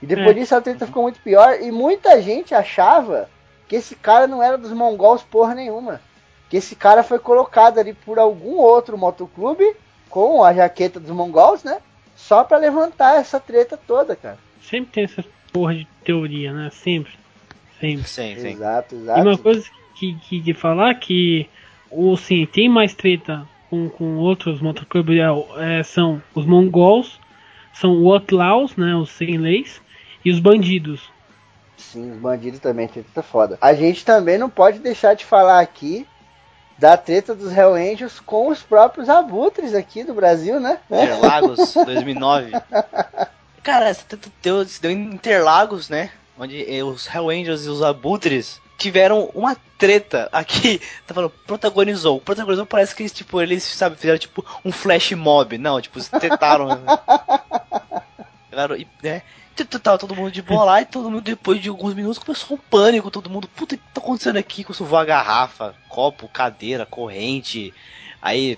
E depois É. disso a treta ficou muito pior e muita gente achava que esse cara não era dos mongols porra nenhuma. Que esse cara foi colocado ali por algum outro motoclube com a jaqueta dos mongols, né? Só pra levantar essa treta toda, cara. Sempre tem essa porra de teoria, né? Sempre. Sempre. Sim, sim. Exato, E exato. uma coisa que, que de falar que o sim, tem mais treta com, com outros motoclubes é, é, são os mongols, são os outlaws, né, os sem leis, e os bandidos. Sim, os bandidos também, treta foda. A gente também não pode deixar de falar aqui da treta dos Hell Angels com os próprios abutres aqui do Brasil, né? Interlagos, 2009. Cara, essa treta deu, se deu em Interlagos, né? Onde eh, os Hell Angels e os abutres tiveram uma treta aqui. Tá falando, protagonizou. Protagonizou parece que eles, tipo, eles, sabe, fizeram tipo um flash mob. Não, tipo, se tretaram. Claro, e, né? Tava todo mundo de boa lá e todo mundo, depois de alguns minutos, começou um pânico. Todo mundo, puta, o que tá acontecendo aqui? Começou a garrafa, copo, cadeira, corrente. Aí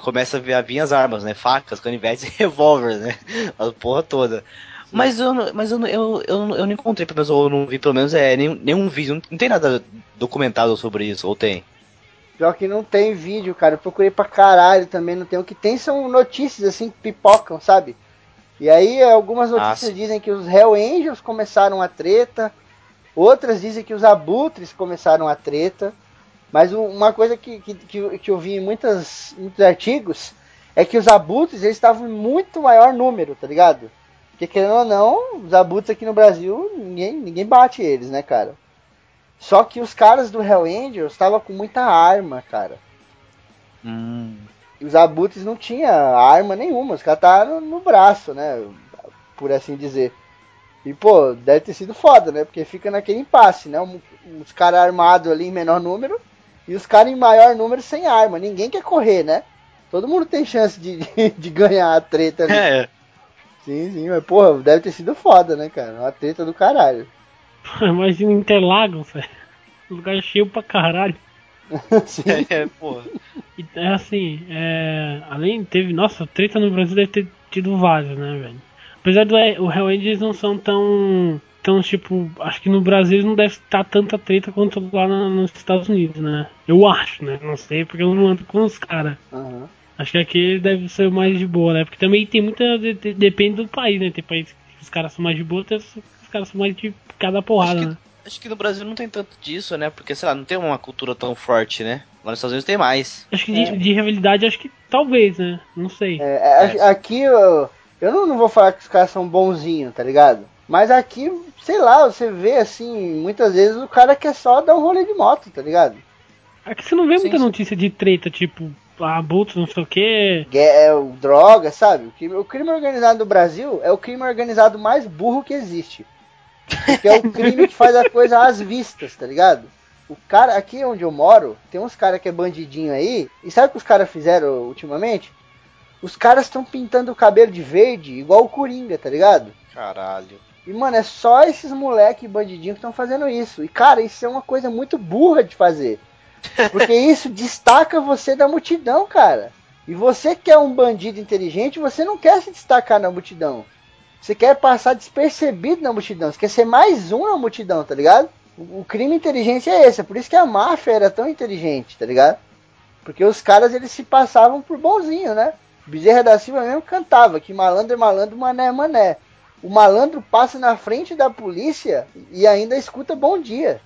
começa a vir as armas, né? Facas, canivetes e revólveres, né? A porra toda. Mas eu, mas eu, eu, eu, eu não encontrei, pelo menos, ou não vi, pelo menos, é, nenhum, nenhum vídeo. Não, não tem nada documentado sobre isso, ou tem? Pior que não tem vídeo, cara. Eu procurei pra caralho também, não tem. O que tem são notícias assim que pipocam, sabe? E aí algumas notícias sim. dizem que os Hell Angels começaram a treta, outras dizem que os abutres começaram a treta. Mas uma coisa que, que, que eu vi em muitas, muitos artigos é que os abutres eles estavam em muito maior número, tá ligado? Porque querendo ou não, os abutres aqui no Brasil, ninguém, ninguém bate eles, né, cara? Só que os caras do Hell Angels estavam com muita arma, cara. Hum. Os abutres não tinha arma nenhuma, os caras estavam no, no braço, né? Por assim dizer. E, pô, deve ter sido foda, né? Porque fica naquele impasse, né? Um- Os caras armados ali em menor número e os caras em maior número sem arma. Ninguém quer correr, né? Todo mundo tem chance de, de ganhar a treta ali. É, Sim, sim, mas, porra, deve ter sido foda, né, cara? Uma treta do caralho. Imagina Interlagos, velho. Lugar cheio pra caralho. sim. é, porra. E é assim, é, além teve, nossa, treta no Brasil deve ter tido vários, né, velho? Apesar do o Hell Angels não são tão tão tipo, acho que no Brasil não deve estar tanta treta quanto lá na- nos Estados Unidos, né? Eu acho, né? Não sei porque eu não ando com os caras. Aham. Acho que aqui deve ser mais de boa, né? Porque também tem muita de- de- depende do país, né? Tem país que os caras são mais de boa, tem os os caras são mais de cada porrada, Acho que- né? Acho que no Brasil não tem tanto disso, né? Porque, sei lá, não tem uma cultura tão forte, né? Lá nos Estados Unidos tem mais. Acho que de, de rivalidade, acho que talvez, né? Não sei. É, é, a- Aqui eu, eu não, não vou falar que os caras são bonzinhos, tá ligado? Mas aqui, sei lá, você vê assim, muitas vezes o cara quer só dar um rolê de moto, tá ligado? Aqui você não vê Sim, muita sim. notícia de treta, tipo, abutres, não sei o que. Que É, droga, sabe? O crime, o crime organizado do Brasil é o crime organizado mais burro que existe. Porque é o crime que faz a coisa às vistas, tá ligado? O cara, aqui onde eu moro, tem uns caras que é bandidinho aí, e sabe o que os caras fizeram ultimamente? Os caras estão pintando o cabelo de verde, igual o Coringa, tá ligado? Caralho. E, mano, é só esses moleque bandidinhos que estão fazendo isso. E, cara, isso é uma coisa muito burra de fazer. Porque isso destaca você da multidão, cara. E você que é um bandido inteligente, você não quer se destacar na multidão. Você quer passar despercebido na multidão. Você quer ser mais um na multidão, tá ligado? O crime inteligente é esse. É por isso que a máfia era tão inteligente, tá ligado? Porque os caras, eles se passavam por bonzinho, né? Bezerra da Silva mesmo cantava que malandro é malandro, mané é mané. O malandro passa na frente da polícia e ainda escuta bom dia.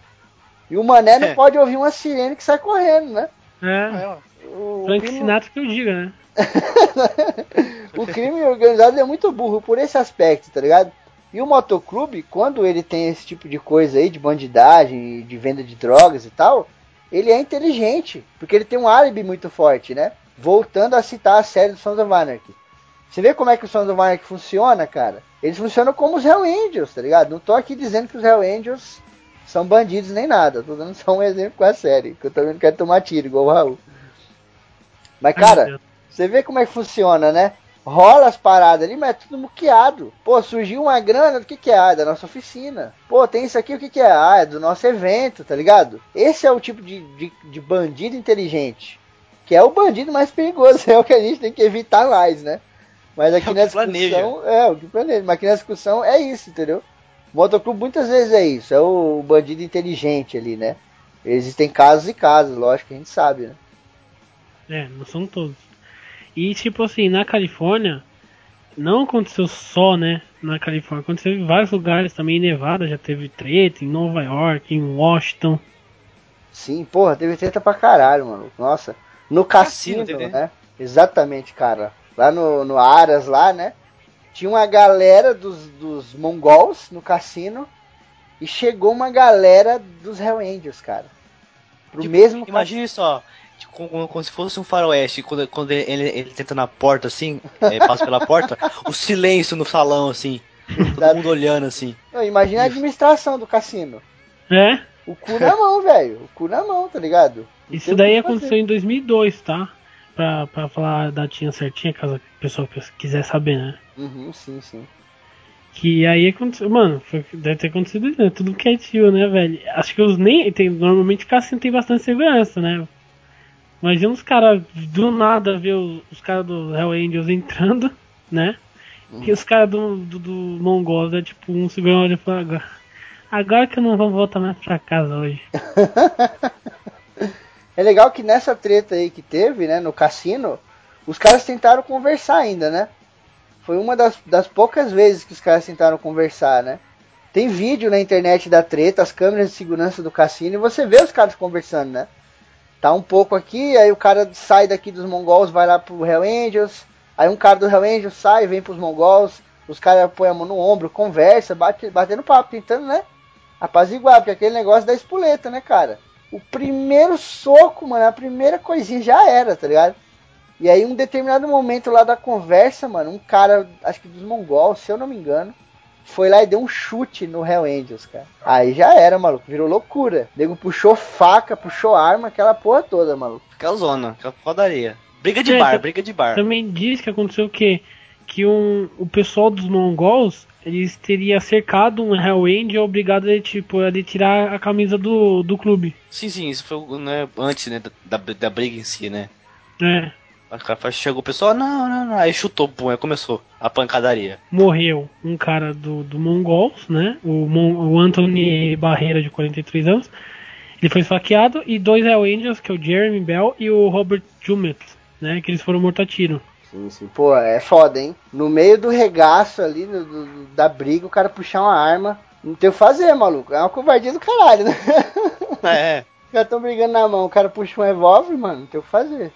E o mané não É. pode ouvir uma sirene que sai correndo, né? É, O Frank crime, Sinatra que eu diga, né? o crime organizado é muito burro por esse aspecto, tá ligado? E o motoclube, quando ele tem esse tipo de coisa aí, de bandidagem, de venda de drogas e tal, ele é inteligente, porque ele tem um álibi muito forte, né? Voltando a citar a série do Sons of Anarchy. Você vê como é que o Sons of Anarchy funciona, cara? Eles funcionam como os Hell Angels, tá ligado? Não tô aqui dizendo que os Hell Angels são bandidos nem nada. Tô dando só um exemplo com a série, que eu também não quero tomar tiro, igual o Raul. Mas, cara, você vê como é que funciona, né? Rola as paradas ali, mas é tudo muqueado. Pô, surgiu uma grana, do que que é? Ah, é da nossa oficina. Pô, tem isso aqui, o que que é? Ah, é do nosso evento, tá ligado? Esse é o tipo de, de, de bandido inteligente. Que é o bandido mais perigoso, é o que a gente tem que evitar mais, né? Mas aqui É o na que planeja. discussão, é o que planeja, mas aqui na discussão é isso, entendeu? O motoclube muitas vezes é isso, é o bandido inteligente ali, né? Existem casos e casos, lógico que a gente sabe, né? É, não são todos. E tipo assim, na Califórnia, não aconteceu só, né? Na Califórnia, aconteceu em vários lugares também, em Nevada já teve treta, em Nova York, em Washington. Sim, porra, teve treta pra caralho, mano. Nossa. No cassino, Cassino, teve, né? Exatamente, cara. Lá no, no Aras, lá, né? Tinha uma galera dos, dos mongols no cassino. e chegou uma galera dos Hell Angels, cara. Pro Tipo, mesmo Imagine só, tipo, como, como se fosse um faroeste, quando, quando ele, ele, tenta na porta assim, é, passa pela porta, o silêncio no salão assim, todo mundo olhando assim. Não, Imagina a administração do cassino. É, O cu na mão, velho. O cu na mão, tá ligado? Não isso o daí aconteceu fazer. em 2002, tá? Pra, pra falar a datinha certinha, caso a pessoa quiser saber, né? Uhum, sim, sim. Que aí aconteceu, mano, foi- deve ter acontecido isso, né? Tudo quietinho, né, velho? Acho que os nem. Tem, normalmente cassino tem bastante segurança, né? Imagina os caras do nada ver os, caras do Hell Angels entrando, né? E os caras do, do, do Mongols é tipo um segurança e fala, agora, agora que não vou voltar mais pra casa hoje. É legal que nessa treta aí que teve, né, no cassino, os caras tentaram conversar ainda, né? Foi uma das, das poucas vezes que os caras tentaram conversar, né? Tem vídeo na internet da treta, as câmeras de segurança do cassino, e você vê os caras conversando, né? Tá um pouco aqui, aí o cara sai daqui dos mongols, vai lá pro Hell Angels, aí um cara do Hell Angels sai, vem pros mongols, os caras põem a mão no ombro, conversa, bate, batendo papo, tentando, né? Apaziguar, porque aquele negócio da espoleta, né, cara? O primeiro soco, mano, a primeira coisinha já era, tá ligado? E aí, um determinado momento lá da conversa, mano, um cara, acho que dos mongols, se eu não me engano, foi lá e deu um chute no Hell Angels, cara. Aí já era, maluco, virou loucura. O nego puxou faca, puxou arma, aquela porra toda, maluco. Aquela zona, aquela fodaria. Briga de É, bar, briga de bar. Também diz que aconteceu o quê? Que um, o pessoal dos mongols, eles teria cercado um Hell Angel obrigado a, tipo, a ele tirar a camisa do, do clube. Sim, sim, isso foi né, antes né, da, da, da briga em si, né? É, Chegou o pessoal, não, não, não. Aí chutou, pum, aí começou a pancadaria. morreu um cara do, do Mongols, né? O, Mon, o Anthony Barreira, de 43 anos. Ele foi esfaqueado. E dois Hell Angels, que é o Jeremy Bell e o Robert Jumet, né? Que eles foram mortos a tiro. Sim, sim. Pô, é foda, hein? No meio do regaço ali, do- do- da briga, o cara puxar uma arma. Não tem o que fazer, maluco. É uma covardia do caralho, né? É, Os caras tão brigando na mão, o cara puxa um revólver, mano, não tem o que fazer.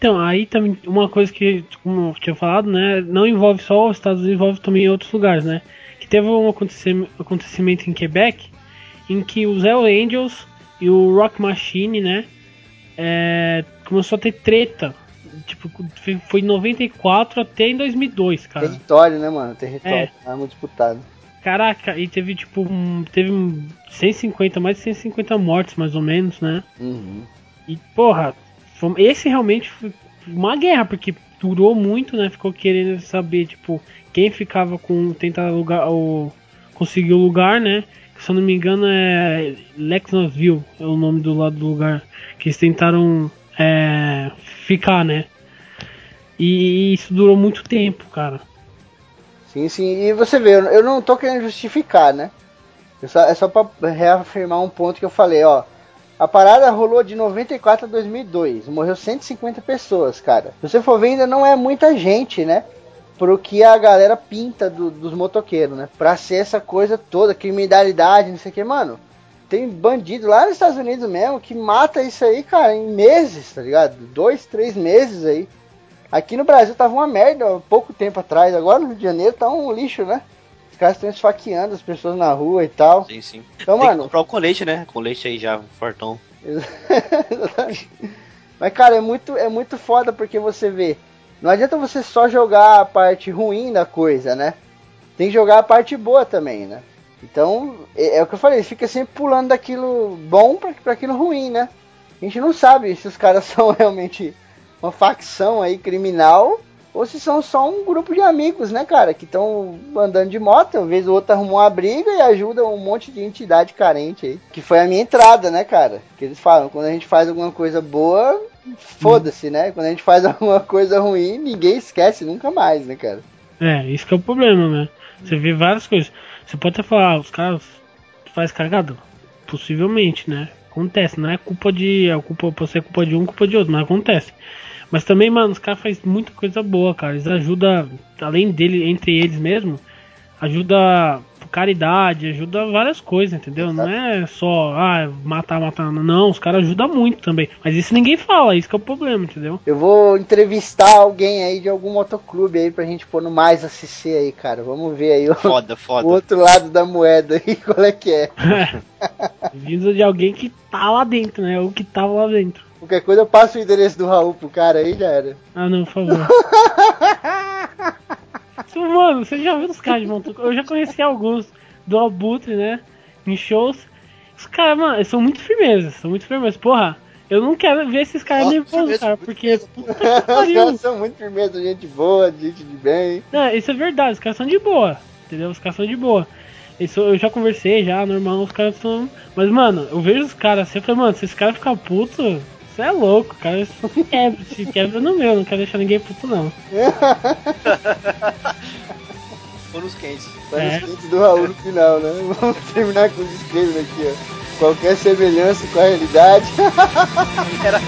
Então, aí também uma coisa que, como eu tinha falado, né? Não envolve só os Estados Unidos, envolve também outros lugares, né? Que teve um acontecim- acontecimento em Quebec em que os Hell Angels e o Rock Machine, né? é, começou a ter treta. Tipo, foi- em 94 até em 2002, cara. Território, né, mano? Território. É. Arma disputada. Caraca, e teve tipo um, teve um 150, mais de 150 mortes mais ou menos, né? Uhum. E porra, foi- esse realmente foi uma guerra, porque durou muito, né? Ficou querendo saber, tipo, quem ficava com tentar lugar o conseguir o lugar, né? Se eu não me engano é Lexnosville, é o nome do lado do lugar que eles tentaram é, ficar, né? E isso durou muito tempo, cara. Sim, sim. E você vê, eu- não tô querendo justificar, né? Eu só- é só pra reafirmar um ponto que eu falei, ó. A parada rolou de 94 a 2002. Morreu 150 pessoas, cara. Se você for ver, ainda não é muita gente, né? Pro que a galera pinta do- dos motoqueiros, né? Pra ser essa coisa toda, criminalidade, não sei o que, mano. Tem bandido lá nos Estados Unidos mesmo que mata isso aí, cara, em meses, tá ligado? Dois, três meses aí. Aqui no Brasil tava uma merda há pouco tempo atrás. Agora no Rio de Janeiro tá um lixo, né? Os caras estão esfaqueando as pessoas na rua e tal. sim, sim. Então, Tem que mano. comprar o colete, né? Colete aí já, fortão. Mas, cara, é muito, é muito foda porque você vê. Não adianta você só jogar a parte ruim da coisa, né? Tem que jogar a parte boa também, né? Então, é, é o que eu falei, fica sempre pulando daquilo bom pra aquilo ruim, né? A gente não sabe se os caras são realmente uma facção aí criminal ou se são só um grupo de amigos, né, cara? Que estão andando de moto, uma vez o outro arrumou uma briga e ajuda um monte de entidade carente aí. Que foi a minha entrada, né, cara? Que eles falam, quando a gente faz alguma coisa boa, foda-se, né? Quando a gente faz alguma coisa ruim, ninguém esquece nunca mais, né, cara? É, isso que é o problema, né? Você vê várias coisas. Você pode até falar, ah, os caras faz cagada? Possivelmente, né? Acontece, não é culpa de. É culpa, pode ser culpa de um, culpa de outro, mas acontece. Mas também, mano, os caras fazem muita coisa boa, cara. Eles ajudam, além dele, entre eles mesmo, ajuda caridade, ajuda várias coisas, entendeu? Não é só ah, matar, matar. Não, os caras ajudam muito também. Mas isso ninguém fala, isso que é o problema, entendeu? Eu vou entrevistar alguém aí de algum motoclube aí pra gente pôr no mais ACC aí, cara. Vamos ver aí o, Foda, foda. o outro lado da moeda aí, qual é que é. Vindo de alguém que tá lá dentro, né? Ou que tava lá dentro. Qualquer coisa eu passo o endereço do Raul pro cara aí, já era. Ah, não, por favor. Mano, você já viu os caras de motoclube? Eu já conheci alguns do Albutre, né? Em shows. Os caras, mano, eles são muito firmezas, são muito firmezas. Porra, eu não quero ver esses caras nervosos, firmeza, cara, porque puta que Os pariu. caras são muito firmeza, gente boa, gente de bem. Não, isso é verdade, os caras são de boa, entendeu? Os caras são de boa. Isso eu já conversei, já, normal, os caras são. Mas, mano, eu vejo os caras assim, eu falei, mano, se esse cara ficar puto, você é louco, cara. Isso se quebra, se quebra no meu, não quero deixar ninguém puto, não. Panos quentes. Panos é. quentes do Raul no final, né? Vamos terminar com os esquerdos aqui, ó. Qualquer semelhança com a realidade. Era